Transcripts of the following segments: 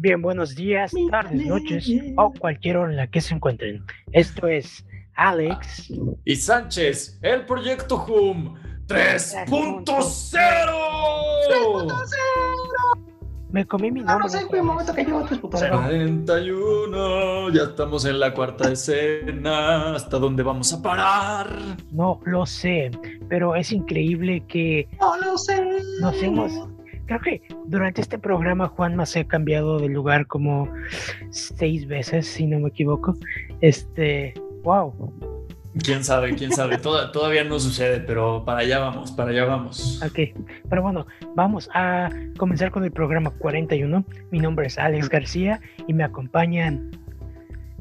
Bien, buenos días, tardes, noches o cualquier hora en la que se encuentren. Esto es Alex y Sánchez, el proyecto HUM 3.0. Me comí mi nombre. No, sé, fue un momento que llegó 41, ya estamos en la cuarta escena. ¿Hasta dónde vamos a parar? No lo sé, pero es increíble que. No lo sé. Nos hemos creo que durante este programa Juanma se ha cambiado de lugar como seis veces, si no me equivoco. Este, wow. Quién sabe, quién sabe. todavía no sucede, pero para allá vamos, para allá vamos. Ok, pero bueno, vamos a comenzar con el programa 41. Mi nombre es Alex García y me acompañan.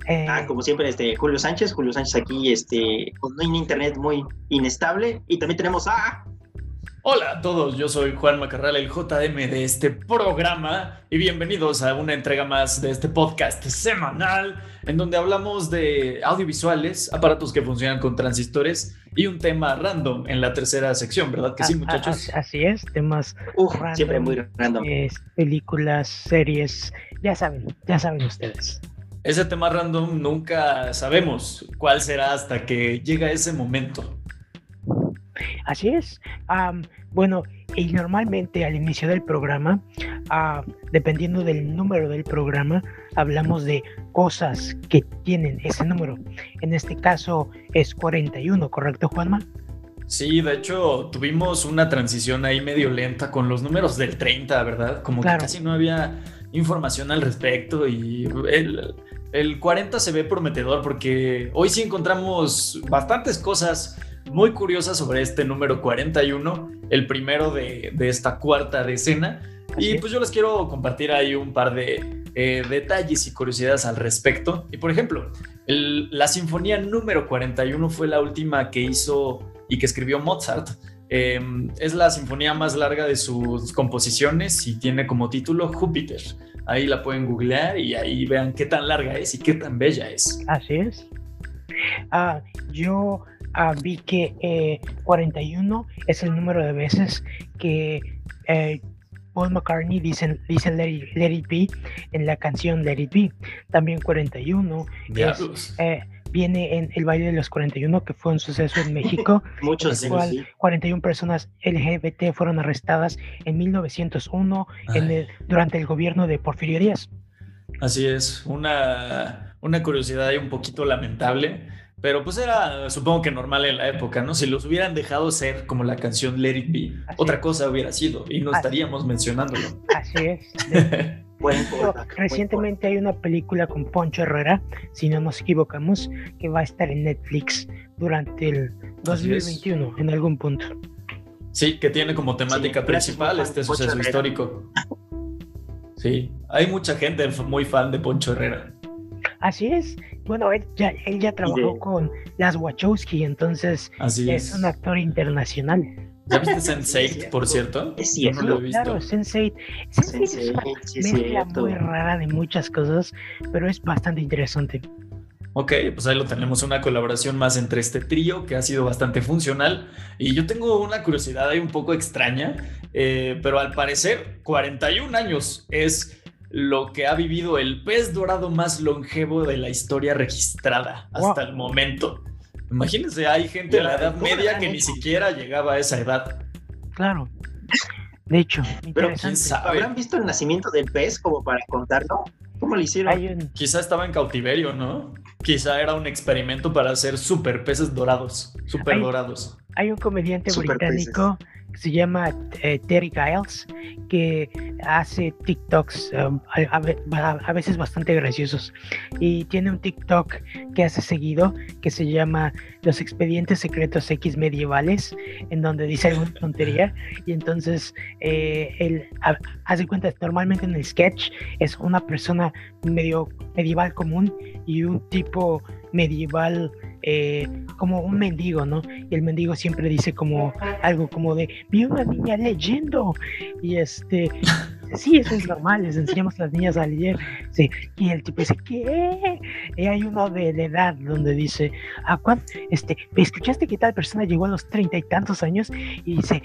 Eh, ah, como siempre, este Julio Sánchez. Julio Sánchez aquí, este, con un internet muy inestable. Y también tenemos a. Hola a todos, yo soy Juan Macarral, el JM de este programa y bienvenidos a una entrega más de este podcast semanal en donde hablamos de audiovisuales, aparatos que funcionan con transistores y un tema random en la tercera sección, ¿verdad que sí muchachos? Así es, temas siempre muy random. películas, series, ya saben, ya saben ustedes. Ese tema random nunca sabemos cuál será hasta que llega ese momento. Así es. bueno, y normalmente al inicio del programa, ah, dependiendo del número del programa, hablamos de cosas que tienen ese número. En este caso es 41, ¿correcto, Juanma? Sí, de hecho tuvimos una transición ahí medio lenta con los números del 30, ¿verdad? Como que casi no había información al respecto y el, el 40 se ve prometedor porque hoy sí encontramos bastantes cosas muy curiosa sobre este número 41, el primero de, esta cuarta decena. Y pues yo les quiero compartir ahí un par de eh, detalles y curiosidades al respecto. Y por ejemplo, la sinfonía número 41 fue la última que hizo y que escribió Mozart. Em, es la sinfonía más larga de sus composiciones y tiene como título Júpiter. Ahí la pueden googlear y ahí vean qué tan larga es y qué tan bella es. Así es. Ah, yo Ah, vi que 41 eh, es el número de veces que eh, Paul McCartney dice, dice let, it, Be en la canción Let It Be. También 41 eh, viene en el baile de los 41, que fue un suceso en México. Muchos en el cual 41 personas LGBT fueron arrestadas en 1901 en durante el gobierno de Porfirio Díaz. Así es, una, una curiosidad y un poquito lamentable pero pues era, supongo que normal en la época, ¿no? Si los hubieran dejado ser como la canción Let It Be, otra cosa hubiera sido y no estaríamos mencionándolo. Así es. Recientemente hay una película con Poncho Herrera, si no nos equivocamos, que va a estar en Netflix durante el 2021 en algún punto. Sí, que tiene como temática principal este suceso histórico. Sí, hay mucha gente muy fan de Poncho Herrera. Así es. Bueno, él ya, él ya trabajó con las Wachowski, entonces es. un actor internacional. ¿Ya viste Sense8, por cierto? Sí, no lo he visto. Claro, Sense8. Sense8 es una mezcla muy rara de muchas cosas, pero es bastante interesante. Ok, pues ahí lo tenemos, una colaboración más entre este trío que ha sido bastante funcional. Y yo tengo una curiosidad ahí un poco extraña, eh, pero al parecer 41 años es lo que ha vivido el pez dorado más longevo de la historia registrada hasta el momento. Imagínense, hay gente de la Edad Media que ni siquiera llegaba a esa edad. Claro. De hecho, pero quién sabe. ¿Habrán visto el nacimiento del pez como para contarlo? ¿Cómo lo hicieron? Quizá estaba en cautiverio, ¿no? Quizá era un experimento para hacer super peces dorados, super dorados. Hay un comediante británico se llama eh, Terry Giles, que hace TikToks um, a, veces bastante graciosos. Y tiene un TikTok que hace seguido que se llama Los expedientes secretos X medievales, en donde dice alguna tontería. Y entonces eh, él hace cuenta, normalmente en el sketch es una persona medio medieval común y un tipo medieval eh, como un mendigo, ¿no? Y el mendigo siempre dice como algo como de, vi una niña leyendo y este, Sí, eso es normal, les enseñamos a las niñas a leer. Sí. Y el tipo dice, ¿qué? Y hay uno de edad donde dice, ¿a cuánto? Este, ¿escuchaste que tal persona llegó a los treinta y tantos años? Y dice,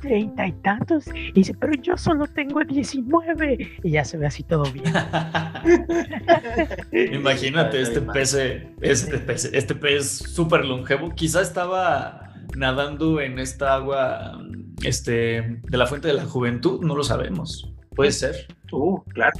treinta y tantos. Y dice, pero yo solo tengo 19. Y ya se ve así todo bien. Imagínate este pez, este pez, este pez súper longevo. Quizá estaba nadando en esta agua este, de la fuente de la juventud, no lo sabemos. Puede ser. Uh, claro.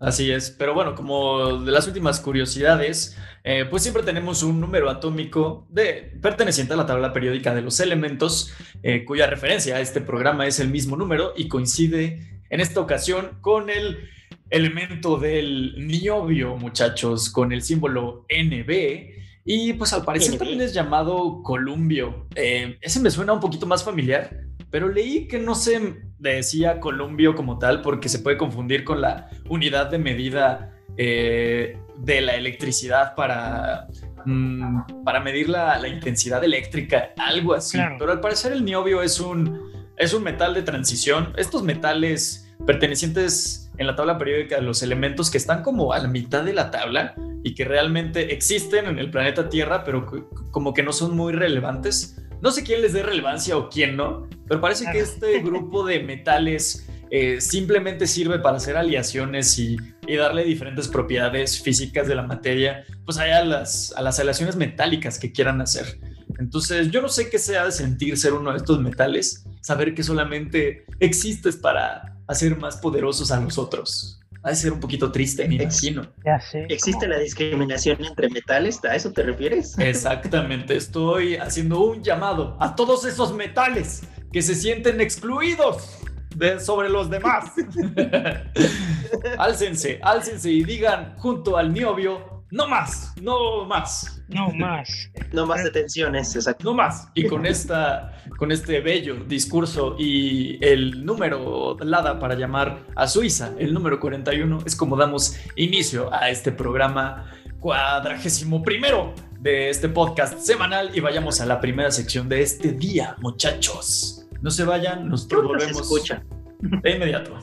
Así es, pero bueno, como de las últimas curiosidades, eh, pues siempre tenemos un número atómico de, perteneciente a la tabla periódica de los elementos, eh, cuya referencia a este programa es el mismo número y coincide en esta ocasión con el elemento del niobio, muchachos, con el símbolo NB. Y pues al parecer también es llamado columbio. Eh, ese me suena un poquito más familiar, pero leí que no se decía columbio como tal porque se puede confundir con la unidad de medida eh, de la electricidad para, mm, para medir la, intensidad eléctrica, algo así. Pero al parecer el niobio es un, es un metal de transición. Estos metales pertenecientes en la tabla periódica de los elementos que están como a la mitad de la tabla y que realmente existen en el planeta Tierra, pero como que no son muy relevantes no sé quién les dé relevancia o quién no, pero parece que este grupo de metales eh, simplemente sirve para hacer aleaciones y, darle diferentes propiedades físicas de la materia, pues a las, a las aleaciones metálicas que quieran hacer. Entonces, yo no sé qué sea de sentir ser uno de estos metales, saber que solamente existes para hacer más poderosos a nosotros. Ha de ser un poquito triste, me imagino. Ya sé. ¿Existe la discriminación entre metales? ¿A eso te refieres? Exactamente. Estoy haciendo un llamado a todos esos metales que se sienten excluidos de, sobre los demás. álcense, álcense y digan junto al niobio no más, no más. No más. no más detenciones, exacto. No más. Y con, esta, con este bello discurso y el número LADA para llamar a Suiza, el número 41, es como damos inicio a este programa cuadragésimo primero de este podcast semanal y vayamos a la primera sección de este día, muchachos. No se vayan, nos volvemos escucha. de inmediato.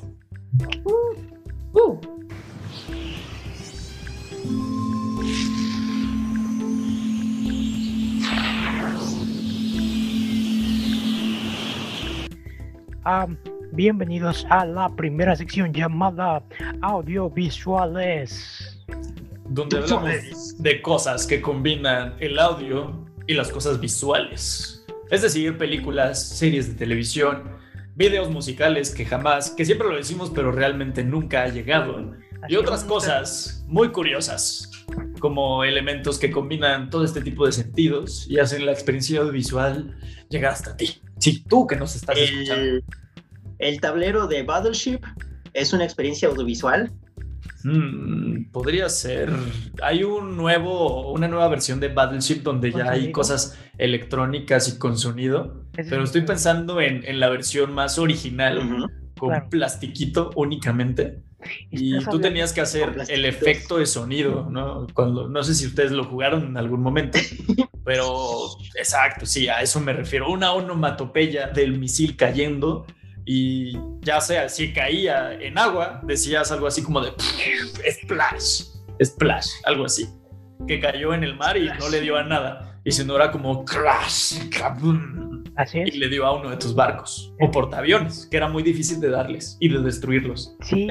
Uh, uh. Bienvenidos a la primera sección llamada audiovisuales. Donde hablamos de cosas que combinan el audio y las cosas visuales. Es decir, películas, series de televisión, videos musicales que jamás, que siempre lo decimos, pero realmente nunca ha llegado. y otras cosas muy curiosas, como elementos que combinan todo este tipo de sentidos y hacen la experiencia audiovisual llegar hasta ti. Sí, tú que nos estás escuchando. El tablero de Battleship es una experiencia audiovisual. Hmm, podría ser. Hay un nuevo, una nueva versión de Battleship donde ya hay cosas electrónicas y con sonido. Pero estoy pensando en, la versión más original, con plastiquito únicamente. Y tú tenías que hacer el efecto de sonido, ¿no? Cuando, no sé si ustedes lo jugaron en algún momento, pero exacto, sí, a eso me refiero. Una onomatopeya del misil cayendo y ya sea, si caía en agua, decías algo así como de splash, splash, algo así, que cayó en el mar y no le dio a nada. Y si no era como crash, Así Y le dio a uno de tus barcos o portaaviones, que era muy difícil de darles y de destruirlos. Sí,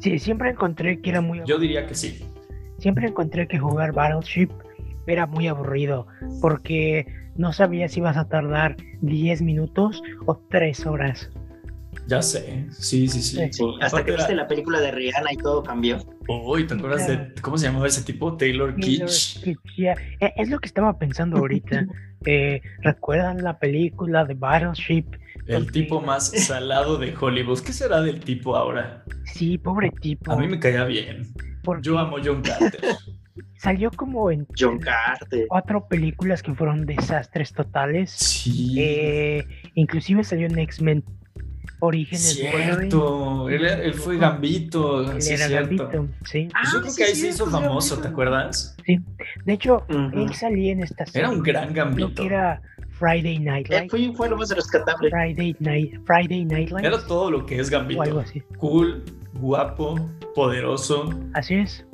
Sí, siempre encontré que era muy Yo diría que sí. Siempre encontré que jugar Battleship era muy aburrido porque no sabía si ibas a tardar 10 minutos o 3 horas. Ya sé, sí, sí, sí. Hasta que viste la película de Rihanna y todo cambió. Uy, ¿te acuerdas de cómo se llamaba ese tipo? Taylor, Kitsch. E, es lo que estaba pensando ahorita. eh, ¿Recuerdan la película de Battleship? El tipo más salado de Hollywood. ¿Qué será del tipo ahora? Sí, pobre tipo. A mí me caía bien. Yo amo John Carter. Salió como en John Carter. cuatro películas que fueron desastres totales. Sí. Eh, inclusive salió en X-Men Orígenes Cierto, él, él, fue Gambito. Él era Gambito, sí. Pues yo creo que ahí se hizo famoso, ¿te acuerdas? Sí. De hecho, él salía en esta serie. Era un gran Gambito. que era Friday Night Lights. fue, fue, lo más rescatable. Friday Night, Friday Night Lights. Era todo lo que es Gambito. algo así. Cool, guapo, poderoso. Así es.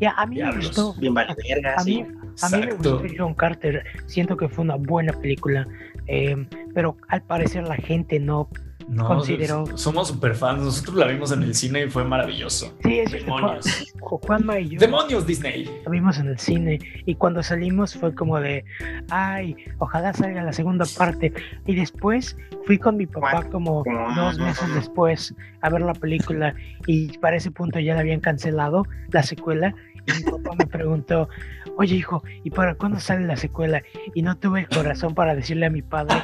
Ya, a mí me gustó. Bien vale verga, a mí, a mí me gustó John Carter. Siento que fue una buena película. Eh, pero al parecer la gente no no, consideró. Somos super fans. Nosotros la vimos en el cine y fue maravilloso. Sí, es Demonios. Juanma y yo. Demonios Disney. La vimos en el cine y cuando salimos fue como de, ay, ojalá salga la segunda parte. Y después fui con mi papá como dos meses después a ver la película y para ese punto ya la habían cancelado la secuela y mi papá me preguntó, oye hijo, ¿y para cuándo sale la secuela? Y no tuve el corazón para decirle a mi padre,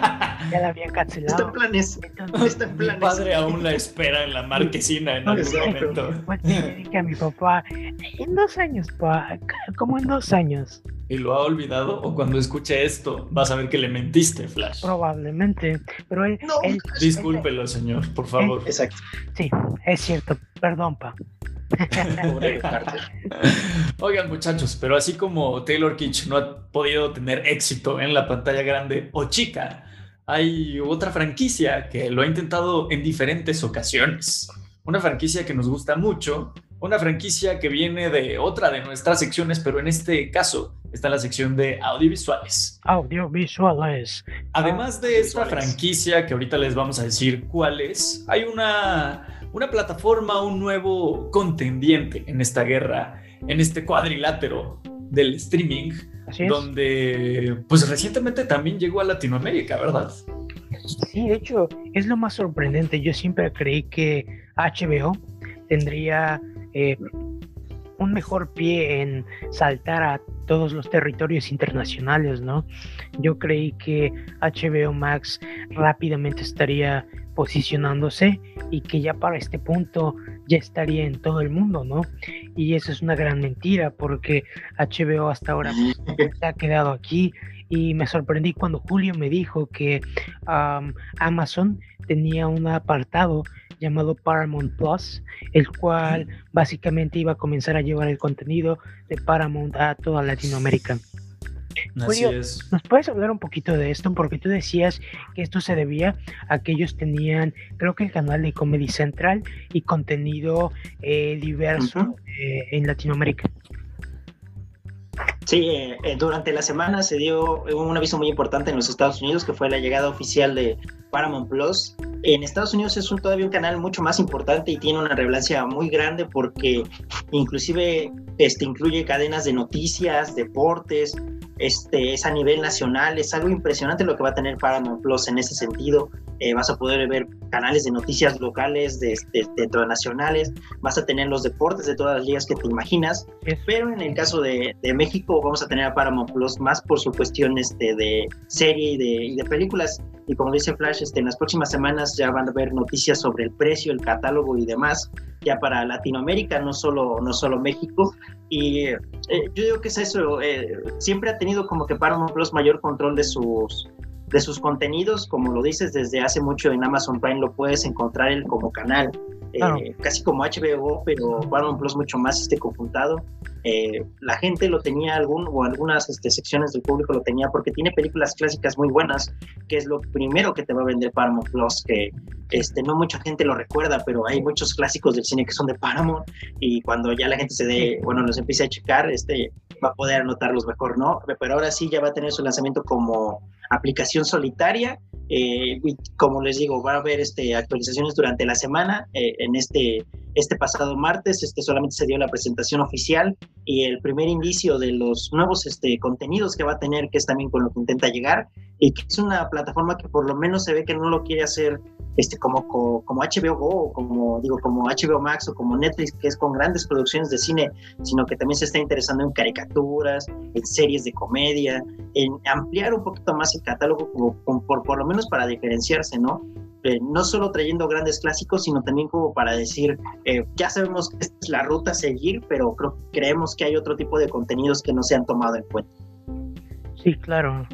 ya la habían cancelado. Está en planes. está en planes. Mi padre aún la espera en la marquesina en algún momento. Pues dije a mi papá, en dos años, pa, como en dos años. ¿Y lo ha olvidado? ¿O cuando escuche esto vas a ver que le mentiste, Flash? Probablemente, pero él... No, Discúlpelo, señor, por favor. Exacto. Sí, es cierto. Perdón, pa. Oigan muchachos, pero así como Taylor Kitsch no ha podido tener éxito en la pantalla grande o chica, hay otra franquicia que lo ha intentado en diferentes ocasiones. Una franquicia que nos gusta mucho, una franquicia que viene de otra de nuestras secciones, pero en este caso está en la sección de audiovisuales. Audiovisuales. Además de esta franquicia que ahorita les vamos a decir cuál es, hay una una plataforma, un nuevo contendiente en esta guerra, en este cuadrilátero del streaming, donde pues recientemente también llegó a Latinoamérica, ¿verdad? Sí, de hecho, es lo más sorprendente. Yo siempre creí que HBO tendría eh, un mejor pie en saltar a todos los territorios internacionales, ¿no? Yo creí que HBO Max rápidamente estaría posicionándose y que ya para este punto ya estaría en todo el mundo, ¿no? Y eso es una gran mentira porque HBO hasta ahora se ha quedado aquí y me sorprendí cuando Julio me dijo que Amazon tenía un apartado llamado Paramount Plus, el cual básicamente iba a comenzar a llevar el contenido de Paramount a toda Latinoamérica. Así es. ¿Nos puedes hablar un poquito de esto? Porque tú decías que esto se debía a que ellos tenían, creo que el canal de Comedy Central y contenido eh, diverso eh, en Latinoamérica. Sí, eh, durante la semana se dio un aviso muy importante en los Estados Unidos que fue la llegada oficial de Paramount Plus. En Estados Unidos es un, todavía un canal mucho más importante y tiene una relevancia muy grande porque inclusive este, incluye cadenas de noticias, deportes, este, es a nivel nacional, es algo impresionante lo que va a tener Paramount Plus en ese sentido. Eh, vas a poder ver canales de noticias locales, de, de, nacionales, vas a tener los deportes de todas las ligas que te imaginas, pero en el caso de, de, México vamos a tener a Paramount Plus más por su cuestión este, de serie y de, y de películas. Y como dice Flash, este, en las próximas semanas ya van a ver noticias sobre el precio, el catálogo y demás, ya para Latinoamérica, no solo, no solo México. Y eh, yo digo que es eso, eh, siempre ha tenido como que Paramount Plus mayor control de sus, de sus contenidos, como lo dices, desde hace mucho en Amazon Prime lo puedes encontrar él como canal, eh, casi como HBO, pero Paramount Plus mucho más este conjuntado. Eh, la gente lo tenía algún o algunas este, secciones del público lo tenía porque tiene películas clásicas muy buenas, que es lo primero que te va a vender Paramount Plus, que este, no mucha gente lo recuerda, pero hay muchos clásicos del cine que son de Paramount y cuando ya la gente se dé, bueno, los empiece a checar, este, va a poder anotarlos mejor, ¿no? Pero ahora sí ya va a tener su lanzamiento como aplicación solitaria eh, como les digo, va a haber este, actualizaciones durante la semana. Eh, en este, este pasado martes este, solamente se dio la presentación oficial y el primer indicio de los nuevos este, contenidos que va a tener, que es también con lo que intenta llegar, y que es una plataforma que por lo menos se ve que no lo quiere hacer este, como, como, HBO Go, como digo, como HBO Max o como Netflix, que es con grandes producciones de cine, sino que también se está interesando en caricaturas, en series de comedia, en ampliar un poquito más el catálogo, como, por, por lo menos para diferenciarse, ¿no? Eh, no solo trayendo grandes clásicos, sino también como para decir, eh, ya sabemos que esta es la ruta a seguir, pero creo, creemos que hay otro tipo de contenidos que no se han tomado en cuenta. Sí, claro.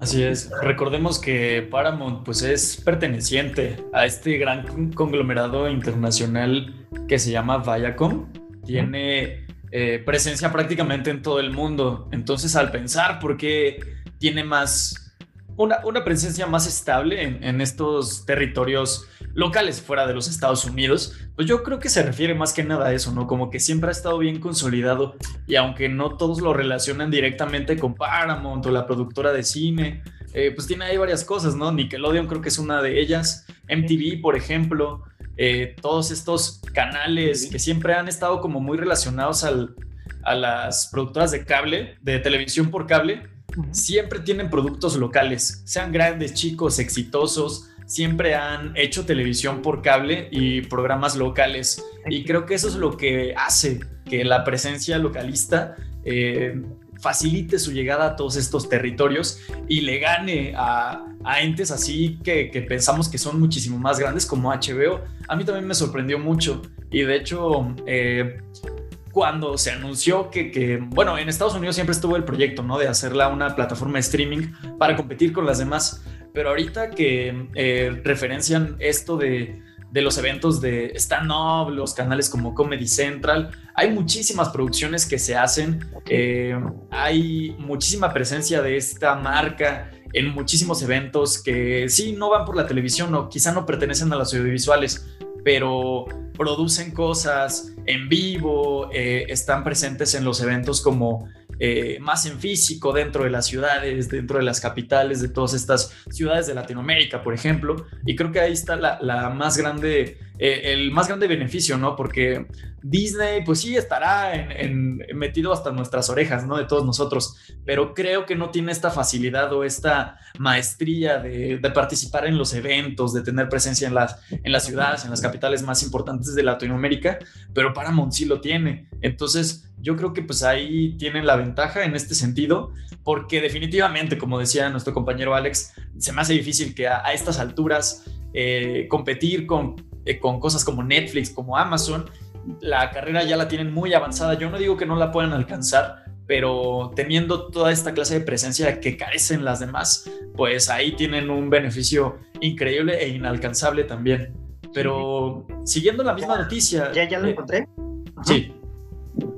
Así es. Recordemos que Paramount pues es perteneciente a este gran conglomerado internacional que se llama Viacom. Tiene eh, presencia prácticamente en todo el mundo. Entonces, al pensar por qué tiene más una, presencia más estable en, estos territorios locales fuera de los Estados Unidos, pues yo creo que se refiere más que nada a eso, ¿no? Como que siempre ha estado bien consolidado y aunque no todos lo relacionan directamente con Paramount o la productora de cine, eh, pues tiene ahí varias cosas, ¿no? Nickelodeon creo que es una de ellas, MTV, por ejemplo, eh, todos estos canales que siempre han estado como muy relacionados al, a las productoras de cable, de televisión por cable, siempre tienen productos locales, sean grandes, chicos, exitosos, siempre han hecho televisión por cable y programas locales. Y creo que eso es lo que hace que la presencia localista eh, facilite su llegada a todos estos territorios y le gane a, entes así que, pensamos que son muchísimo más grandes como HBO. A mí también me sorprendió mucho y de hecho... Eh, cuando se anunció que, bueno, en Estados Unidos siempre estuvo el proyecto, ¿no? De hacerla una plataforma de streaming para competir con las demás. Pero ahorita que eh, referencian esto de, de los eventos de stand-up, los canales como Comedy Central. Hay muchísimas producciones que se hacen, eh, hay muchísima presencia de esta marca en muchísimos eventos que sí no van por la televisión o quizá no pertenecen a los audiovisuales, pero producen cosas en vivo, eh, están presentes en los eventos como eh, más en físico dentro de las ciudades, dentro de las capitales de todas estas ciudades de Latinoamérica, por ejemplo. Y creo que ahí está la, más grande, eh, el más grande beneficio, ¿no? Porque Disney, pues sí, estará en, metido hasta nuestras orejas, ¿no? De todos nosotros, pero creo que no tiene esta facilidad o esta maestría de, participar en los eventos, de tener presencia en las, en las ciudades, en las capitales más importantes de Latinoamérica, pero Paramount sí lo tiene. Entonces, yo creo que pues ahí tienen la ventaja en este sentido, porque definitivamente, como decía nuestro compañero Alex, se me hace difícil que a, estas alturas eh, competir con, eh, con cosas como Netflix, como Amazon, la carrera ya la tienen muy avanzada. Yo no digo que no la puedan alcanzar, pero teniendo toda esta clase de presencia que carecen las demás, pues ahí tienen un beneficio increíble e inalcanzable también. Pero siguiendo la misma noticia. ¿Ya, ya lo eh, encontré? Sí.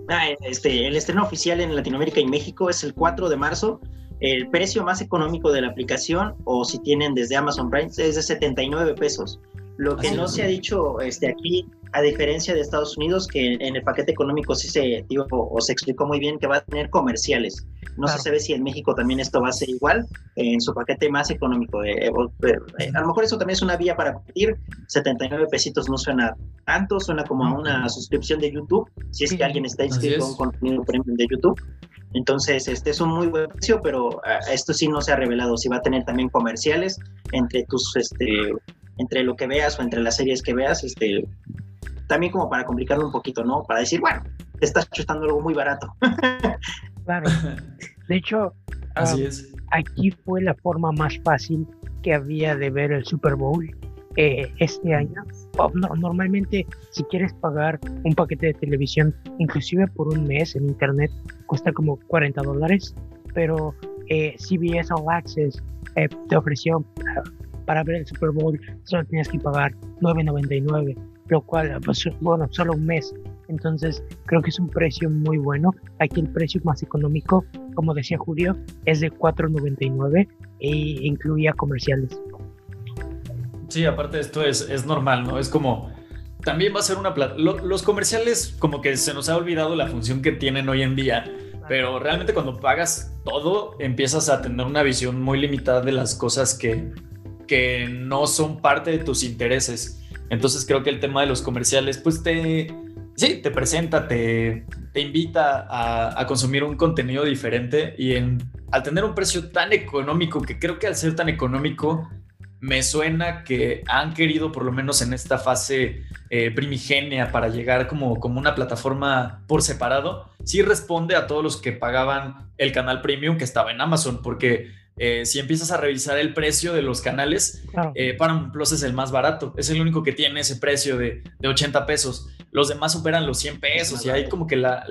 Ah, este, el estreno oficial en Latinoamérica y México es el 4 de marzo. El precio más económico de la aplicación, o si tienen desde Amazon Prime, es de 79 pesos. Lo que no se ha dicho este, aquí, a diferencia de Estados Unidos, que en el paquete económico sí se, digo, o se explicó muy bien que va a tener comerciales. No se sabe si en México también esto va a ser igual, en su paquete más económico. Eh, eh, a lo mejor eso también es una vía para competir. 79 pesitos no suena tanto, suena como a una suscripción de YouTube, si es que alguien está inscrito a un contenido premium de YouTube. Entonces, este es un muy buen precio, pero ah, esto sí no se ha revelado si va a tener también comerciales entre tus este entre lo que veas o entre las series que veas, este, también como para complicarlo un poquito, ¿no? Para decir, bueno, te estás chutando algo muy barato. claro. De hecho, Así es. aquí fue la forma más fácil que había de ver el Super Bowl eh, este año. normalmente, si quieres pagar un paquete de televisión, inclusive por un mes en internet, cuesta como 40 dólares, pero eh, CBS All Access eh, te ofreció para ver el Super Bowl solo tenías que pagar 9.99, lo cual, pues, bueno, solo un mes. Entonces, creo que es un precio muy bueno. Aquí el precio más económico, como decía Julio, es de 4.99 e incluía comerciales. Sí, aparte esto es, es normal, ¿no? Es como, también va a ser una plata. los comerciales, como que se nos ha olvidado la función que tienen hoy en día, pero realmente cuando pagas todo, empiezas a tener una visión muy limitada de las cosas que, que no son parte de tus intereses. Entonces creo que el tema de los comerciales, pues te, sí, te presenta, te, te invita a, consumir un contenido diferente y en, al tener un precio tan económico, que creo que al ser tan económico, me suena que han querido, por lo menos en esta fase eh, primigenia, para llegar como, como una plataforma por separado, sí responde a todos los que pagaban el canal premium que estaba en Amazon, porque eh, si empiezas a revisar el precio de los canales, eh, Paramount Plus es el más barato, es el único que tiene ese precio de, 80 pesos. Los demás superan los 100 pesos y ahí como que la,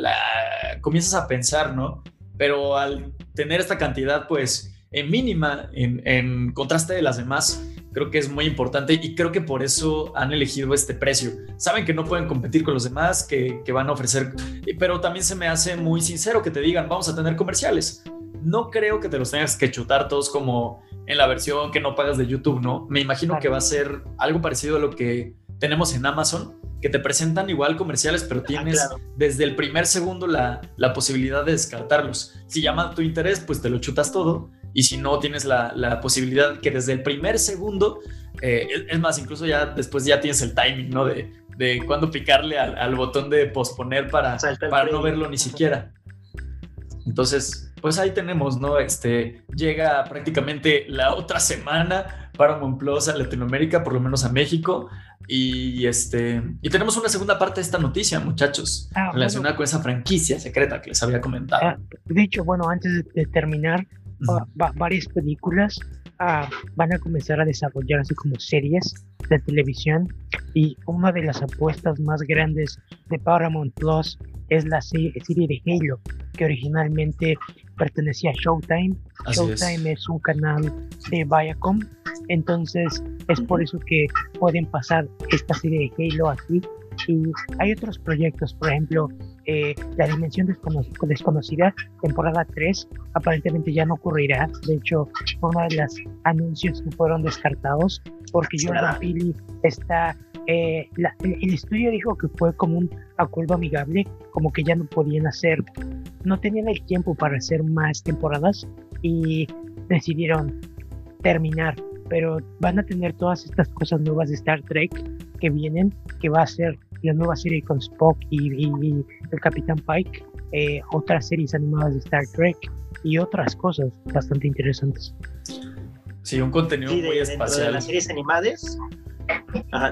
comienzas a pensar, ¿no? Pero al tener esta cantidad, pues, en mínima, en, contraste de las demás, creo que es muy importante y creo que por eso han elegido este precio. Saben que no pueden competir con los demás, que, que van a ofrecer, pero también se me hace muy sincero que te digan, vamos a tener comerciales no creo que te los tengas que chutar todos como en la versión que no pagas de YouTube, ¿no? Me imagino que va a ser algo parecido a lo que tenemos en Amazon, que te presentan igual comerciales, pero ah, tienes desde el primer segundo la, la, posibilidad de descartarlos. Si llama tu interés, pues te lo chutas todo. Y si no, tienes la, la posibilidad que desde el primer segundo, eh, es, más, incluso ya después ya tienes el timing, ¿no? De, de cuándo picarle al, al, botón de posponer para, para no verlo ni siquiera. Entonces, pues ahí tenemos, ¿no? Este, llega prácticamente la otra semana Paramount Plus a Latinoamérica, por lo menos a México. Y este y tenemos una segunda parte de esta noticia, muchachos, ah, relacionada con esa franquicia secreta que les había comentado. Ah, dicho, bueno, antes de, terminar, varias películas van a comenzar a desarrollarse como series de televisión y una de las apuestas más grandes de Paramount Plus es la serie, de Halo, que originalmente pertenecía a Showtime. Showtime es. un canal de Viacom, entonces es por eso que pueden pasar esta serie de Halo aquí. Y hay otros proyectos, por ejemplo, eh, La Dimensión Desconocida, temporada 3, aparentemente ya no ocurrirá. De hecho, uno de los anuncios que fueron descartados porque Jordan Peele está eh, el estudio dijo que fue como un acuerdo amigable, como que ya no podían hacer, no tenían el tiempo para hacer más temporadas y decidieron terminar, pero van a tener todas estas cosas nuevas de Star Trek que vienen, que va a ser la nueva serie con Spock y, el Capitán Pike, eh, otras series animadas de Star Trek y otras cosas bastante interesantes. Sí, un contenido muy espacial. De las series animadas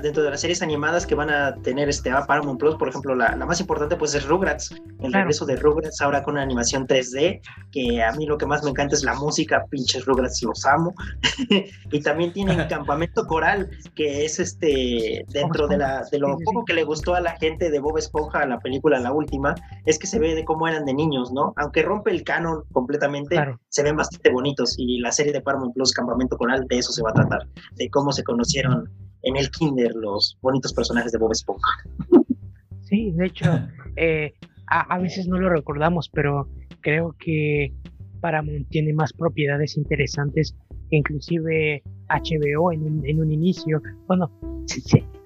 dentro de las series animadas que van a tener este a Paramount Plus, por ejemplo, la, la, más importante pues es Rugrats, el regreso de Rugrats ahora con una animación 3D, que a mí lo que más me encanta es la música, pinches Rugrats los amo, y también tienen Campamento Coral, que es este, dentro de, la, de lo poco que le gustó a la gente de Bob Esponja, la película, la última, es que se ve de cómo eran de niños, ¿no? Aunque rompe el canon completamente, se ven bastante bonitos, y la serie de Paramount Plus, Campamento Coral, de eso se va a tratar, de cómo se conocieron en el kinder los bonitos personajes de Bob Esponja. Sí, de hecho, eh, a, veces no lo recordamos, pero creo que Paramount tiene más propiedades interesantes que inclusive HBO en un, en un inicio. Bueno,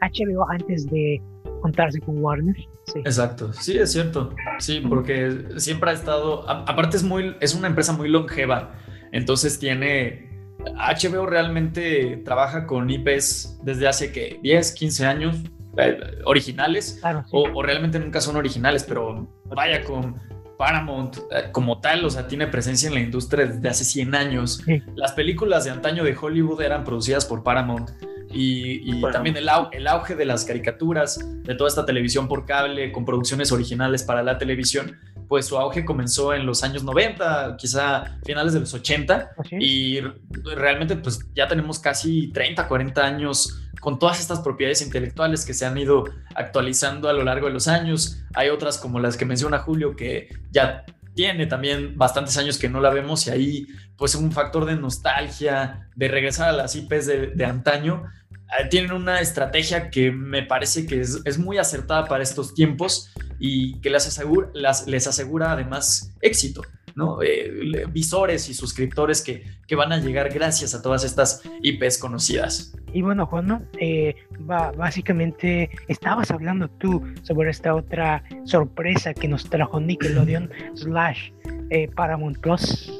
HBO antes de contarse con Warner. Exacto, sí, es cierto. Sí, porque siempre ha estado, aparte es muy, es una empresa muy longeva, entonces tiene HBO realmente trabaja con IPs desde hace que 10, 15 años eh, originales o, realmente nunca son originales, pero vaya con Paramount eh, como tal, o sea, tiene presencia en la industria desde hace 100 años. Las películas de antaño de Hollywood eran producidas por Paramount y, también el, el auge de las caricaturas, de toda esta televisión por cable con producciones originales para la televisión pues su auge comenzó en los años 90, quizá finales de los 80, y realmente pues ya tenemos casi 30, 40 años con todas estas propiedades intelectuales que se han ido actualizando a lo largo de los años. Hay otras como las que menciona Julio que ya tiene también bastantes años que no la vemos y ahí pues un factor de nostalgia, de regresar a las IPs de antaño, tienen una estrategia que me parece que es, muy acertada para estos tiempos y que les asegura, les asegura además éxito. ¿no? Eh, visores y suscriptores que, que, van a llegar gracias a todas estas IPs conocidas. Y bueno, Juan, eh, básicamente estabas hablando tú sobre esta otra sorpresa que nos trajo Nickelodeon slash Paramount Plus.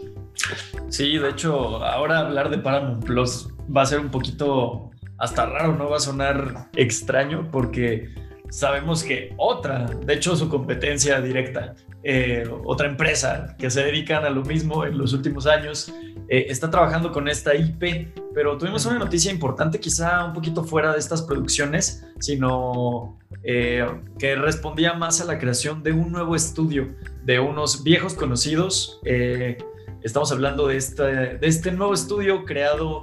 Sí, de hecho, ahora hablar de Paramount Plus va a ser un poquito hasta raro, ¿no? Va a sonar extraño porque sabemos que otra, de hecho su competencia directa, eh, otra empresa que se dedican a lo mismo en los últimos años, eh, está trabajando con esta IP, pero tuvimos una noticia importante, quizá un poquito fuera de estas producciones, sino eh, que respondía más a la creación de un nuevo estudio, de unos viejos conocidos. estamos hablando de este, de este nuevo estudio creado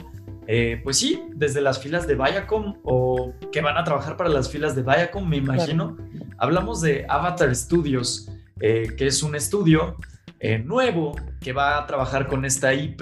eh, pues sí, desde las filas de Viacom o que van a trabajar para las filas de Viacom, me imagino. Hablamos de Avatar Studios, eh, que es un estudio eh, nuevo que va a trabajar con esta IP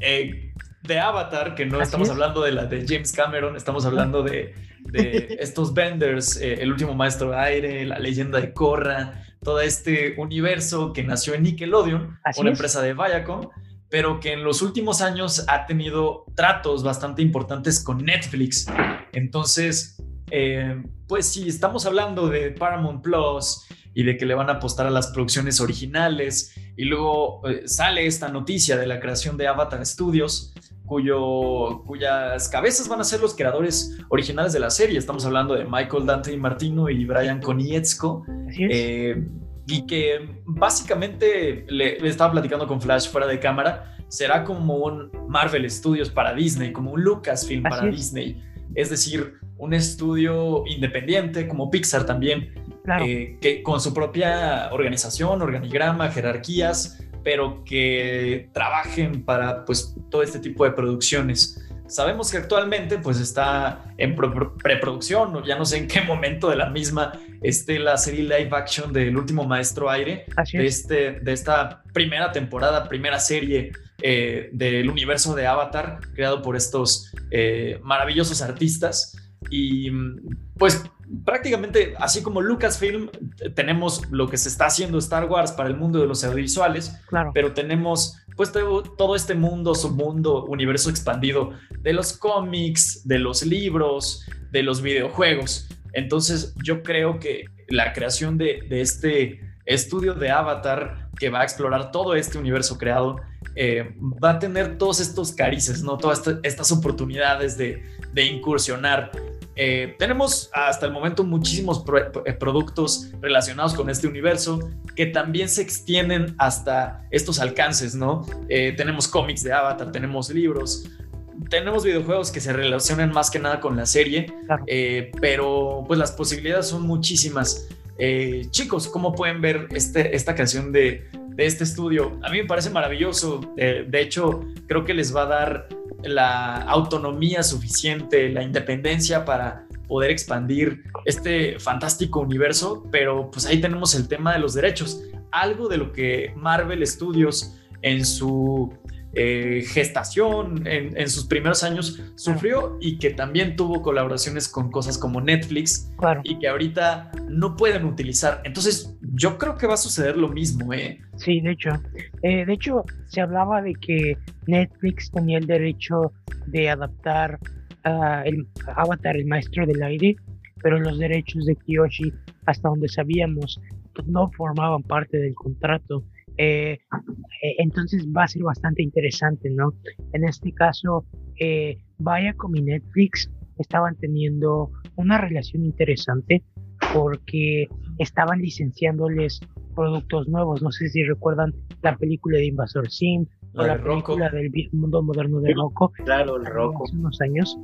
de Avatar, que no estamos hablando de la de James Cameron, estamos hablando de, estos vendors, El último maestro de aire, La leyenda de Korra, todo este universo que nació en Nickelodeon, una empresa de Viacom pero que en los últimos años ha tenido tratos bastante importantes con Netflix. Entonces, eh, pues si estamos hablando de Paramount Plus y de que le van a apostar a las producciones originales y luego eh, sale esta noticia de la creación de Avatar Studios, cuyo, cuyas cabezas van a ser los creadores originales de la serie. Estamos hablando de Michael Dante y Martino y Brian Konietzko. Eh, y que básicamente le, estaba platicando con Flash fuera de cámara, será como un Marvel Studios para Disney, como un Lucasfilm para Disney. Es decir, un estudio independiente como Pixar también, eh, que con su propia organización, organigrama, jerarquías, pero que trabajen para pues todo este tipo de producciones. Sabemos que actualmente pues está en preproducción, ya no sé en qué momento de la misma esté la serie live action del último Maestro Aire, de, este, de esta primera temporada, primera serie eh, del universo de Avatar, creado por estos eh, maravillosos artistas. Y pues prácticamente, así como Lucasfilm, tenemos lo que se está haciendo Star Wars para el mundo de los audiovisuales, claro. pero tenemos pues todo este mundo, submundo, universo expandido de los cómics, de los libros, de los videojuegos. Entonces yo creo que la creación de, este estudio de Avatar que va a explorar todo este universo creado eh, va a tener todos estos carices, ¿no? Todas estas oportunidades de, de incursionar eh, tenemos hasta el momento muchísimos eh, productos relacionados con este universo que también se extienden hasta estos alcances, ¿no? Eh, tenemos cómics de Avatar, tenemos libros, tenemos videojuegos que se relacionan más que nada con la serie, pero pues las posibilidades son muchísimas. chicos, ¿cómo pueden ver este, esta canción de, de, este estudio? A mí me parece maravilloso. de hecho, creo que les va a dar la autonomía suficiente, la independencia para poder expandir este fantástico universo, pero pues ahí tenemos el tema de los derechos, algo de lo que Marvel Studios en su eh, gestación, en, sus primeros años, sufrió y que también tuvo colaboraciones con cosas como Netflix y que ahorita no pueden utilizar. Entonces, yo creo que va a suceder lo mismo, ¿eh? Sí, de hecho. Eh, de hecho, se hablaba de que Netflix tenía el derecho de adaptar a el Avatar, el maestro del aire, pero los derechos de Kiyoshi, hasta donde sabíamos, no formaban parte del contrato. Eh, eh, entonces va a ser bastante interesante, ¿no? En este caso, eh, Viacom y Netflix estaban teniendo una relación interesante porque estaban licenciándoles productos nuevos. No sé si recuerdan la película de Invasor Sim o la película del mundo moderno de Rocco. Claro, el Rocco. Hace unos años.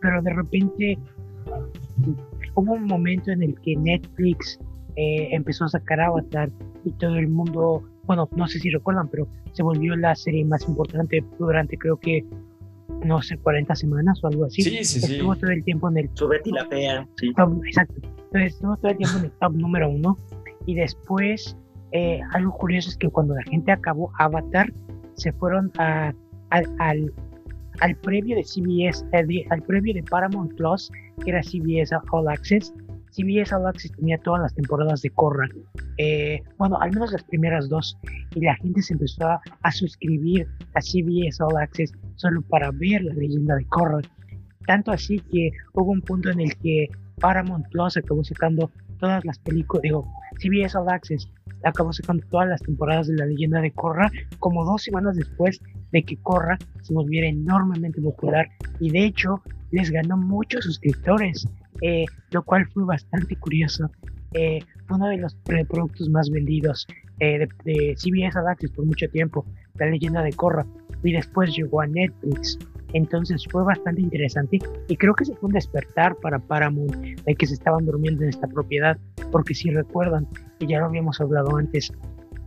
pero de repente hubo un momento en el que Netflix eh, empezó a sacar Avatar y todo el mundo, bueno, no sé si recuerdan, pero se volvió la serie más importante durante creo que, no sé, 40 semanas o algo así. Sí, sí, estuvo todo el tiempo en el... Su y la fea, sí. exacto. Entonces estuvo todo el tiempo en el top número uno y después eh, algo curioso es que cuando la gente acabó Avatar, se fueron a, al, al previo de CBS, al previo de Paramount Plus, que era CBS All Access, CBS All Access tenía todas las temporadas de Korra, eh, bueno, al menos las primeras dos, y la gente se empezó a, suscribir a CBS All Access solo para ver la leyenda de Korra. Tanto así que hubo un punto en el que Paramount Plus acabó sacando todas las películas, digo, CBS All Access acabó sacando todas las temporadas de la leyenda de Korra como dos semanas después de que Korra se volviera enormemente popular y de hecho les ganó muchos suscriptores. Eh, lo cual fue bastante curioso. Eh, fue uno de los productos más vendidos eh, de, de, CBS All por mucho tiempo, La leyenda de Korra, y después llegó a Netflix. Entonces fue bastante interesante y creo que se fue un despertar para Paramount de que se estaban durmiendo en esta propiedad, porque si recuerdan, y ya lo habíamos hablado antes,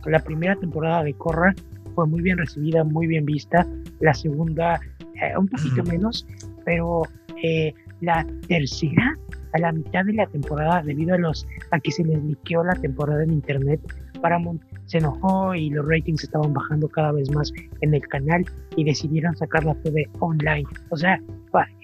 la primera temporada de Korra fue muy bien recibida, muy bien vista, la segunda un poquito menos, pero la tercera a la mitad de la temporada debido a los a que se les liqueó la temporada en internet Paramount se enojó y los ratings estaban bajando cada vez más en el canal y decidieron sacar la TV online. O sea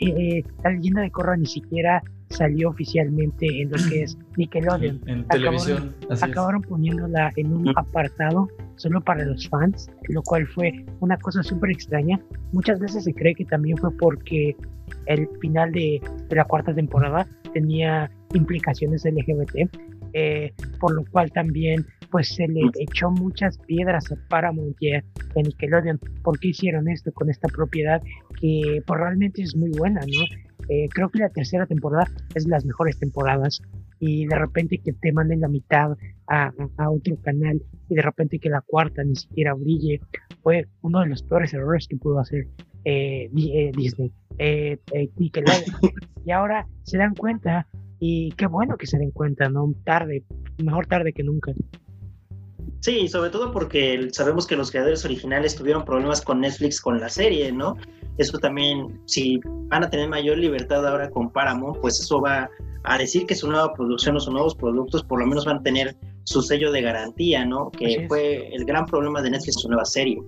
eh, eh, la leyenda de Korra ni siquiera salió oficialmente en lo que es Nickelodeon. En, televisión. acabaron poniéndola en un apartado solo para los fans, lo cual fue una cosa súper extraña. Muchas veces se cree que también fue porque el final de, la cuarta temporada tenía implicaciones LGBT, eh, por lo cual también pues se le echó muchas piedras a Paramount y a, Nickelodeon. ¿Por qué hicieron esto con esta propiedad que pues, realmente es muy buena, ¿no? Eh, creo que la tercera temporada es de las mejores temporadas y de repente que te manden la mitad a, otro canal y de repente que la cuarta ni siquiera brille fue uno de los peores errores que pudo hacer eh, eh, Disney. y ahora se dan cuenta y qué bueno que se den cuenta, ¿no? Tarde, mejor tarde que nunca. Sí, sobre todo porque sabemos que los creadores originales tuvieron problemas con Netflix con la serie, ¿no? Eso también, si van a tener mayor libertad ahora con Paramount, pues eso va a decir que su nueva producción o sus nuevos productos por lo menos van a tener su sello de garantía, ¿no? Que fue el gran problema de Netflix, su nueva serie.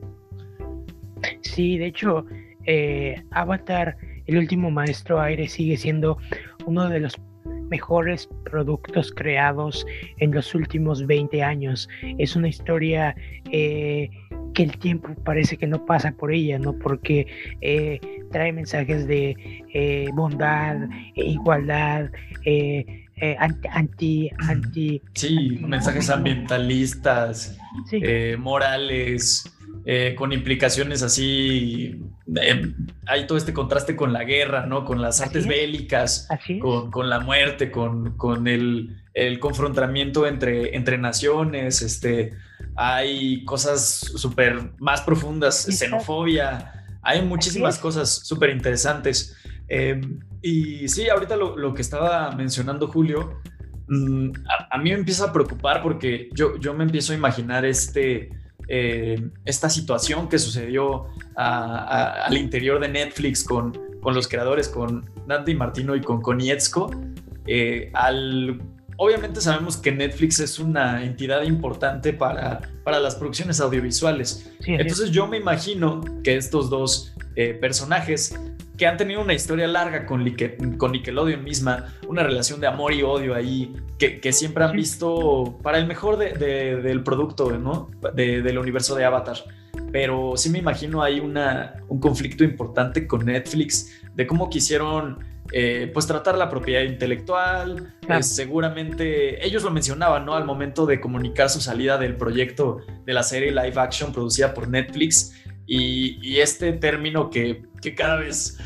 Sí, de hecho, eh, Avatar, el último maestro aire, sigue siendo uno de los mejores productos creados en los últimos 20 años. Es una historia eh, que el tiempo parece que no pasa por ella, ¿no? Porque eh, trae mensajes de eh, bondad, igualdad, anti, anti, Sí, mensajes ambientalistas, morales. Con implicaciones así eh, hay todo este contraste con la guerra, ¿no? Con las artes bélicas, con, la muerte, con, con el, el, confrontamiento entre, entre naciones, este, hay cosas súper más profundas, xenofobia, hay muchísimas cosas súper interesantes. Em, y sí, ahorita lo, lo, que estaba mencionando Julio, mm, a, a, mí me empieza a preocupar porque yo, yo me empiezo a imaginar este eh, esta situación que sucedió al interior de Netflix con, con, los creadores, con y Martino y con Konietzko. Eh, al, obviamente sabemos que Netflix es una entidad importante para, para las producciones audiovisuales. Entonces yo me imagino que estos dos eh, personajes que han tenido una historia larga con, con Nickelodeon misma, una relación de amor y odio ahí, que, siempre han visto para el mejor del producto, ¿no? del universo de Avatar. Pero sí me imagino ahí una, un conflicto importante con Netflix de cómo quisieron eh, pues tratar la propiedad intelectual. Eh, seguramente ellos lo mencionaban, ¿no? Al momento de comunicar su salida del proyecto de la serie live action producida por Netflix. Y, este término que, que, cada vez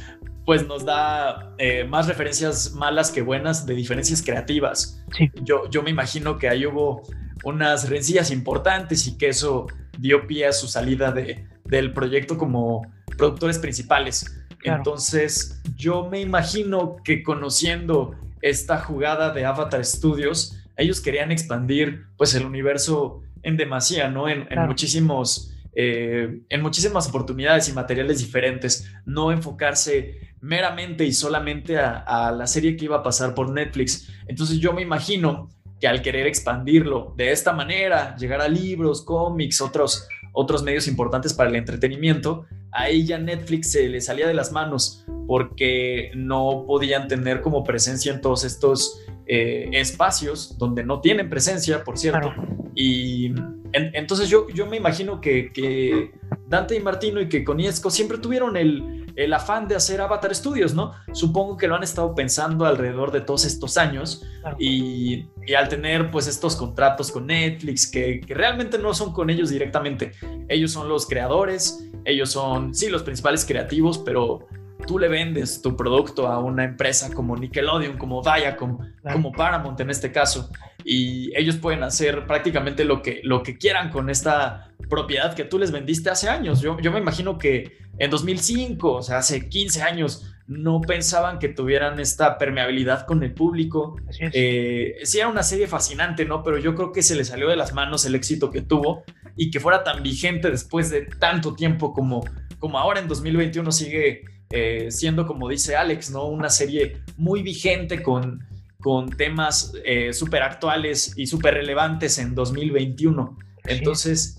pues nos da eh, más referencias malas que buenas de diferencias creativas. Yo, yo me imagino que ahí hubo unas rencillas importantes y que eso dio pie a su salida de, del proyecto como productores principales. Entonces, yo me imagino que conociendo esta jugada de Avatar Studios, ellos querían expandir pues el universo en demasía, ¿no? En, en muchísimos eh, en muchísimas oportunidades y materiales diferentes, no enfocarse meramente y solamente a, la serie que iba a pasar por Netflix. Entonces yo me imagino que al querer expandirlo de esta manera, llegar a libros, cómics, otros, otros medios importantes para el entretenimiento, a ella Netflix se le salía de las manos porque no podían tener como presencia en todos estos eh, espacios donde no tienen presencia, por cierto. Y entonces yo, yo me imagino que, Dante y Martino y que Coniesco siempre tuvieron el, el, afán de hacer Avatar Studios, ¿no? Supongo que lo han estado pensando alrededor de todos estos años y, y, al tener pues estos contratos con Netflix que, que, realmente no son con ellos directamente, ellos son los creadores, ellos son, sí, los principales creativos, pero tú le vendes tu producto a una empresa como Nickelodeon, como Viacom, como Paramount en este caso, y ellos pueden hacer prácticamente lo que, lo que quieran con esta propiedad que tú les vendiste hace años. Yo, yo me imagino que en 2005, o sea, hace 15 años, no pensaban que tuvieran esta permeabilidad con el público. Eh, sí era una serie fascinante, ¿no? Pero yo creo que se le salió de las manos el éxito que tuvo y que fuera tan vigente después de tanto tiempo como, como ahora en 2021 sigue eh, siendo, como dice Alex, ¿no? Una serie muy vigente con, con temas eh, súper actuales y súper relevantes en 2021. Entonces,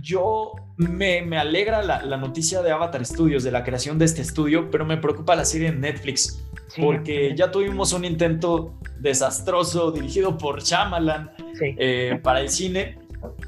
yo me, alegra la, noticia de Avatar Studios, de la creación de este estudio, pero me preocupa la serie en Netflix, porque ya tuvimos un intento desastroso dirigido por Shyamalan eh, para el cine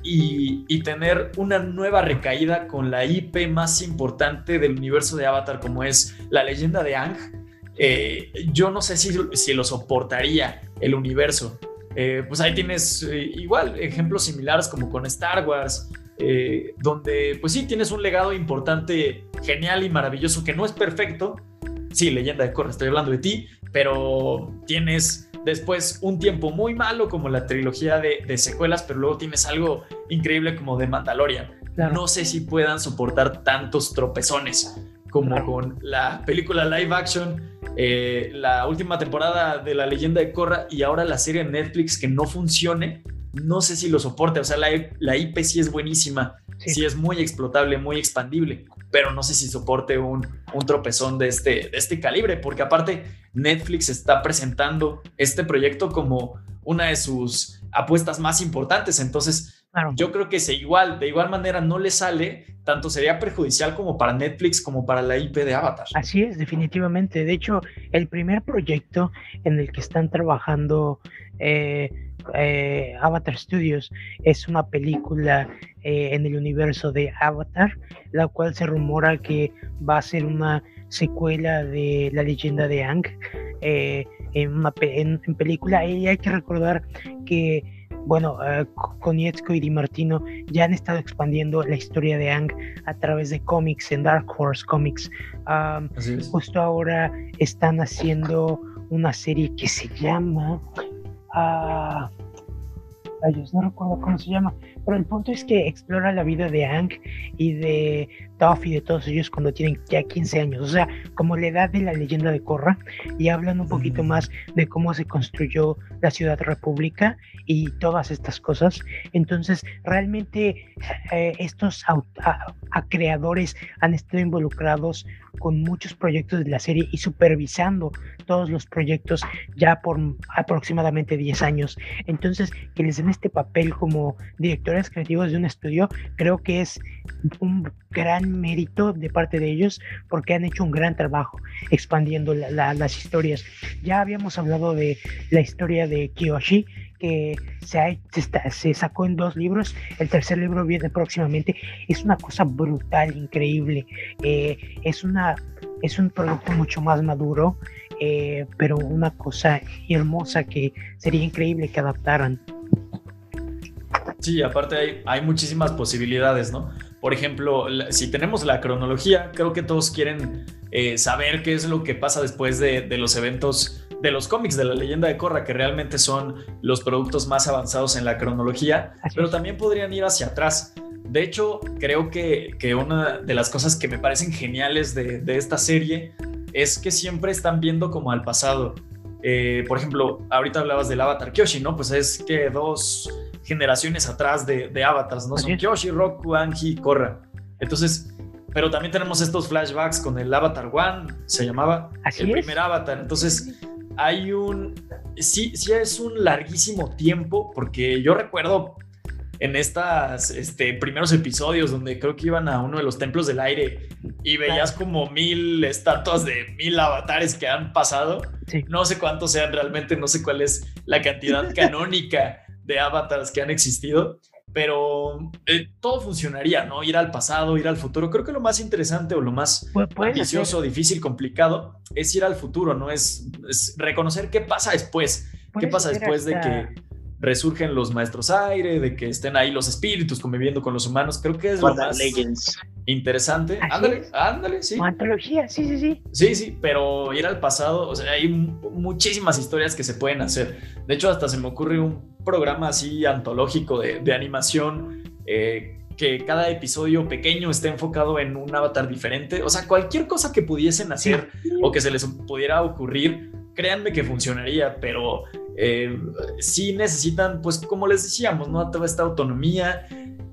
y, tener una nueva recaída con la IP más importante del universo de Avatar, como es la leyenda de Ang. Eh, yo no sé si, si lo soportaría el universo. Eh, pues ahí tienes igual ejemplos similares como con Star Wars, eh, donde pues sí tienes un legado importante, genial y maravilloso, que no es perfecto. Sí, leyenda de Korra, estoy hablando de ti, pero tienes después un tiempo muy malo como la trilogía de, secuelas, pero luego tienes algo increíble como de Mandalorian. No sé si puedan soportar tantos tropezones como con la película live action, eh, la última temporada de la leyenda de Korra y ahora la serie en Netflix que no funcione no sé si lo soporte. O sea, la, la IP sí es buenísima, sí. es muy explotable, muy expandible, pero no sé si soporte un, un tropezón de este, de este calibre, porque aparte Netflix está presentando este proyecto como una de sus apuestas más importantes. Entonces, yo creo que igual, de igual manera no le sale, tanto sería perjudicial como para Netflix como para la IP de Avatar. Así es, definitivamente. De hecho, el primer proyecto en el que están trabajando eh, eh, Avatar Studios es una película eh, en el universo de Avatar, la cual se rumora que va a ser una secuela de la leyenda de Ang en, una en, película. Y hay que recordar que bueno, con Konietzko y Di Martino ya han estado expandiendo la historia de Ang a través de cómics en Dark Horse Comics. justo ahora están haciendo una serie que se llama. Ay, no recuerdo cómo se llama, pero el punto es que explora la vida de Ang y de Toph y de todos ellos cuando tienen ya 15 años, o sea, como la edad de la leyenda de Korra, y hablan un poquito más de cómo se construyó la ciudad república y todas estas cosas. Entonces, realmente eh, estos creadores han estado involucrados con muchos proyectos de la serie y supervisando todos los proyectos ya por aproximadamente 10 años. Entonces, que les den este papel como directores creativos de un estudio, creo que es un gran mérito de parte de ellos porque han hecho un gran trabajo expandiendo las historias. Ya habíamos hablado de la historia de Kiyoshi, que se, se, sacó en dos libros, el tercer libro viene próximamente, es una cosa brutal, increíble, eh, es, una, es un producto mucho más maduro, eh, pero una cosa hermosa que sería increíble que adaptaran. Sí, aparte hay, hay muchísimas posibilidades, ¿no? Por ejemplo, si tenemos la cronología, creo que todos quieren eh, saber qué es lo que pasa después de, de los eventos de los cómics de la leyenda de Korra, que realmente son los productos más avanzados en la cronología, pero también podrían ir hacia atrás. De hecho, creo que, que, una de las cosas que me parecen geniales de, de esta serie es que siempre están viendo como al pasado. Eh, por ejemplo, ahorita hablabas del Avatar Kyoshi, ¿no? Pues es que dos generaciones atrás de, de avatars, ¿no? Son Kyoshi, Roku, Anji, Korra. Entonces, pero también tenemos estos flashbacks con el Avatar One, se llamaba el primer Avatar. Entonces, hay un, sí, sí es un larguísimo tiempo, porque yo recuerdo en estos este, primeros episodios donde creo que iban a uno de los templos del aire y veías como mil estatuas de mil avatares que han pasado. No sé cuántos sean realmente, no sé cuál es la cantidad canónica de avatars que han existido, pero eh, todo funcionaría, ¿no? Ir al pasado, ir al futuro. Creo que lo más interesante o lo más ambicioso, difícil, complicado es ir al futuro, ¿no? Es, reconocer qué pasa después. ¿Qué pasa después de que resurgen los maestros aire, de que estén ahí los espíritus conviviendo con los humanos? Creo que es lo más interesante. ándale, ándale, sí. Antología, sí, sí, sí. Sí, sí, pero ir al pasado, o sea, hay muchísimas historias que se pueden hacer. De hecho, hasta se me ocurre un programa así antológico de, animación. Eh, que cada episodio pequeño esté enfocado en un avatar diferente. O sea, cualquier cosa que pudiesen hacer o que se les pudiera ocurrir, créanme que funcionaría, pero eh, sí necesitan, pues como les decíamos, ¿no? Toda esta autonomía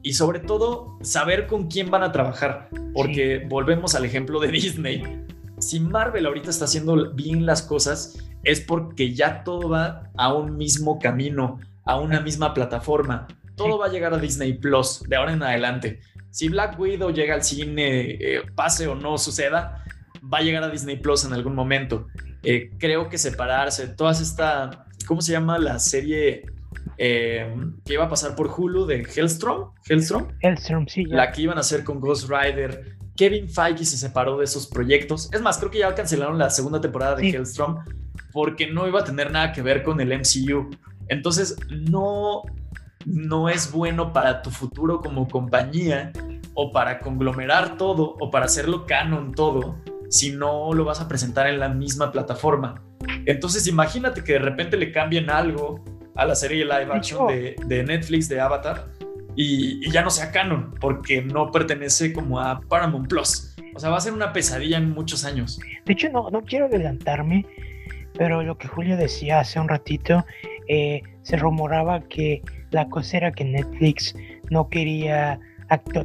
y sobre todo saber con quién van a trabajar, porque volvemos al ejemplo de Disney. Si Marvel ahorita está haciendo bien las cosas, es porque ya todo va a un mismo camino a una misma plataforma. todo va a llegar a Disney Plus de ahora en adelante. Si Black Widow llega al cine, eh, pase o no suceda, va a llegar a Disney Plus en algún momento. Eh, creo que separarse, todas esta, ¿cómo se llama la serie eh, que iba a pasar por Hulu de Hellstrom? Hellstrom, Hellstrom sí. La que iban a hacer con Ghost Rider. Kevin Feige se separó de esos proyectos. Es más, creo que ya cancelaron la segunda temporada de Hellstrom porque no iba a tener nada que ver con el MCU. Entonces, no, no es bueno para tu futuro como compañía o para conglomerar todo o para hacerlo canon todo si no lo vas a presentar en la misma plataforma. Entonces imagínate que de repente le cambien algo a la serie live action de, Netflix de Avatar y, ya no sea canon porque no pertenece como a Paramount Plus. O sea, va a ser una pesadilla en muchos años. De hecho, no, no quiero adelantarme, pero lo que Julio decía hace un ratito, eh, se rumoraba que la cosa era que Netflix no quería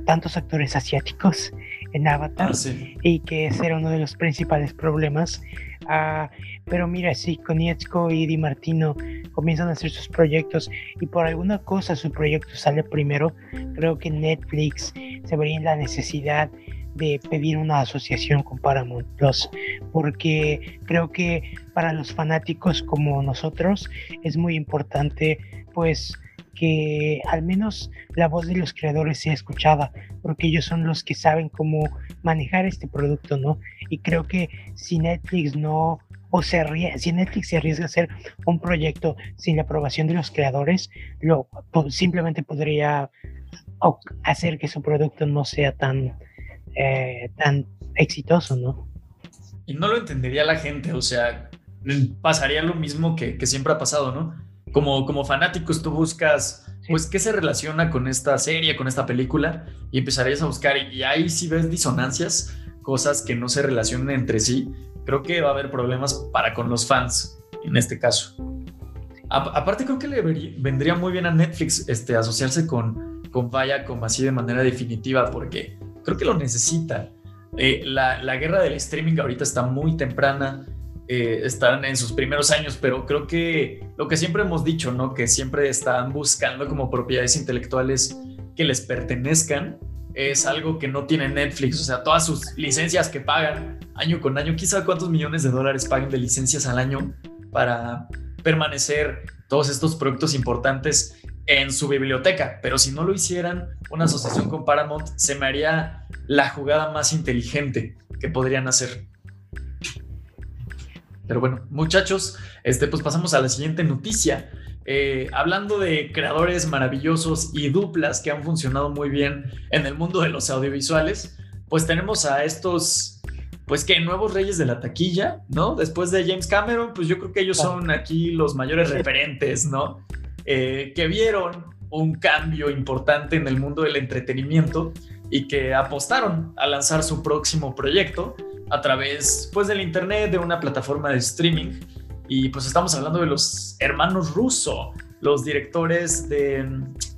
tantos actores asiáticos en Avatar ah, y que ese era uno de los principales problemas. Ah, pero mira, si Konietzko y Di Martino comienzan a hacer sus proyectos y por alguna cosa su proyecto sale primero, creo que Netflix se vería en la necesidad de pedir una asociación con Paramount Plus, porque creo que para los fanáticos como nosotros es muy importante pues que al menos la voz de los creadores sea escuchada, porque ellos son los que saben cómo manejar este producto, ¿no? Y creo que si Netflix no, o se si Netflix se arriesga a hacer un proyecto sin la aprobación de los creadores, lo simplemente podría hacer que su producto no sea tan, eh, tan exitoso, ¿no? Y no lo entendería la gente, o sea, pasaría lo mismo que, que siempre ha pasado, ¿no? Como, como fanáticos tú buscas, pues, qué se relaciona con esta serie, con esta película, y empezarías a buscar, y ahí si ves disonancias, cosas que no se relacionan entre sí, creo que va a haber problemas para con los fans, en este caso. aparte creo que le vendría muy bien a Netflix este, asociarse con, con Viacom así de manera definitiva, porque creo que lo necesita. Eh, la, la guerra del streaming ahorita está muy temprana, eh, están en sus primeros años, pero creo que lo que siempre hemos dicho, ¿no? Que siempre están buscando como propiedades intelectuales que les pertenezcan, es algo que no tiene Netflix, o sea, todas sus licencias que pagan año con año, quizá cuántos millones de dólares paguen de licencias al año para permanecer todos estos productos importantes en su biblioteca, pero si no lo hicieran, una asociación con Paramount se me haría la jugada más inteligente que podrían hacer. Pero bueno, muchachos, este, pues pasamos a la siguiente noticia. Eh, hablando de creadores maravillosos y duplas que han funcionado muy bien en el mundo de los audiovisuales, pues tenemos a estos, pues que nuevos reyes de la taquilla, ¿no? Después de James Cameron, pues yo creo que ellos son aquí los mayores referentes, ¿no? Eh, que vieron un cambio importante en el mundo del entretenimiento y que apostaron a lanzar su próximo proyecto a través pues del internet, de una plataforma de streaming. Y pues estamos hablando de los hermanos Russo, los directores de,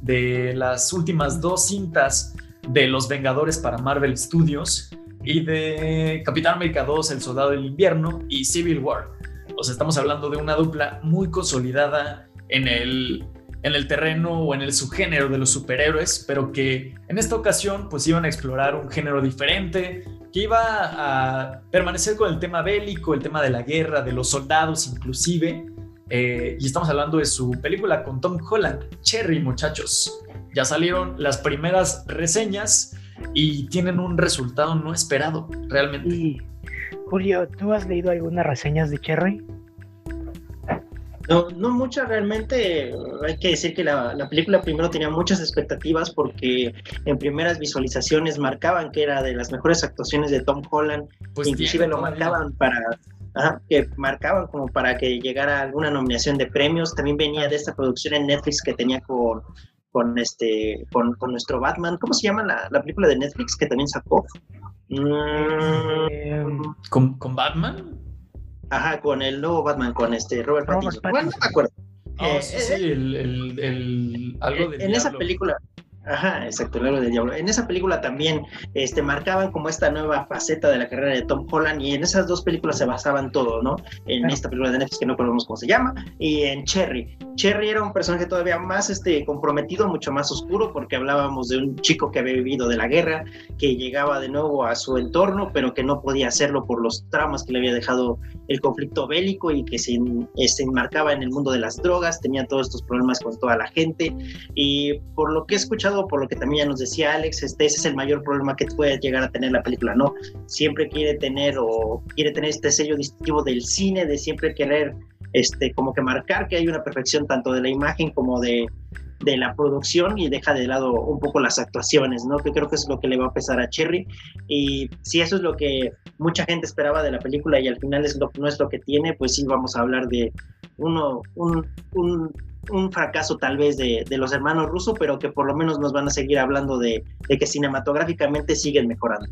de las últimas dos cintas de Los Vengadores para Marvel Studios y de Capitán América 2, El Soldado del Invierno y Civil War. O sea, estamos hablando de una dupla muy consolidada en el, en el terreno o en el subgénero de los superhéroes, pero que en esta ocasión pues iban a explorar un género diferente, que iba a permanecer con el tema bélico, el tema de la guerra, de los soldados inclusive. Eh, y estamos hablando de su película con Tom Holland, Cherry, muchachos. Ya salieron las primeras reseñas y tienen un resultado no esperado, realmente. Julio, ¿tú has leído algunas reseñas de Cherry? No, no muchas realmente. Hay que decir que la, película primero tenía muchas expectativas porque en primeras visualizaciones marcaban que era de las mejores actuaciones de Tom Holland. Pues inclusive lo marcaban para que marcaban como para que llegara alguna nominación de premios. También venía de esta producción en Netflix que tenía con, con este con, nuestro Batman. ¿Cómo se llama la, película de Netflix que también sacó? Mm. ¿Con, ¿Con Batman? Ajá, con el nuevo Batman, con este Robert, Pattinson. Bueno, no me acuerdo. Oh, sí, sí, el, el, algo de En esa película, Ajá, exacto, el héroe del diablo. En esa película también este, marcaban como esta nueva faceta de la carrera de Tom Holland y en esas dos películas se basaban todo, ¿no? En esta película de Netflix que no conocemos cómo se llama y en Cherry. Cherry era un personaje todavía más este, comprometido, mucho más oscuro porque hablábamos de un chico que había vivido de la guerra, que llegaba de nuevo a su entorno, pero que no podía hacerlo por los traumas que le había dejado el conflicto bélico y que se, se enmarcaba en el mundo de las drogas, tenía todos estos problemas con toda la gente y por lo que he escuchado por lo que también ya nos decía Alex, este, ese es el mayor problema que puede llegar a tener la película, ¿no? Siempre quiere tener o quiere tener este sello distintivo del cine, de siempre querer, este, como que marcar que hay una perfección tanto de la imagen como de, de la producción y deja de lado un poco las actuaciones, ¿no? Que creo que es lo que le va a pesar a Cherry. Y si eso es lo que mucha gente esperaba de la película y al final es lo, no es lo que tiene, pues sí vamos a hablar de uno, un, un un fracaso tal vez de, los hermanos rusos, pero que por lo menos nos van a seguir hablando de, que cinematográficamente siguen mejorando.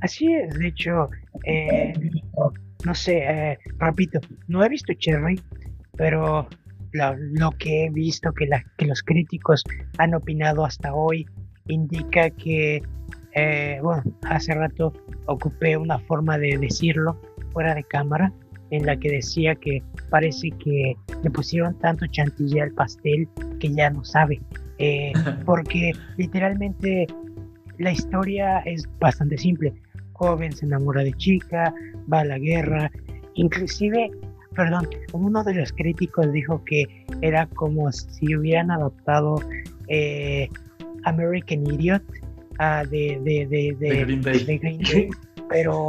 Así es, de hecho, eh, no sé, eh, repito, no he visto Cherry, pero lo, que he visto que, la, que los críticos han opinado hasta hoy indica que, eh, bueno, hace rato ocupé una forma de decirlo fuera de cámara, en la que decía que parece que le pusieron tanto chantilly al pastel que ya no sabe. Eh, porque literalmente la historia es bastante simple. Joven se enamora de chica, va a la guerra, inclusive, perdón, uno de los críticos dijo que era como si hubieran adoptado eh, American Idiot uh, de, de, de, de, Green Day pero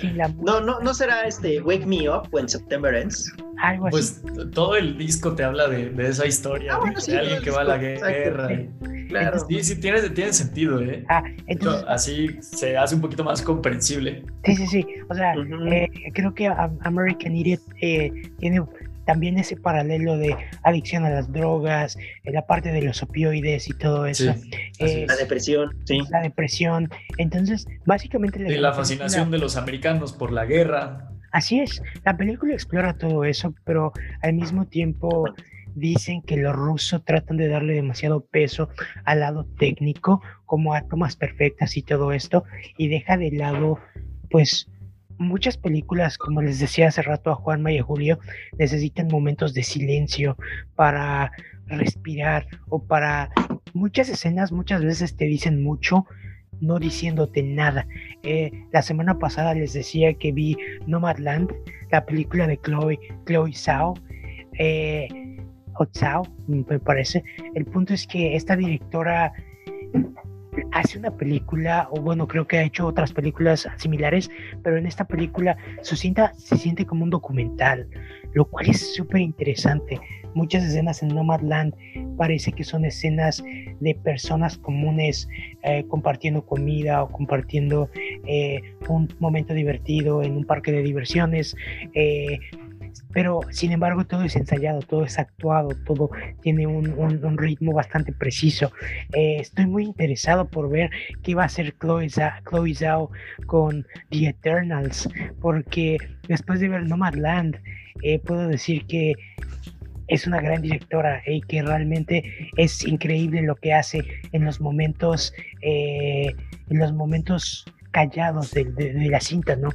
sin, la No, no, no será este Wake Me Up When September Ends. Algo pues todo el disco te habla de, de esa historia, ah, de, alguien que va a la guerra. Claro. Sí, sí, tiene, tiene sentido, ¿eh? Ah, entonces, así se hace un poquito más comprensible. Sí, sí, sí. O sea, eh, creo que American Idiot eh, tiene también ese paralelo de adicción a las drogas, en la parte de los opioides y todo eso. Eh, la depresión, sí. La depresión. Entonces, básicamente... La, la fascinación de los americanos por la guerra. Así es, la película explora todo eso, pero al mismo tiempo dicen que los rusos tratan de darle demasiado peso al lado técnico, como a tomas perfectas y todo esto, y deja de lado, pues, muchas películas, como les decía hace rato a Juanma y a Julio, necesitan momentos de silencio para respirar o para muchas escenas muchas veces te dicen mucho no diciéndote nada. Eh, la semana pasada les decía que vi Nomadland, la película de Chloe, Chloe Zhao, eh, o Zhao, me parece. El punto es que esta directora hace una película, o bueno, creo que ha hecho otras películas similares, pero en esta película su cinta se siente como un documental, lo cual es súper interesante. Muchas escenas en Nomadland parece que son escenas de personas comunes eh, compartiendo comida o compartiendo eh, un momento divertido en un parque de diversiones. Eh, pero sin embargo todo es ensayado, todo es actuado, todo tiene un, un, ritmo bastante preciso. Eh, estoy muy interesado por ver qué va a hacer Chloe, Zhao con The Eternals, porque después de ver Nomadland, eh, puedo decir que es una gran directora y que realmente es increíble lo que hace en los momentos, eh, en los momentos callados de, la cinta, ¿no?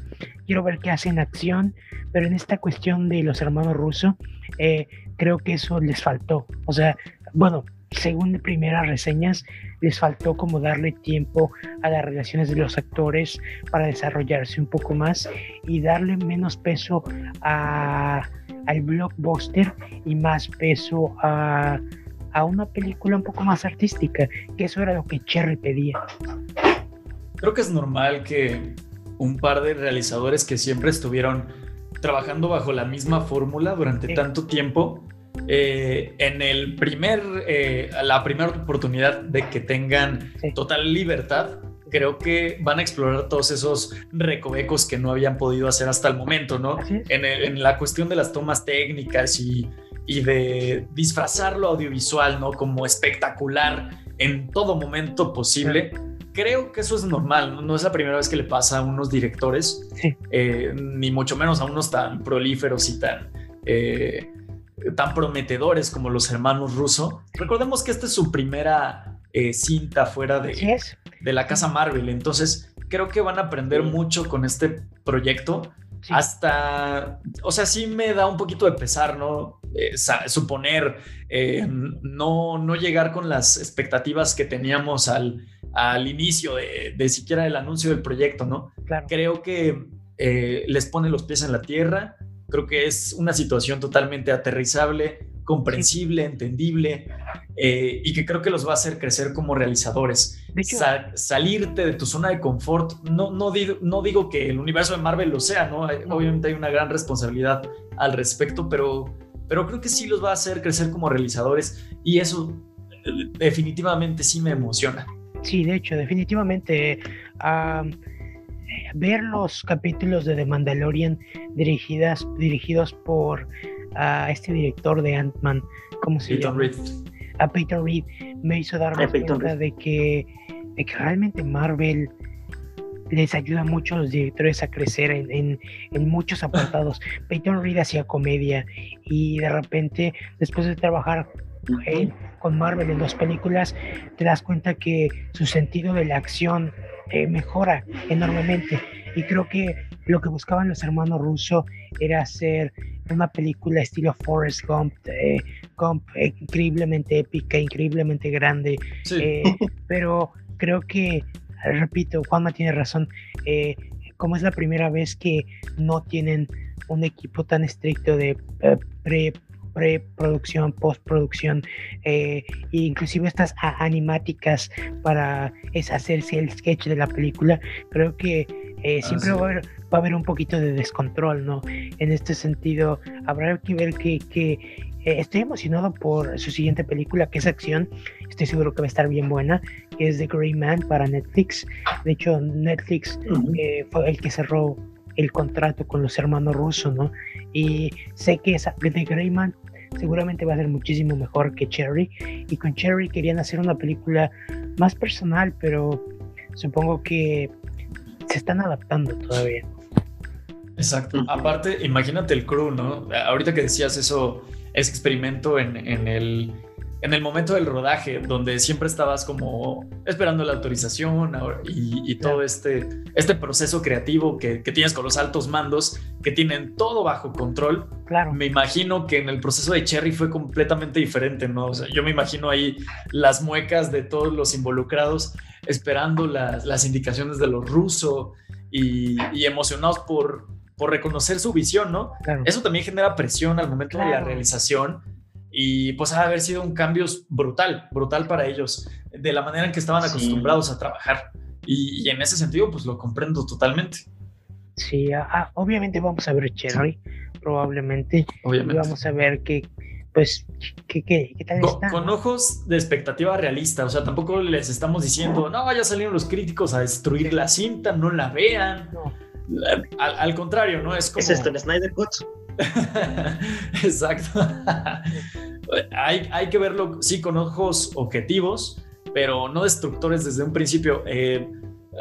Quiero ver qué hace en acción, pero en esta cuestión de los hermanos rusos, eh, creo que eso les faltó. O sea, bueno, según primeras reseñas, les faltó como darle tiempo a las relaciones de los actores para desarrollarse un poco más y darle menos peso a, al blockbuster y más peso a, a una película un poco más artística, que eso era lo que Cherry pedía. Creo que es normal que un par de realizadores que siempre estuvieron trabajando bajo la misma fórmula durante tanto tiempo, eh, en el primer, eh, la primera oportunidad de que tengan total libertad, creo que van a explorar todos esos recovecos que no habían podido hacer hasta el momento, ¿no? En, la cuestión de las tomas técnicas y, y de disfrazar lo audiovisual, ¿no? Como espectacular en todo momento posible creo que eso es normal, no es la primera vez que le pasa a unos directores, eh, ni mucho menos a unos tan prolíferos y tan, eh, tan prometedores como los hermanos Russo. Recordemos que esta es su primera eh, cinta fuera de, de la casa Marvel. Entonces, creo que van a aprender mucho con este proyecto. Hasta, o sea, sí me da un poquito de pesar, ¿no? Eh, suponer, eh, no, no llegar con las expectativas que teníamos al, al inicio de, de, siquiera el anuncio del proyecto, ¿no? Creo que eh, les pone los pies en la tierra, creo que es una situación totalmente aterrizable, comprensible, entendible eh, y que creo que los va a hacer crecer como realizadores. salirte de tu zona de confort, no, no, digo, no digo que el universo de Marvel lo sea, ¿no? Obviamente hay una gran responsabilidad al respecto, pero, pero creo que sí los va a hacer crecer como realizadores y eso eh, definitivamente sí me emociona. Sí, de hecho, definitivamente ver los capítulos de The Mandalorian dirigidas, dirigidos por a este director de Ant-Man, ¿cómo se llama? Reed. A Peyton Reed, me hizo darme cuenta de que, de que realmente Marvel les ayuda mucho a los directores a crecer en, en, muchos apartados. Peyton Reed hacía comedia y de repente, después de trabajar con Marvel en dos películas, te das cuenta que su sentido de la acción eh, mejora enormemente. Y creo que lo que buscaban los hermanos Russo era hacer una película estilo Forrest Gump, eh, Gump eh, increíblemente épica, increíblemente grande. pero creo que, repito, Juanma tiene razón, como es la primera vez que no tienen un equipo tan estricto de pre preproducción, postproducción, eh, e inclusive estas animáticas para es hacerse el sketch de la película, creo que eh, ah, siempre va, a haber, un poquito de descontrol, ¿no? En este sentido, habrá que ver que, eh, estoy emocionado por su siguiente película, que es acción, estoy seguro que va a estar bien buena, que es The Grey Man para Netflix. De hecho, Netflix fue el que cerró el contrato con los hermanos rusos, ¿no? Y sé que esa, The Greyman seguramente va a ser muchísimo mejor que Cherry. Y con Cherry querían hacer una película más personal, pero supongo que se están adaptando todavía. Exacto. Aparte, imagínate el crew, ¿no? Ahorita que decías eso, ese experimento en, en el en el momento del rodaje, donde siempre estabas como esperando la autorización y, todo este, este proceso creativo que, tienes con los altos mandos, que tienen todo bajo control. Claro. Me imagino que en el proceso de Cherry fue completamente diferente, ¿no? O sea, yo me imagino ahí las muecas de todos los involucrados esperando las, las indicaciones de los rusos y, emocionados por, por reconocer su visión, ¿no? Eso también genera presión al momento de la realización y pues ha de haber sido un cambio brutal, brutal para ellos, de la manera en que estaban acostumbrados a trabajar. Y, en ese sentido, pues lo comprendo totalmente. Sí, obviamente vamos a ver Cherry, probablemente. Obviamente. Y vamos a ver qué, pues, qué, qué, tal está. Con ojos de expectativa realista, o sea, tampoco les estamos diciendo, no, ya salieron los críticos a destruir la cinta, no la vean. Al, contrario, ¿no? Es como... ¿Es esto el Snyder Cut? Exacto. hay, hay, que verlo, sí, con ojos objetivos, pero no destructores desde un principio. Eh,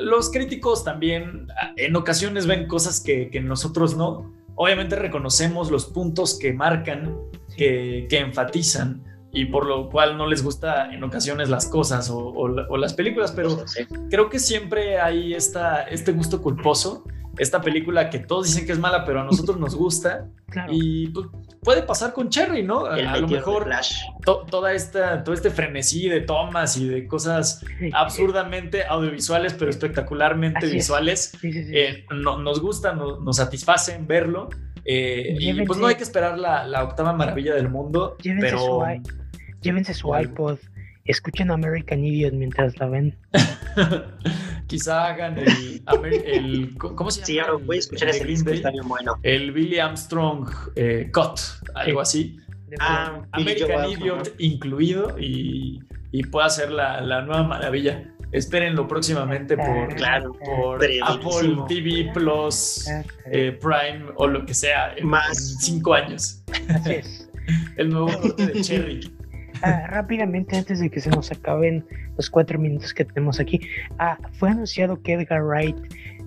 los críticos también en ocasiones ven cosas que, que, nosotros no. Obviamente reconocemos los puntos que marcan, que, que, enfatizan y por lo cual no les gusta en ocasiones las cosas o, o, las películas, pero creo que siempre hay esta, este gusto culposo esta película que todos dicen que es mala, pero a nosotros nos gusta. Y pues, puede pasar con Cherry, ¿no? a, lo mejor toda esta, todo este frenesí de tomas y de cosas absurdamente audiovisuales, pero espectacularmente visuales, eh, nos gusta, nos satisfacen verlo. Eh, y pues no hay que esperar la, octava maravilla del mundo, pero... llévense su iPod escuchen American Idiot mientras la ven. Quizá hagan el, ¿Cómo se llama? Sí, ahora voy a escuchar ese disco, está bien bueno. El Billy Armstrong eh, Cut, algo así. Ah, American Idiot incluido y, y puede ser la, la, nueva maravilla. Espérenlo próximamente por, claro, por Apple TV Plus, eh, Prime o lo que sea en, Más. cinco años. Así es. el nuevo corte de Cherry. Ah, rápidamente, antes de que se nos acaben los cuatro minutos que tenemos aquí, ah, fue anunciado que Edgar Wright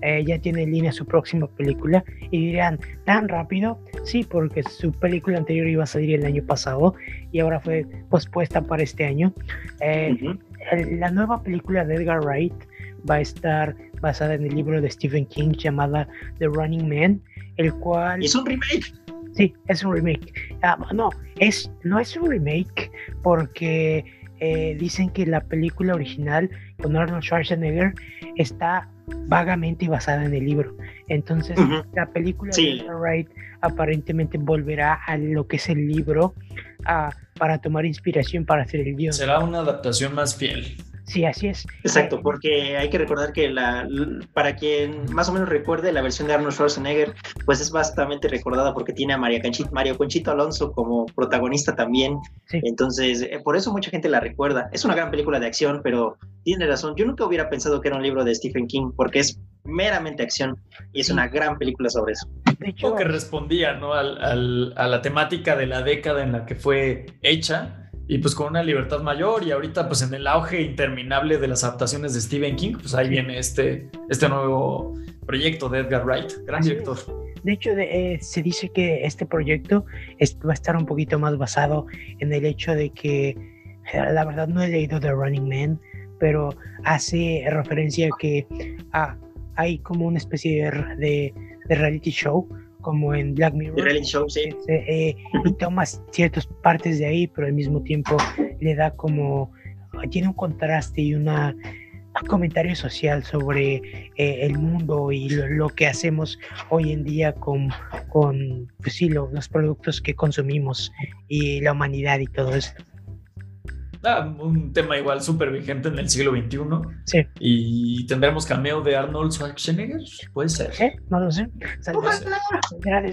eh, ya tiene en línea su próxima película y dirán, ¿tan rápido? Sí, porque su película anterior iba a salir el año pasado y ahora fue pospuesta para este año. Eh, la nueva película de Edgar Wright va a estar basada en el libro de Stephen King llamada The Running Man, el cual... ¿Es un remake? Sí, es un remake. Ah, no, es, no es un remake porque eh, dicen que la película original con Arnold Schwarzenegger está vagamente basada en el libro. Entonces, la película de Edgar Wright aparentemente volverá a lo que es el libro a, para tomar inspiración para hacer el guion. Será una adaptación más fiel. Sí, así es. Exacto, porque hay que recordar que la, para quien más o menos recuerde la versión de Arnold Schwarzenegger, pues es bastante recordada porque tiene a María Conchito, Mario Conchito Alonso como protagonista también. Entonces, eh, por eso mucha gente la recuerda. Es una gran película de acción, pero tiene razón. Yo nunca hubiera pensado que era un libro de Stephen King porque es meramente acción y es una gran película sobre eso. De hecho, que respondía ¿no? Al, a la temática de la década en la que fue hecha y pues con una libertad mayor y ahorita pues en el auge interminable de las adaptaciones de Stephen King, pues ahí viene este, este nuevo proyecto de Edgar Wright, gran director. De hecho, eh, se dice que este proyecto va a estar un poquito más basado en el hecho de que, eh, la verdad no he leído The Running Man, pero hace referencia a que ah, hay como una especie de, de reality show como en Black Mirror. Eh, y tomas ciertas partes de ahí, pero al mismo tiempo le da como, tiene un contraste y una un comentario social sobre eh, el mundo y lo, que hacemos hoy en día con, con pues sí, los productos que consumimos y la humanidad y todo esto. Ah, un tema igual súper vigente en el siglo XXI. Sí. Y tendremos cameo de Arnold Schwarzenegger. Puede ser. ¿Eh? No lo sé.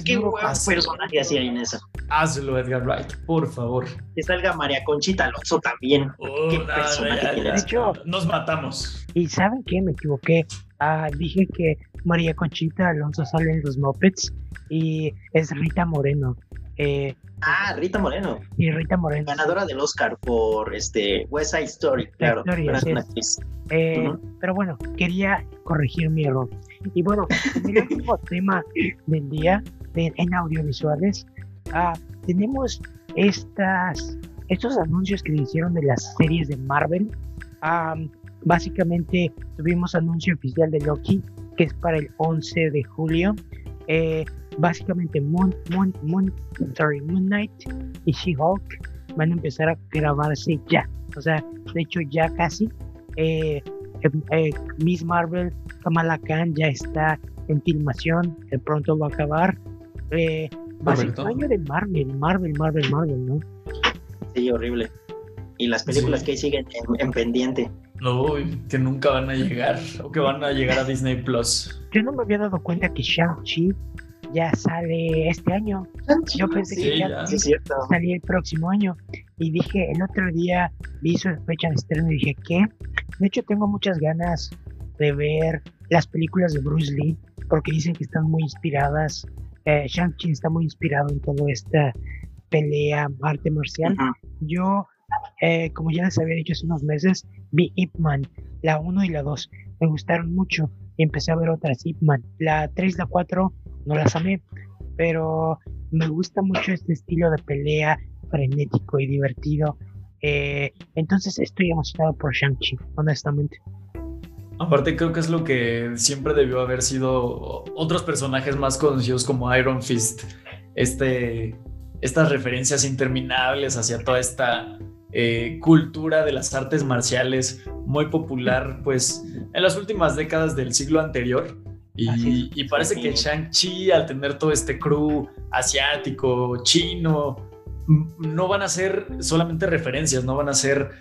Qué buen personaje hacía en eso. Hazlo, Edgar Wright, por favor. Que salga María Conchita Alonso también. Oh, qué personaje De hecho, nos matamos. ¿Y saben qué? Me equivoqué. Ah, dije que María Conchita Alonso sale en los Muppets y es Rita Moreno. Eh, Ah, Rita Moreno. Y Rita Moreno. Ganadora del Oscar por este West Side Story, claro. Eh, pero bueno, quería corregir mi error. Y bueno, el último tema del día en audiovisuales, ah, tenemos estas, estos anuncios que hicieron de las series de Marvel. Ah, básicamente tuvimos anuncio oficial de Loki, que es para el 11 de julio. Eh, básicamente Moon, Moon, Moon, sorry, Moon Knight y She-Hulk van a empezar a grabarse ya. O sea, de hecho ya casi. Eh, eh, Miss Marvel, Kamala Khan ya está en filmación, de pronto va a acabar. Eh, va a ser año de Marvel, Marvel, Marvel, Marvel, ¿no? Sí, horrible. Y las películas que siguen en, pendiente. No, que nunca van a llegar o que van a llegar a Disney Plus. Yo no me había dado cuenta que Shang-Chi ya sale este año. Yo pensé que ya, salía el próximo año. Y dije, el otro día vi su fecha de estreno y dije, ¿qué? De hecho, tengo muchas ganas de ver las películas de Bruce Lee, porque dicen que están muy inspiradas. Eh, Shang-Chi está muy inspirado en toda esta pelea, arte marcial. Yo, eh, como ya les había dicho hace unos meses, vi Ip Man, la 1 y la 2. Me gustaron mucho y empecé a ver otras Ip Man. La 3 y la 4 no las amé, pero me gusta mucho este estilo de pelea frenético y divertido. Eh, entonces estoy emocionado por Shang-Chi, honestamente. Aparte creo que es lo que siempre debió haber sido otros personajes más conocidos como Iron Fist. Este, estas referencias interminables hacia toda esta eh, cultura de las artes marciales muy popular pues en las últimas décadas del siglo anterior y, parece que Shang-Chi, al tener todo este crew asiático, chino, no van a ser solamente referencias, no van a ser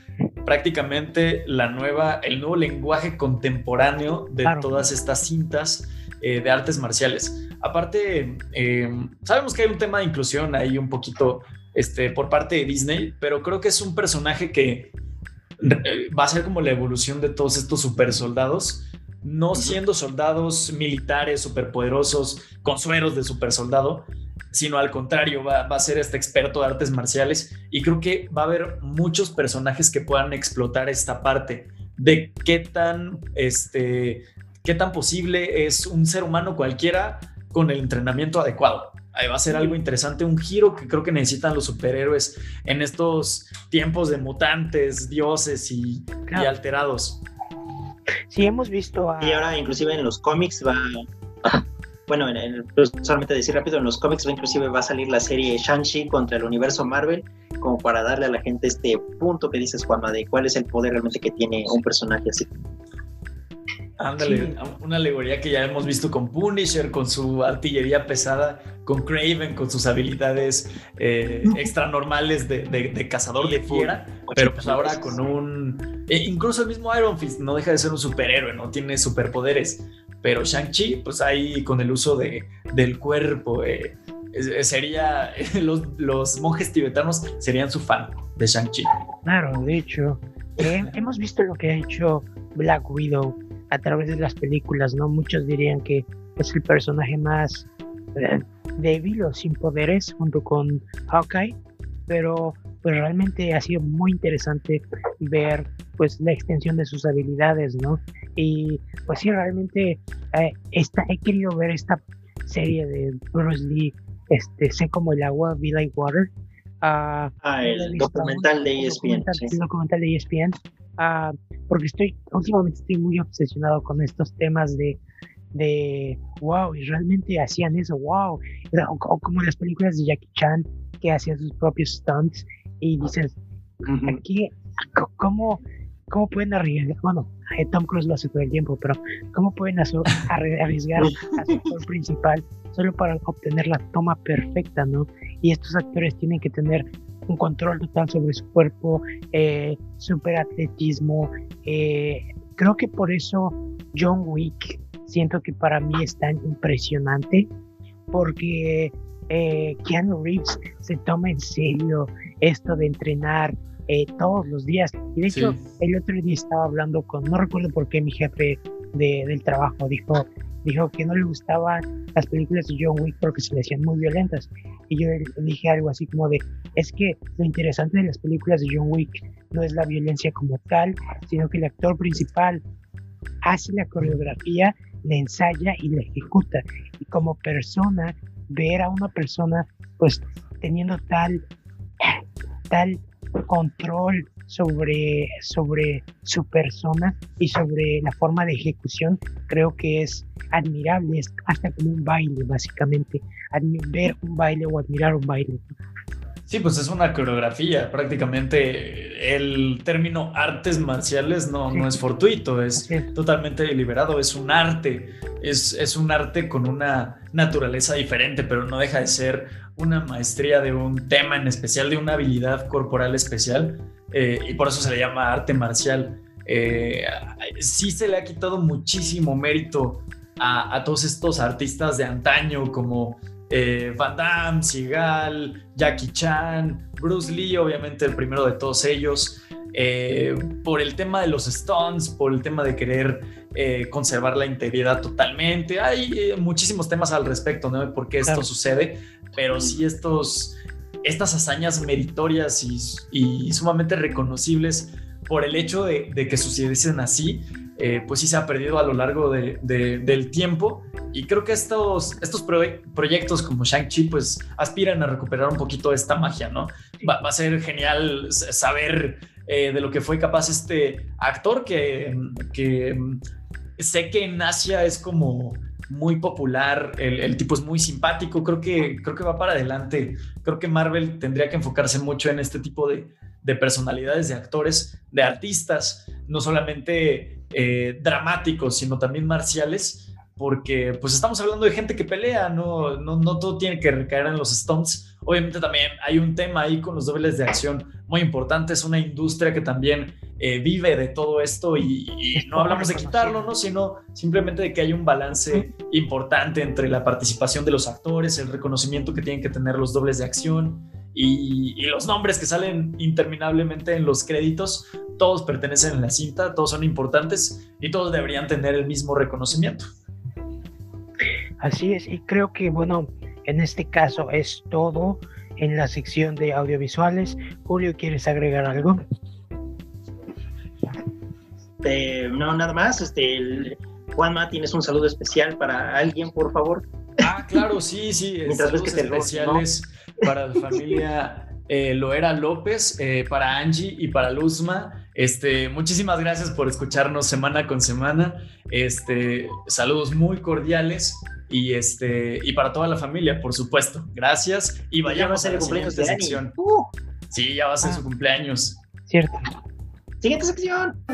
prácticamente la nueva, el nuevo lenguaje contemporáneo de todas estas cintas eh, de artes marciales. Aparte, eh, sabemos que hay un tema de inclusión ahí un poquito este, por parte de Disney, pero creo que es un personaje que eh, va a ser como la evolución de todos estos super soldados no siendo soldados militares superpoderosos con sueros de super soldado, sino al contrario, va, a ser este experto de artes marciales y creo que va a haber muchos personajes que puedan explotar esta parte de qué tan, este, qué tan posible es un ser humano cualquiera con el entrenamiento adecuado. va a ser algo interesante, un giro que creo que necesitan los superhéroes en estos tiempos de mutantes, dioses y, alterados. Sí, hemos visto Y ahora inclusive en los cómics va... Bueno, en pues, solamente decir rápido, en los cómics inclusive va a salir la serie Shang-Chi contra el universo Marvel, como para darle a la gente este punto que dices, Juanma, de cuál es el poder realmente que tiene un personaje así. Ándale, una alegoría que ya hemos visto con Punisher, con su artillería pesada, con Craven, con sus habilidades eh, extranormales de, de, cazador de fiera, pero pues ahora con un... E incluso el mismo Iron Fist no deja de ser un superhéroe, no tiene superpoderes, pero Shang-Chi, pues ahí con el uso de, del cuerpo, eh, sería, los, los monjes tibetanos serían su fan de Shang-Chi. Claro, de hecho, eh, hemos visto lo que ha hecho Black Widow a través de las películas, ¿no? Muchos dirían que es el personaje más eh, débil o sin poderes junto con Hawkeye, pero pues realmente ha sido muy interesante ver pues la extensión de sus habilidades, ¿no? Y pues sí, realmente eh, he querido ver esta serie de Bruce Lee, este, sé como el agua, Be Like Water. ah, el documental de ESPN. El documental de ESPN porque estoy, últimamente estoy muy obsesionado con estos temas de, de wow, y realmente hacían eso, wow, o, como las películas de Jackie Chan que hacían sus propios stunts y dices, aquí, ¿cómo, ¿cómo pueden arriesgar? Bueno, eh, Tom Cruise lo hace todo el tiempo, pero ¿cómo pueden arriesgar a su actor principal solo para obtener la toma perfecta, ¿no? Y estos actores tienen que tener un control total sobre su cuerpo, eh, super atletismo. Eh, creo que por eso John Wick siento que para mí es tan impresionante porque eh, Keanu Reeves se toma en serio esto de entrenar eh, todos los días. Y de hecho, el otro día estaba hablando con, no recuerdo por qué mi jefe de, del trabajo dijo, dijo que no le gustaban las películas de John Wick porque se le hacían muy violentas. Y yo le dije algo así como de, es que lo interesante de las películas de John Wick no es la violencia como tal, sino que el actor principal hace la coreografía, la ensaya y la ejecuta. Y como persona, ver a una persona pues teniendo tal, tal control sobre, sobre su persona y sobre la forma de ejecución, creo que es admirable, es hasta como un baile, básicamente, ver un baile o admirar un baile. Sí, pues es una coreografía, prácticamente el término artes marciales no, no es fortuito, es. totalmente deliberado, es un arte, es, es un arte con una naturaleza diferente, pero no deja de ser una maestría de un tema en especial, de una habilidad corporal especial, eh, y por eso se le llama arte marcial. Eh, sí se le ha quitado muchísimo mérito a, a todos estos artistas de antaño como eh, Van Damme, Seagal, Jackie Chan, Bruce Lee, obviamente el primero de todos ellos, eh, por el tema de los stunts, por el tema de querer eh, conservar la integridad totalmente. Hay muchísimos temas al respecto, ¿no? De por qué esto sucede, pero sí estos, estas hazañas meritorias y, sumamente reconocibles por el hecho de, que sucediesen así, eh, pues sí se ha perdido a lo largo del tiempo. Y creo que estos, estos proyectos como Shang-Chi pues aspiran a recuperar un poquito esta magia, ¿no? Va, a ser genial saber eh, de lo que fue capaz este actor que, que mm, sé que en Asia es como muy popular, el, tipo es muy simpático, creo que, creo que va para adelante. Creo que Marvel tendría que enfocarse mucho en este tipo de, de personalidades, de actores, de artistas, no solamente eh, dramáticos, sino también marciales, porque pues estamos hablando de gente que pelea, no, no, no todo tiene que recaer en los stunts. Obviamente también hay un tema ahí con los dobles de acción muy importante, es una industria que también eh, vive de todo esto y, no hablamos de quitarlo, ¿no? sino simplemente de que hay un balance importante entre la participación de los actores, el reconocimiento que tienen que tener los dobles de acción y, los nombres que salen interminablemente en los créditos, todos pertenecen a la cinta, todos son importantes y todos deberían tener el mismo reconocimiento. Así es, y creo que, bueno, en este caso es todo en la sección de audiovisuales. Julio, ¿quieres agregar algo? no, nada más. Este, Juanma, ¿tienes un saludo especial para alguien, por favor? Ah, claro, sí, sí. Mientras ves que te especiales para la familia eh, Loera López, eh, para Angie y para Luzma. Este, muchísimas gracias por escucharnos semana con semana. Este, saludos muy cordiales y este y para toda la familia, por supuesto. Gracias y vayamos a, la siguiente sección. Uh. Sí, ya va a ser su ah. cumpleaños. Cierto. Siguiente sección.